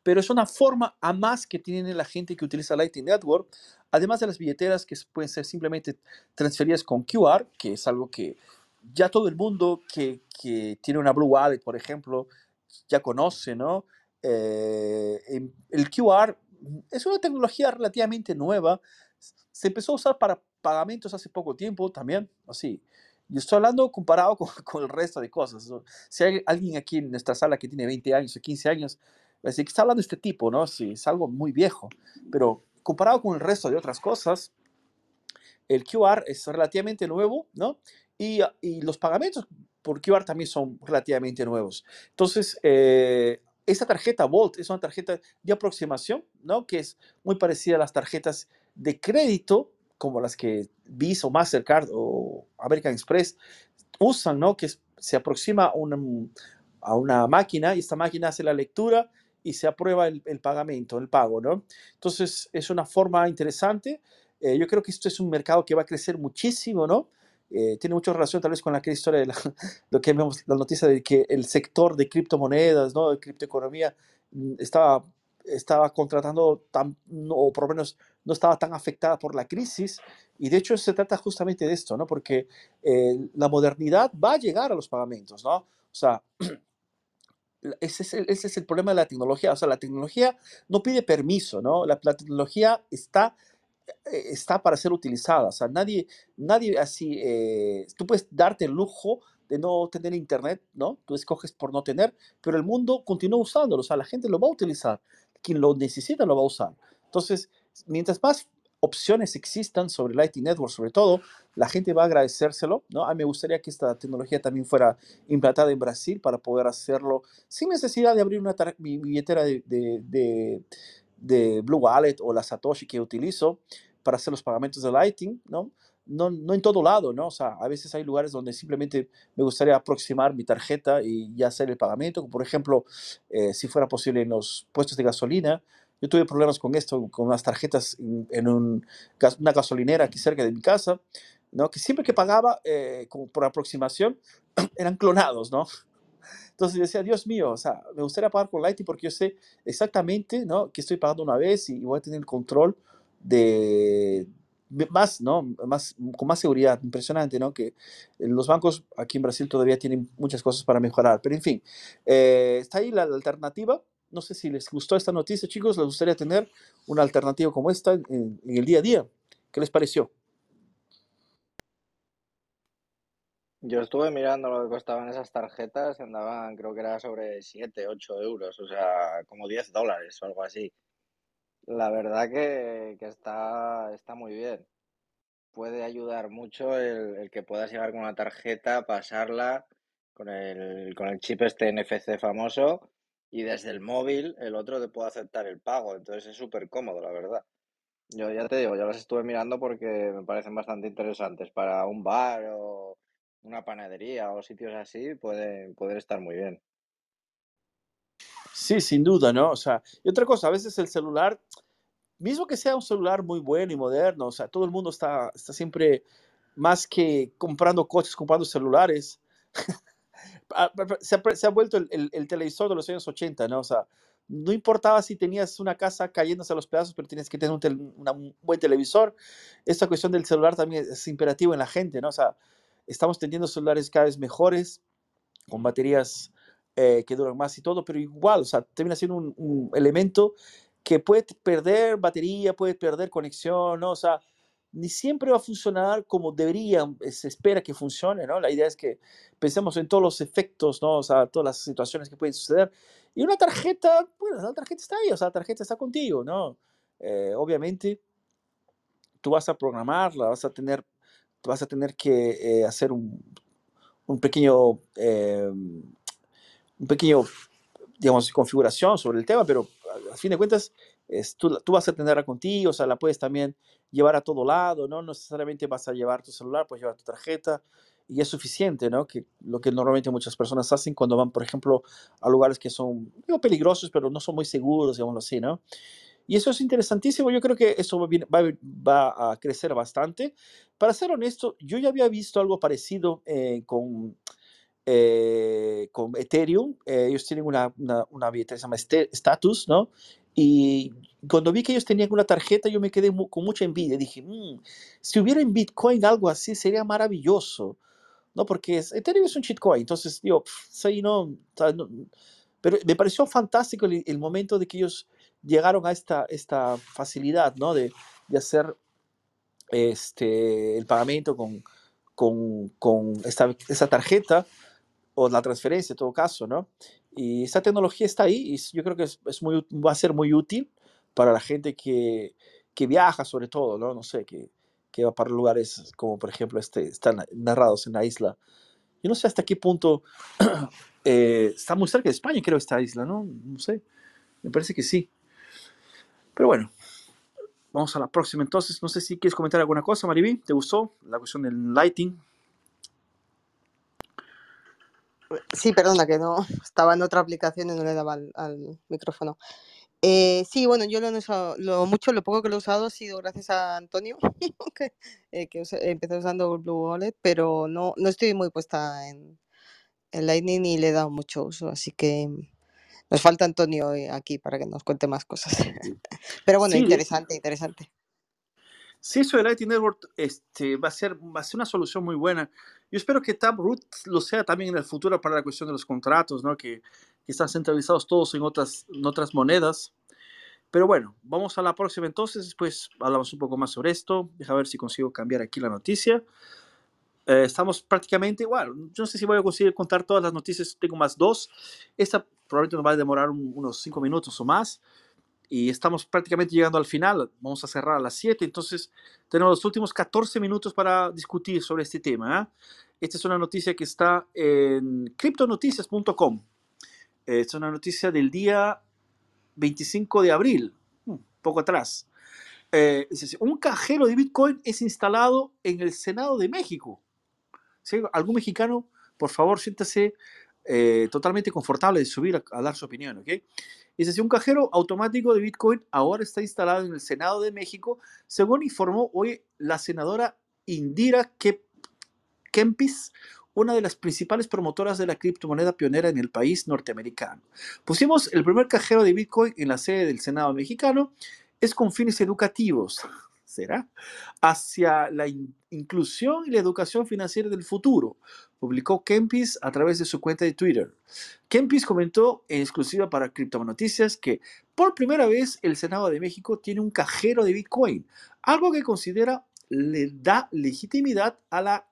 pero es una forma a más que tiene la gente que utiliza Lightning Network, además de las billeteras que pueden ser simplemente transferidas con QR, que es algo que ya todo el mundo que, que tiene una Blue Wallet, por ejemplo, ya conoce, ¿no? Eh, el QR es una tecnología relativamente nueva. Se empezó a usar para pagamentos hace poco tiempo también, así. Yo estoy hablando comparado con, con, el resto de cosas. Si hay alguien aquí en nuestra sala que tiene 20 años o 15 años, va a decir que está hablando de este tipo, ¿no? Sí, es algo muy viejo. Pero comparado con el resto de otras cosas, el QR es relativamente nuevo, ¿no? Y, y los pagamentos por QR también son relativamente nuevos. Entonces, eh, esta tarjeta Volt es una tarjeta de aproximación, ¿no? Que es muy parecida a las tarjetas de crédito, como las que Visa o Mastercard o American Express usan, ¿no? Que se aproxima a una, a máquina y esta máquina hace la lectura y se aprueba el, el pagamento, el pago, ¿no? Entonces es una forma interesante. Eh, yo creo que esto es un mercado que va a crecer muchísimo, ¿no? Eh, tiene mucha relación tal vez con la historia de lo que vemos, la noticia de que el sector de criptomonedas, ¿no? de criptoeconomía, mm, estaba, estaba contratando, tan, o por lo menos no estaba tan afectada por la crisis. Y de hecho se trata justamente de esto, ¿no? Porque eh, la modernidad va a llegar a los pagamentos, ¿no? O sea, ese es, el, ese es, el, problema de la tecnología. O sea, la tecnología no pide permiso, ¿no? La, la tecnología está, está para ser utilizada. O sea, nadie, nadie así, eh, tú puedes darte el lujo de no tener internet, ¿no? Tú escoges por no tener, pero el mundo continúa usándolo. O sea, la gente lo va a utilizar. Quien lo necesita lo va a usar. Entonces, mientras más opciones existan sobre Lightning Network, sobre todo, la gente va a agradecérselo, ¿no? A mí me gustaría que esta tecnología también fuera implantada en Brasil para poder hacerlo sin necesidad de abrir una mi billetera de, de, de, de, Blue Wallet o la Satoshi que utilizo para hacer los pagamentos de Lightning, ¿no? No, no en todo lado, ¿no? O sea, a veces hay lugares donde simplemente me gustaría aproximar mi tarjeta y ya hacer el pagamento, por ejemplo, eh, si fuera posible en los puestos de gasolina, yo tuve problemas con esto, con unas tarjetas en, un, una gasolinera aquí cerca de mi casa, ¿no? que siempre que pagaba eh, como por aproximación eran clonados, ¿no? Entonces yo decía, Dios mío, o sea, me gustaría pagar con Lightning porque yo sé exactamente, ¿no? Que estoy pagando una vez y voy a tener el control de más, ¿no? Más, con más seguridad, impresionante, ¿no? Que los bancos aquí en Brasil todavía tienen muchas cosas para mejorar, pero en fin, eh, está ahí la alternativa no sé si les gustó esta noticia, chicos. Les gustaría tener una alternativa como esta en, el día a día. ¿Qué les pareció? Yo estuve mirando lo que costaban esas tarjetas, andaban, creo que era sobre 7, 8 euros, o sea, como 10 dólares o algo así. La verdad que, que está, está muy bien. Puede ayudar mucho el, el, que puedas llegar con una tarjeta, pasarla con el, con el chip este NFC famoso y desde el móvil el otro te puede aceptar el pago. Entonces es súper cómodo, la verdad. Yo ya te digo, ya las estuve mirando porque me parecen bastante interesantes. Para un bar o una panadería o sitios así pueden poder estar muy bien. Sí, sin duda, ¿no? O sea, y otra cosa, a veces el celular, mismo que sea un celular muy bueno y moderno, o sea, todo el mundo está, está siempre más que comprando coches, comprando celulares. Ah, se ha, se ha vuelto el, el, televisor de los años 80, ¿no? O sea, no importaba si tenías una casa cayéndose a los pedazos, pero tienes que tener un, un, buen televisor. Esta cuestión del celular también es imperativo en la gente, ¿no? O sea, estamos teniendo celulares cada vez mejores, con baterías eh, que duran más y todo, pero igual, o sea, termina siendo un, un elemento que puede perder batería, puede perder conexión, ¿no? O sea, ni siempre va a funcionar como debería, eh, se espera que funcione, ¿no? La idea es que pensemos en todos los efectos, ¿no? O sea, todas las situaciones que pueden suceder. Y una tarjeta, bueno, la tarjeta está ahí, o sea, la tarjeta está contigo, ¿no? Eh, obviamente, tú vas a programarla, vas a tener, vas a tener que eh, hacer un, un pequeño, un pequeño, digamos, configuración sobre el tema, pero a fin de cuentas, tú, tú, vas a tenerla contigo, o sea, la puedes también llevar a todo lado, no necesariamente vas a llevar tu celular, puedes llevar tu tarjeta y es suficiente, ¿no? Que lo que normalmente muchas personas hacen cuando van, por ejemplo, a lugares que son digo, peligrosos, pero no son muy seguros, digámoslo así, ¿no? Y eso es interesantísimo, yo creo que eso va, va, va a crecer bastante. Para ser honesto, yo ya había visto algo parecido eh, con, eh, con Ethereum. Eh, ellos tienen una, una, una billetera que se llama Status, ¿no? Y cuando vi que ellos tenían una tarjeta, yo me quedé con mucha envidia. Dije, mm, si hubiera en Bitcoin algo así, sería maravilloso. ¿no? Porque Ethereum es un shitcoin, entonces, digo, ahí no, Pero me pareció fantástico el, momento de que ellos llegaron a esta, esta facilidad, ¿no? De, de hacer este, el pagamento con, con, con esta, esta tarjeta o la transferencia en todo caso, ¿no? Y esa tecnología está ahí y yo creo que es, es muy, va a ser muy útil para la gente que, que viaja sobre todo, ¿no? No sé, que, que va para lugares como por ejemplo este, están narrados en la isla. Yo no sé hasta qué punto eh, está muy cerca de España, creo, esta isla, ¿no? No sé, me parece que sí. Pero bueno, vamos a la próxima entonces. No sé si quieres comentar alguna cosa, Mariví. ¿Te gustó la cuestión del lighting? Sí, perdona, que no estaba en otra aplicación y no le daba al, micrófono. Eh, sí, bueno, yo lo he usado, lo mucho, lo poco que lo he usado ha sido gracias a Antonio, que, eh, que empezó usando Blue Wallet, pero no, no estoy muy puesta en, en Lightning y le he dado mucho uso, así que nos falta Antonio aquí para que nos cuente más cosas. Pero bueno, Sí, interesante, interesante. si eso de Lightning Network este, va, a ser, va a ser una solución muy buena. Yo espero que Taproot lo sea también en el futuro para la cuestión de los contratos, ¿no? que, que están centralizados todos en otras, en otras monedas. Pero bueno, vamos a la próxima entonces, después hablamos un poco más sobre esto. Deja ver si consigo cambiar aquí la noticia. Eh, estamos prácticamente igual. Yo no sé si voy a conseguir contar todas las noticias, tengo más dos. Esta probablemente nos va a demorar unos cinco minutos o más. Y estamos prácticamente llegando al final. Vamos a cerrar a las 7. Entonces, tenemos los últimos 14 minutos para discutir sobre este tema. ¿eh? Esta es una noticia que está en criptonoticias.com. Es una noticia del día 25 de abril, un poco atrás. Eh, un cajero de Bitcoin es instalado en el Senado de México. ¿Algún mexicano, por favor, siéntase eh, totalmente confortable de subir a, dar su opinión, ¿ok? Decir, un cajero automático de Bitcoin ahora está instalado en el Senado de México, según informó hoy la senadora Indira Kempis, una de las principales promotoras de la criptomoneda pionera en el país norteamericano. Pusimos el primer cajero de Bitcoin en la sede del Senado mexicano, es con fines educativos. ¿Será? Hacia la inclusión y la educación financiera del futuro, publicó Kempis a través de su cuenta de Twitter. Kempis comentó en exclusiva para Noticias que por primera vez el Senado de México tiene un cajero de Bitcoin, algo que considera le da legitimidad a la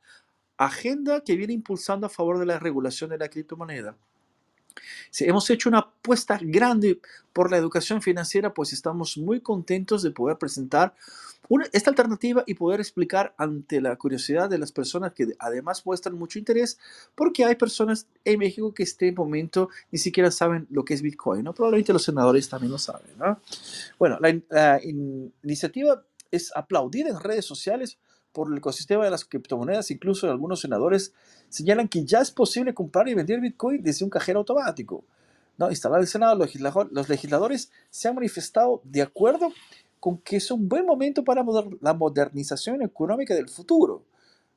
agenda que viene impulsando a favor de la regulación de la criptomoneda. Si hemos hecho una apuesta grande por la educación financiera, pues estamos muy contentos de poder presentar esta alternativa y poder explicar ante la curiosidad de las personas que además muestran mucho interés, porque hay personas en México que este momento ni siquiera saben lo que es Bitcoin, ¿no? Probablemente los senadores también lo saben, ¿no? Bueno, la, la iniciativa es aplaudida en redes sociales por el ecosistema de las criptomonedas, incluso algunos senadores señalan que ya es posible comprar y vender Bitcoin desde un cajero automático. ¿no? Instalado el Senado, los legisladores se han manifestado de acuerdo con que es un buen momento para la modernización económica del futuro.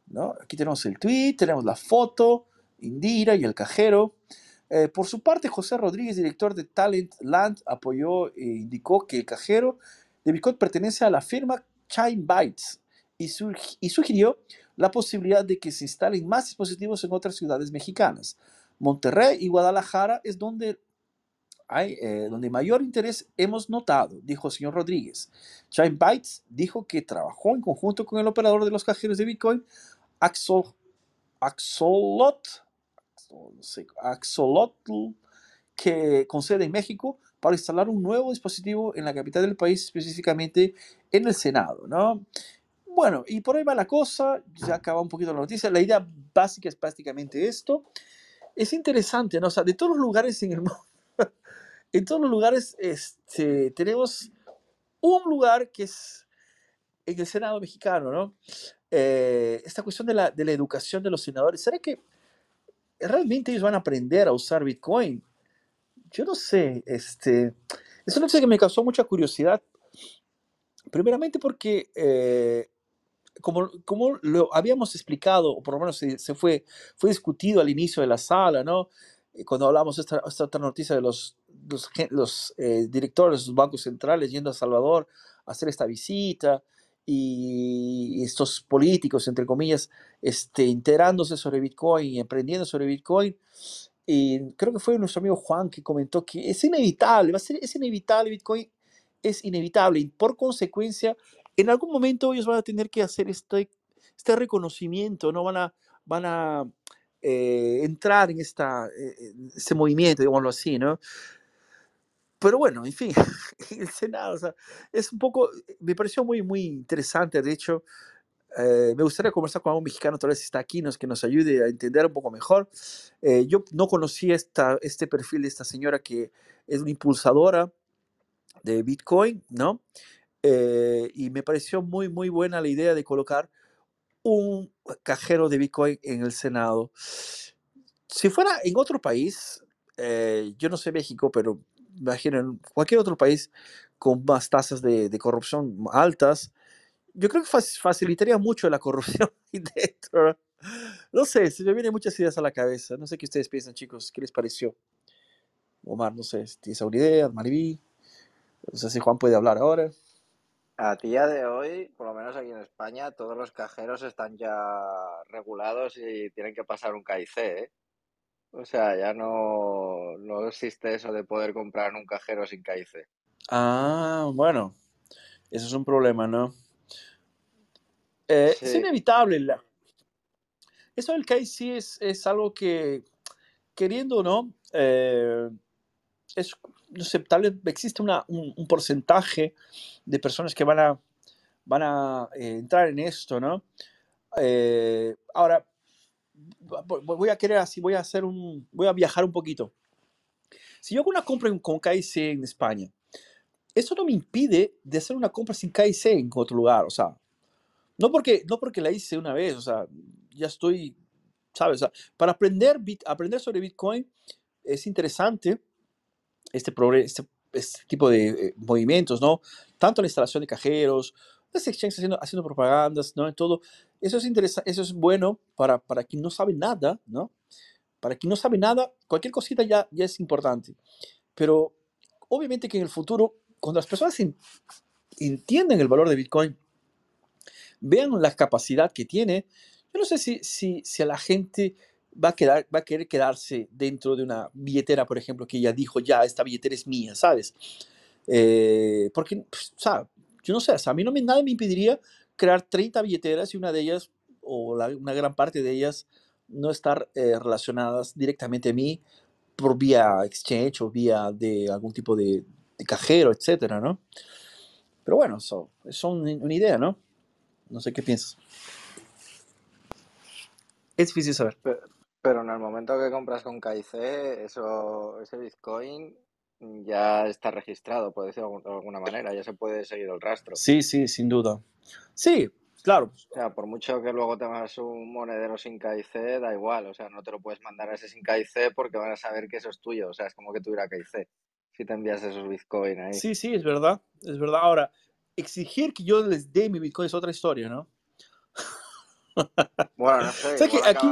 ¿no? Aquí tenemos el tweet, tenemos la foto, Indira y el cajero. Eh, por su parte, José Rodríguez, director de Talent Land, apoyó e indicó que el cajero de Bitcoin pertenece a la firma Chime Bytes, y, sugirió la posibilidad de que se instalen más dispositivos en otras ciudades mexicanas. Monterrey y Guadalajara es donde hay, eh, donde mayor interés hemos notado, dijo el señor Rodríguez. Chime Bytes dijo que trabajó en conjunto con el operador de los cajeros de Bitcoin, Axol, Axolot, Axolotl, que con sede en México, para instalar un nuevo dispositivo en la capital del país, específicamente en el Senado. ¿no? Bueno, y por ahí va la cosa, ya acaba un poquito la noticia. La idea básica es prácticamente esto. Es interesante, ¿no? O sea, de todos los lugares en el mundo, en todos los lugares este, tenemos un lugar que es en el Senado mexicano, ¿no? Eh, esta cuestión de la, de la educación de los senadores, ¿será que realmente ellos van a aprender a usar Bitcoin? Yo no sé, este, es una cosa que me causó mucha curiosidad, primeramente porque eh, como, como lo habíamos explicado, o por lo menos se, fue, fue discutido al inicio de la sala, ¿no? Cuando hablamos esta, esta otra noticia de los, los, los eh, directores de los bancos centrales yendo a Salvador a hacer esta visita y estos políticos, entre comillas, este, enterándose sobre Bitcoin y emprendiendo sobre Bitcoin. Y creo que fue nuestro amigo Juan que comentó que es inevitable, va a ser, es inevitable, Bitcoin es inevitable y por consecuencia en algún momento ellos van a tener que hacer este, este reconocimiento, ¿no? Van a, van a eh, entrar en esta, eh, ese movimiento, digámoslo así, ¿no? Pero bueno, en fin, el Senado, o sea, es un poco, me pareció muy, muy interesante, de hecho, eh, me gustaría conversar con algún mexicano, tal vez está aquí, nos, que nos ayude a entender un poco mejor. yo no conocía esta, este perfil de esta señora que es una impulsadora de Bitcoin, ¿no? Eh, y me pareció muy, muy buena la idea de colocar un cajero de Bitcoin en el Senado. Si fuera en otro país, eh, yo no sé México, pero imagino en cualquier otro país con más tasas de, de corrupción altas, yo creo que facilitaría mucho la corrupción dentro. No sé, se me vienen muchas ideas a la cabeza. No sé qué ustedes piensan, chicos. ¿Qué les pareció? Omar, no sé, ¿tienes alguna idea? Mariví. No sé si Juan puede hablar ahora. A día de hoy, por lo menos aquí en España, todos los cajeros están ya regulados y tienen que pasar un KIC, ¿eh? O sea, ya no, no existe eso de poder comprar en un cajero sin KIC. Ah, bueno, eso es un problema, ¿no? Eh, es inevitable. la- Eso del KIC es, es algo que, queriendo o no, eh, es, no sé, tal vez existe una- un, un porcentaje de personas que van a, van a eh, entrar en esto, ¿no? Eh, ahora, vo- vo- voy a querer así, voy a hacer un, voy a viajar un poquito. Si yo hago una compra con KIC en España, eso no me impide de hacer una compra sin KIC en otro lugar, o sea, no porque, no porque la hice una vez, o sea, ya estoy, ¿sabes? O sea, para aprender, bit- aprender sobre Bitcoin es interesante este, este, este tipo de eh, movimientos, ¿no? Tanto la instalación de cajeros, las exchanges haciendo, haciendo propagandas, ¿no? En todo. Eso es interesante, eso es bueno para, para quien no sabe nada, ¿no? Para quien no sabe nada, cualquier cosita ya, ya es importante. Pero obviamente que en el futuro, cuando las personas en- el valor de Bitcoin, vean la capacidad que tiene, yo no sé si, si, si a la gente va a, quedar, va a querer quedarse dentro de una billetera, por ejemplo, que ya dijo, ya, esta billetera es mía, ¿sabes? Eh, porque, pues, o sea, yo no sé, o sea, a mí no me, nada me impediría crear 30 billeteras y una de ellas, o la- una gran parte de ellas, no estar eh, relacionadas directamente a mí por vía exchange o vía de algún tipo de, de cajero, etcétera, ¿no? Pero bueno, eso es una, idea, ¿no? No sé qué piensas. Es difícil saber. Pero en el momento que compras con KIC, eso, ese Bitcoin ya está registrado, por decirlo de alguna manera, ya se puede seguir el rastro. Sí, sí, sin duda. Sí, claro. O sea, por mucho que luego tengas un monedero sin KIC, da igual, o sea, no te lo puedes mandar a ese sin KIC porque van a saber que eso es tuyo, o sea, es como que tuviera KIC si te envías esos Bitcoin ahí. Sí, sí, es verdad. Es verdad. Ahora, exigir que yo les dé mi Bitcoin es otra historia, ¿no? Bueno, no sé, ¿Sabes que igual aquí-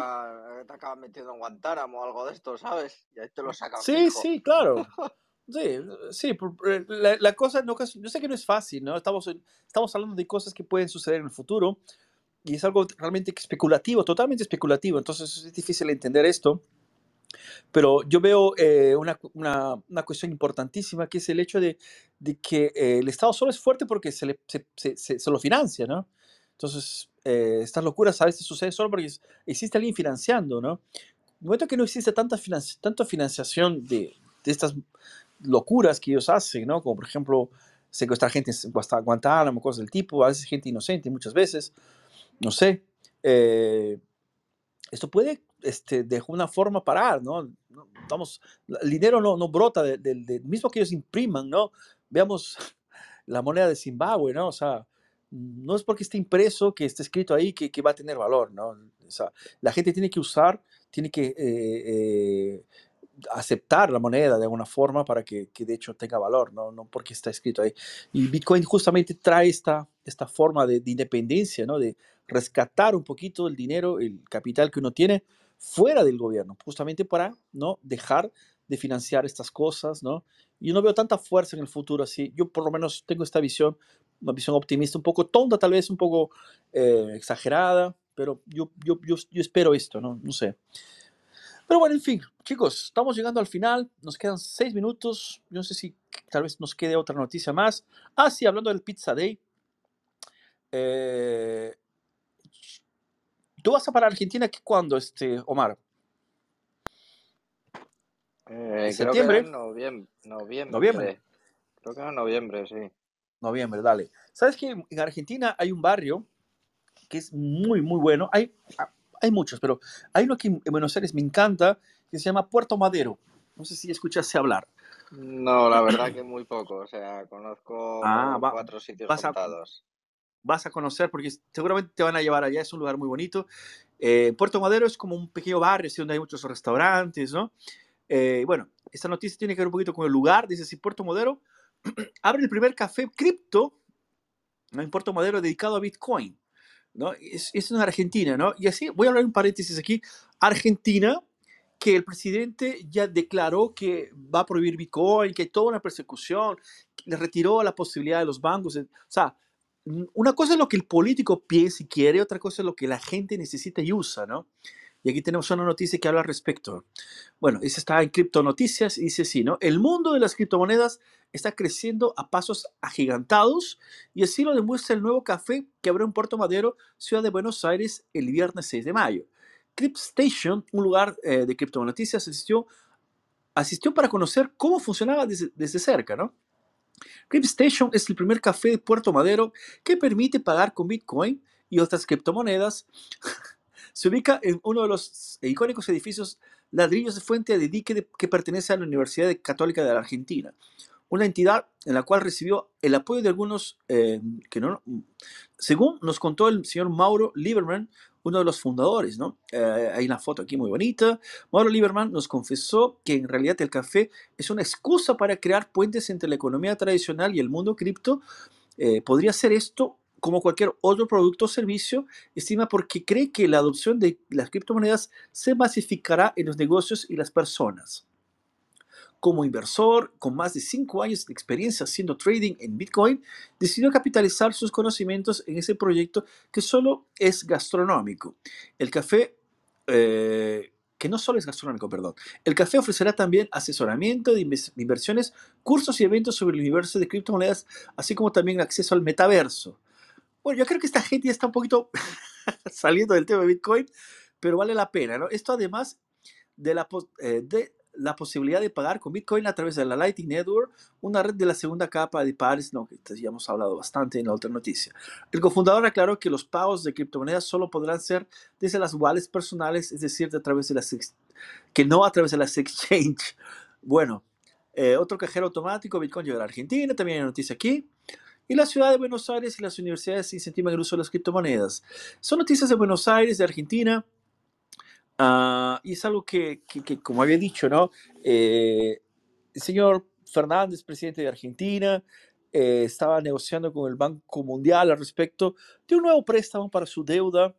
acaba- te acaban metiendo en Guantánamo o algo de esto, ¿sabes? Y ahí te lo sacan Sí, fijo. sí, claro. Sí, sí, la, la cosa, no, yo sé que no es fácil, ¿no? Estamos, estamos hablando de cosas que pueden suceder en el futuro y es algo realmente especulativo, totalmente especulativo, entonces es difícil entender esto, pero yo veo eh, una, una, una cuestión importantísima que es el hecho de, de que eh, el Estado solo es fuerte porque se, le, se, se- se- se lo financia, ¿no? Entonces, eh, estas locuras a veces suceden solo porque existe alguien financiando, ¿no? En el momento que no existe tanta, financi- tanta financiación de, de estas locuras que ellos hacen, ¿no? Como por ejemplo secuestrar gente en Guantánamo, cosas del tipo, a veces gente inocente, muchas veces, no sé. eh, esto puede este, de alguna forma parar, ¿no? Vamos, el dinero no, no brota del del- del mismo que ellos impriman, ¿no? Veamos la moneda de Zimbabue, ¿no? O sea, no es porque esté impreso que esté escrito ahí que, va a tener valor, ¿no? La gente tiene que usar, tiene que eh, eh, aceptar la moneda de alguna forma para que, de hecho tenga valor, ¿no? No porque está escrito ahí. Y Bitcoin justamente trae esta, esta forma de, de independencia, ¿no? De rescatar un poquito el dinero, el capital que uno tiene fuera del gobierno, justamente para no dejar de financiar estas cosas, ¿no? Y no veo tanta fuerza en el futuro así. Yo por lo menos tengo esta visión, una visión optimista, un poco tonta, tal vez un poco eh, exagerada, pero yo, yo, yo, yo espero esto, ¿no? No sé. Pero bueno, en fin, chicos, estamos llegando al final. Nos quedan seis minutos. Yo no sé si tal vez nos quede otra noticia más. Ah, sí, hablando del Pizza Day. eh, ¿Tú vas a para Argentina ¿qué- cuándo, este, Omar? Eh, ¿En creo que septiembre? en noviembre, noviembre. ¿Noviembre? Creo que en noviembre, sí. Noviembre, dale. ¿Sabes que en Argentina hay un barrio que es muy, muy bueno? Hay, hay muchos, pero hay uno que en Buenos Aires me encanta, que se llama Puerto Madero. No sé si escuchaste hablar. No, la verdad que muy poco. O sea, conozco Ah, va- cuatro sitios vas a- contados. vas a conocer porque seguramente te van a llevar allá. Es un lugar muy bonito. Eh, Puerto Madero es como un pequeño barrio, así, donde hay muchos restaurantes, ¿no? Eh, bueno, esta noticia tiene que ver un poquito con el lugar. Dice así, Puerto Madero abre el primer café cripto ¿no? en Puerto Madero dedicado a Bitcoin. ¿no? Es, es en Argentina, ¿no? Y así, voy a hablar un paréntesis aquí. Argentina, que el presidente ya declaró que va a prohibir Bitcoin, que hay toda una persecución, le retiró la posibilidad de los bancos. de- o sea, una cosa es lo que el político piensa y quiere, otra cosa es lo que la gente necesita y usa, ¿no? Y aquí tenemos una noticia que habla al respecto. Bueno, esa está en Cripto Noticias y dice así, ¿no? El mundo de las criptomonedas está creciendo a pasos agigantados y así lo demuestra el nuevo café que abrió en Puerto Madero, ciudad de Buenos Aires, el viernes 6 de mayo. CryptStation, un lugar eh, de criptonoticias, asistió, asistió para conocer cómo funcionaba desde, desde cerca, ¿no? CryptStation es el primer café de Puerto Madero que permite pagar con Bitcoin y otras criptomonedas Se ubica en uno de los icónicos edificios ladrillos de fuente de dique que pertenece a la Universidad Católica de la Argentina, una entidad en la cual recibió el apoyo de algunos eh, que no, según nos contó el señor Mauro Lieberman, uno de los fundadores, ¿no? Eh, hay una foto aquí muy bonita. Mauro Lieberman nos confesó que en realidad el café es una excusa para crear puentes entre la economía tradicional y el mundo cripto. Eh, podría ser esto como cualquier otro producto o servicio, estima porque cree que la adopción de las criptomonedas se masificará en los negocios y las personas. Como inversor con más de cinco años de experiencia haciendo trading en Bitcoin, decidió capitalizar sus conocimientos en ese proyecto que solo es gastronómico. El café, eh, que no solo es gastronómico, perdón. El café ofrecerá también asesoramiento de inversiones, cursos y eventos sobre el universo de criptomonedas, así como también acceso al metaverso. Bueno, yo creo que esta gente ya está un poquito saliendo del tema de Bitcoin, pero vale la pena, ¿no? Esto además de la, eh, de la posibilidad de pagar con Bitcoin a través de la Lightning Network, una red de la segunda capa de pares, no, que ya hemos hablado bastante en la otra noticia. El cofundador aclaró que los pagos de criptomonedas solo podrán ser desde las wallets personales, es decir, de a través de las que no a través de las exchange. Bueno, eh, otro cajero automático, Bitcoin llega a Argentina, también hay noticia aquí. Y la ciudad de Buenos Aires y las universidades incentivan el uso de las criptomonedas. Son noticias de Buenos Aires, de Argentina. Ah, y es algo que, que, como había dicho, ¿no? Eh, el señor Fernández, presidente de Argentina, eh, estaba negociando con el Banco Mundial al respecto de un nuevo préstamo para su deuda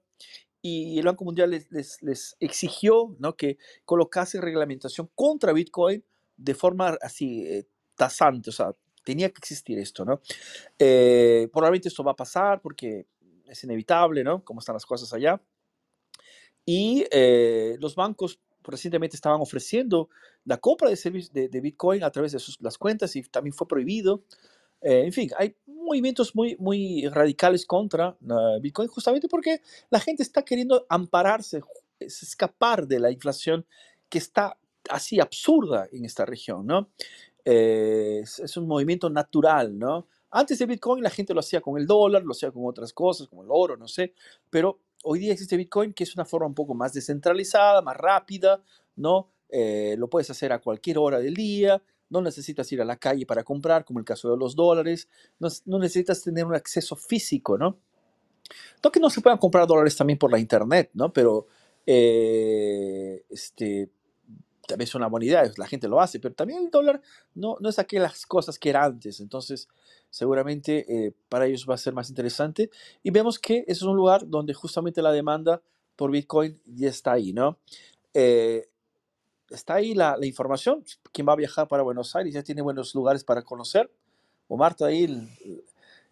y el Banco Mundial les, les, les exigió ¿no? que colocasen reglamentación contra Bitcoin de forma así eh, tasante, o sea, tenía que existir esto, ¿no? Eh, probablemente esto va a pasar porque es inevitable, ¿no? Cómo están las cosas allá. Y eh, los bancos recientemente estaban ofreciendo la compra de, de, de Bitcoin a través de sus, las cuentas y también fue prohibido. Eh, en fin, hay movimientos muy, muy radicales contra Bitcoin justamente porque la gente está queriendo ampararse, escapar de la inflación que está así absurda en esta región, ¿no? Eh, es, un movimiento natural, ¿no? Antes de Bitcoin la gente lo hacía con el dólar, lo hacía con otras cosas, como el oro, no sé, pero hoy día existe Bitcoin que es una forma un poco más descentralizada, más rápida, ¿no? Eh, lo puedes hacer a cualquier hora del día, no necesitas ir a la calle para comprar, como el caso de los dólares, no, necesitas tener un acceso físico, ¿no? No que no se puedan comprar dólares también por la internet, ¿no? Pero eh, este, también es una buena idea, la gente lo hace, pero también el dólar no, no es aquellas cosas que era antes, entonces seguramente eh, para ellos va a ser más interesante. Y vemos que es un lugar donde justamente la demanda por Bitcoin ya está ahí, ¿no? Eh, está ahí la, la, información, quien va a viajar para Buenos Aires ya tiene buenos lugares para conocer. O Marta ahí,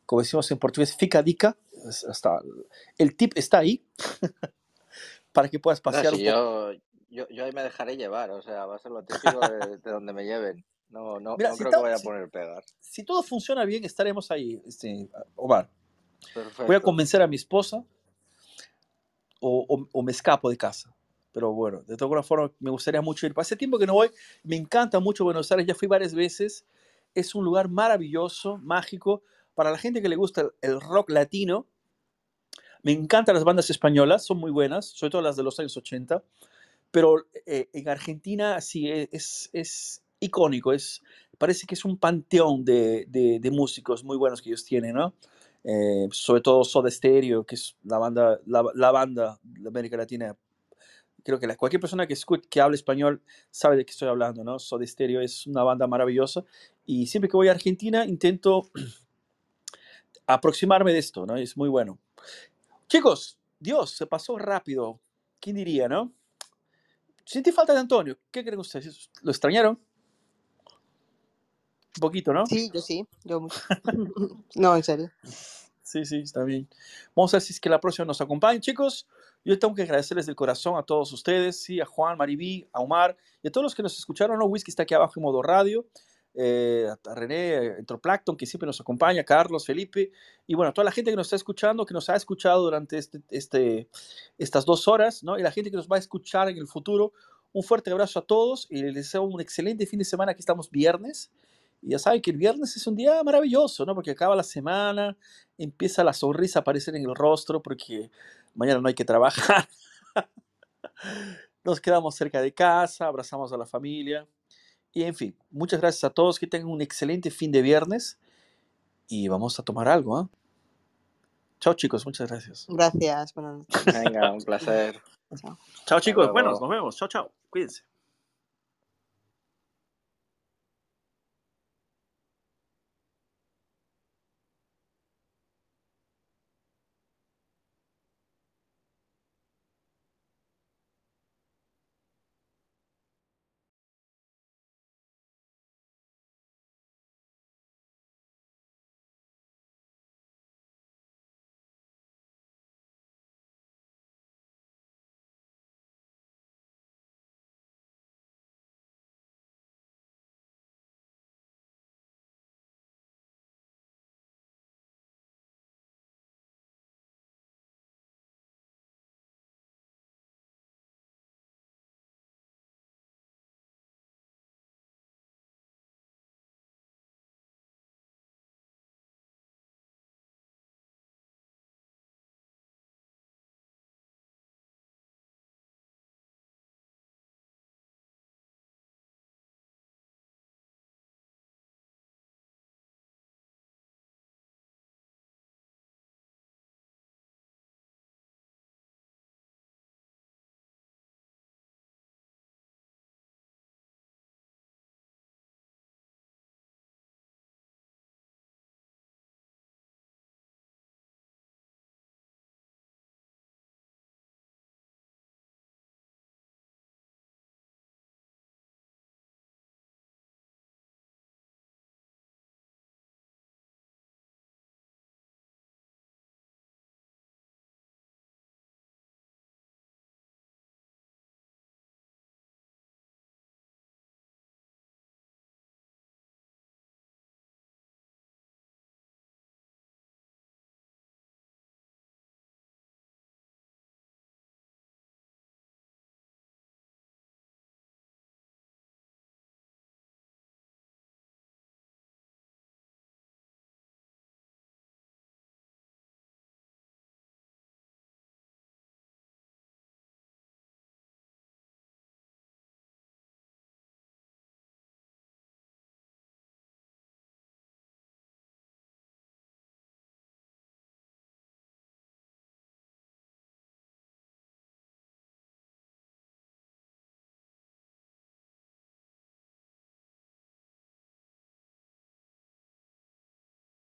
como decimos en portugués, fica dica, hasta, el tip está ahí. para que puedas pasear no, si yo, yo, yo ahí me dejaré llevar, o sea, va a ser lo típico de, de donde me lleven. No, no, Mira, no si creo ta- que vaya a poner pegar. Si todo funciona bien, estaremos ahí, este, Omar. Voy a convencer a mi esposa o, o- o me escapo de casa. Pero bueno, de todas formas, me gustaría mucho ir. Hace tiempo que no voy, me encanta mucho Buenos Aires, ya fui varias veces. Es un lugar maravilloso, mágico. Para la gente que le gusta el, el rock latino, me encantan las bandas españolas, son muy buenas, sobre todo las de los años 80. Pero eh, en Argentina sí e- es, es icónico, es, parece que es un panteón de, de- de músicos muy buenos que ellos tienen, ¿no? Eh, sobre todo Soda Stereo, que es la banda, la, la banda de América Latina. Creo que la- cualquier persona que escuche, que hable español sabe de qué estoy hablando, ¿no? Soda Stereo es una banda maravillosa y siempre que voy a Argentina intento aproximarme de esto, ¿no? Es muy bueno. Chicos, Dios, se pasó rápido. ¿Quién diría, no? Sentí falta de Antonio. ¿Qué creen ustedes? ¿Lo extrañaron? Un poquito, ¿no? Sí, yo sí, yo. No, en serio. Sí, sí, está bien. Vamos a ver si es que la próxima nos acompaña, chicos. Yo tengo que agradecerles del corazón a todos ustedes, sí, a Juan, Maribí, a Omar y a todos los que nos escucharon. ¿no? Whisky está aquí abajo en modo radio. Eh, a René, Entroplancton, que siempre nos acompaña, Carlos, Felipe, y bueno, a toda la gente que nos está escuchando, que nos ha escuchado durante este, este, estas dos horas, ¿no? Y la gente que nos va a escuchar en el futuro. Un fuerte abrazo a todos y les deseo un excelente fin de semana. Aquí estamos viernes. Y ya saben que el viernes es un día maravilloso, ¿no? Porque acaba la semana, empieza la sonrisa a aparecer en el rostro porque mañana no hay que trabajar. Nos quedamos cerca de casa, abrazamos a la familia. Y en fin, muchas gracias a todos, que tengan un excelente fin de viernes y vamos a tomar algo. ¿ah? Chao chicos, muchas gracias. Gracias, buenas noches. Venga, un placer. Chao. Chao chicos, bueno, nos vemos. Chao, chao. Cuídense.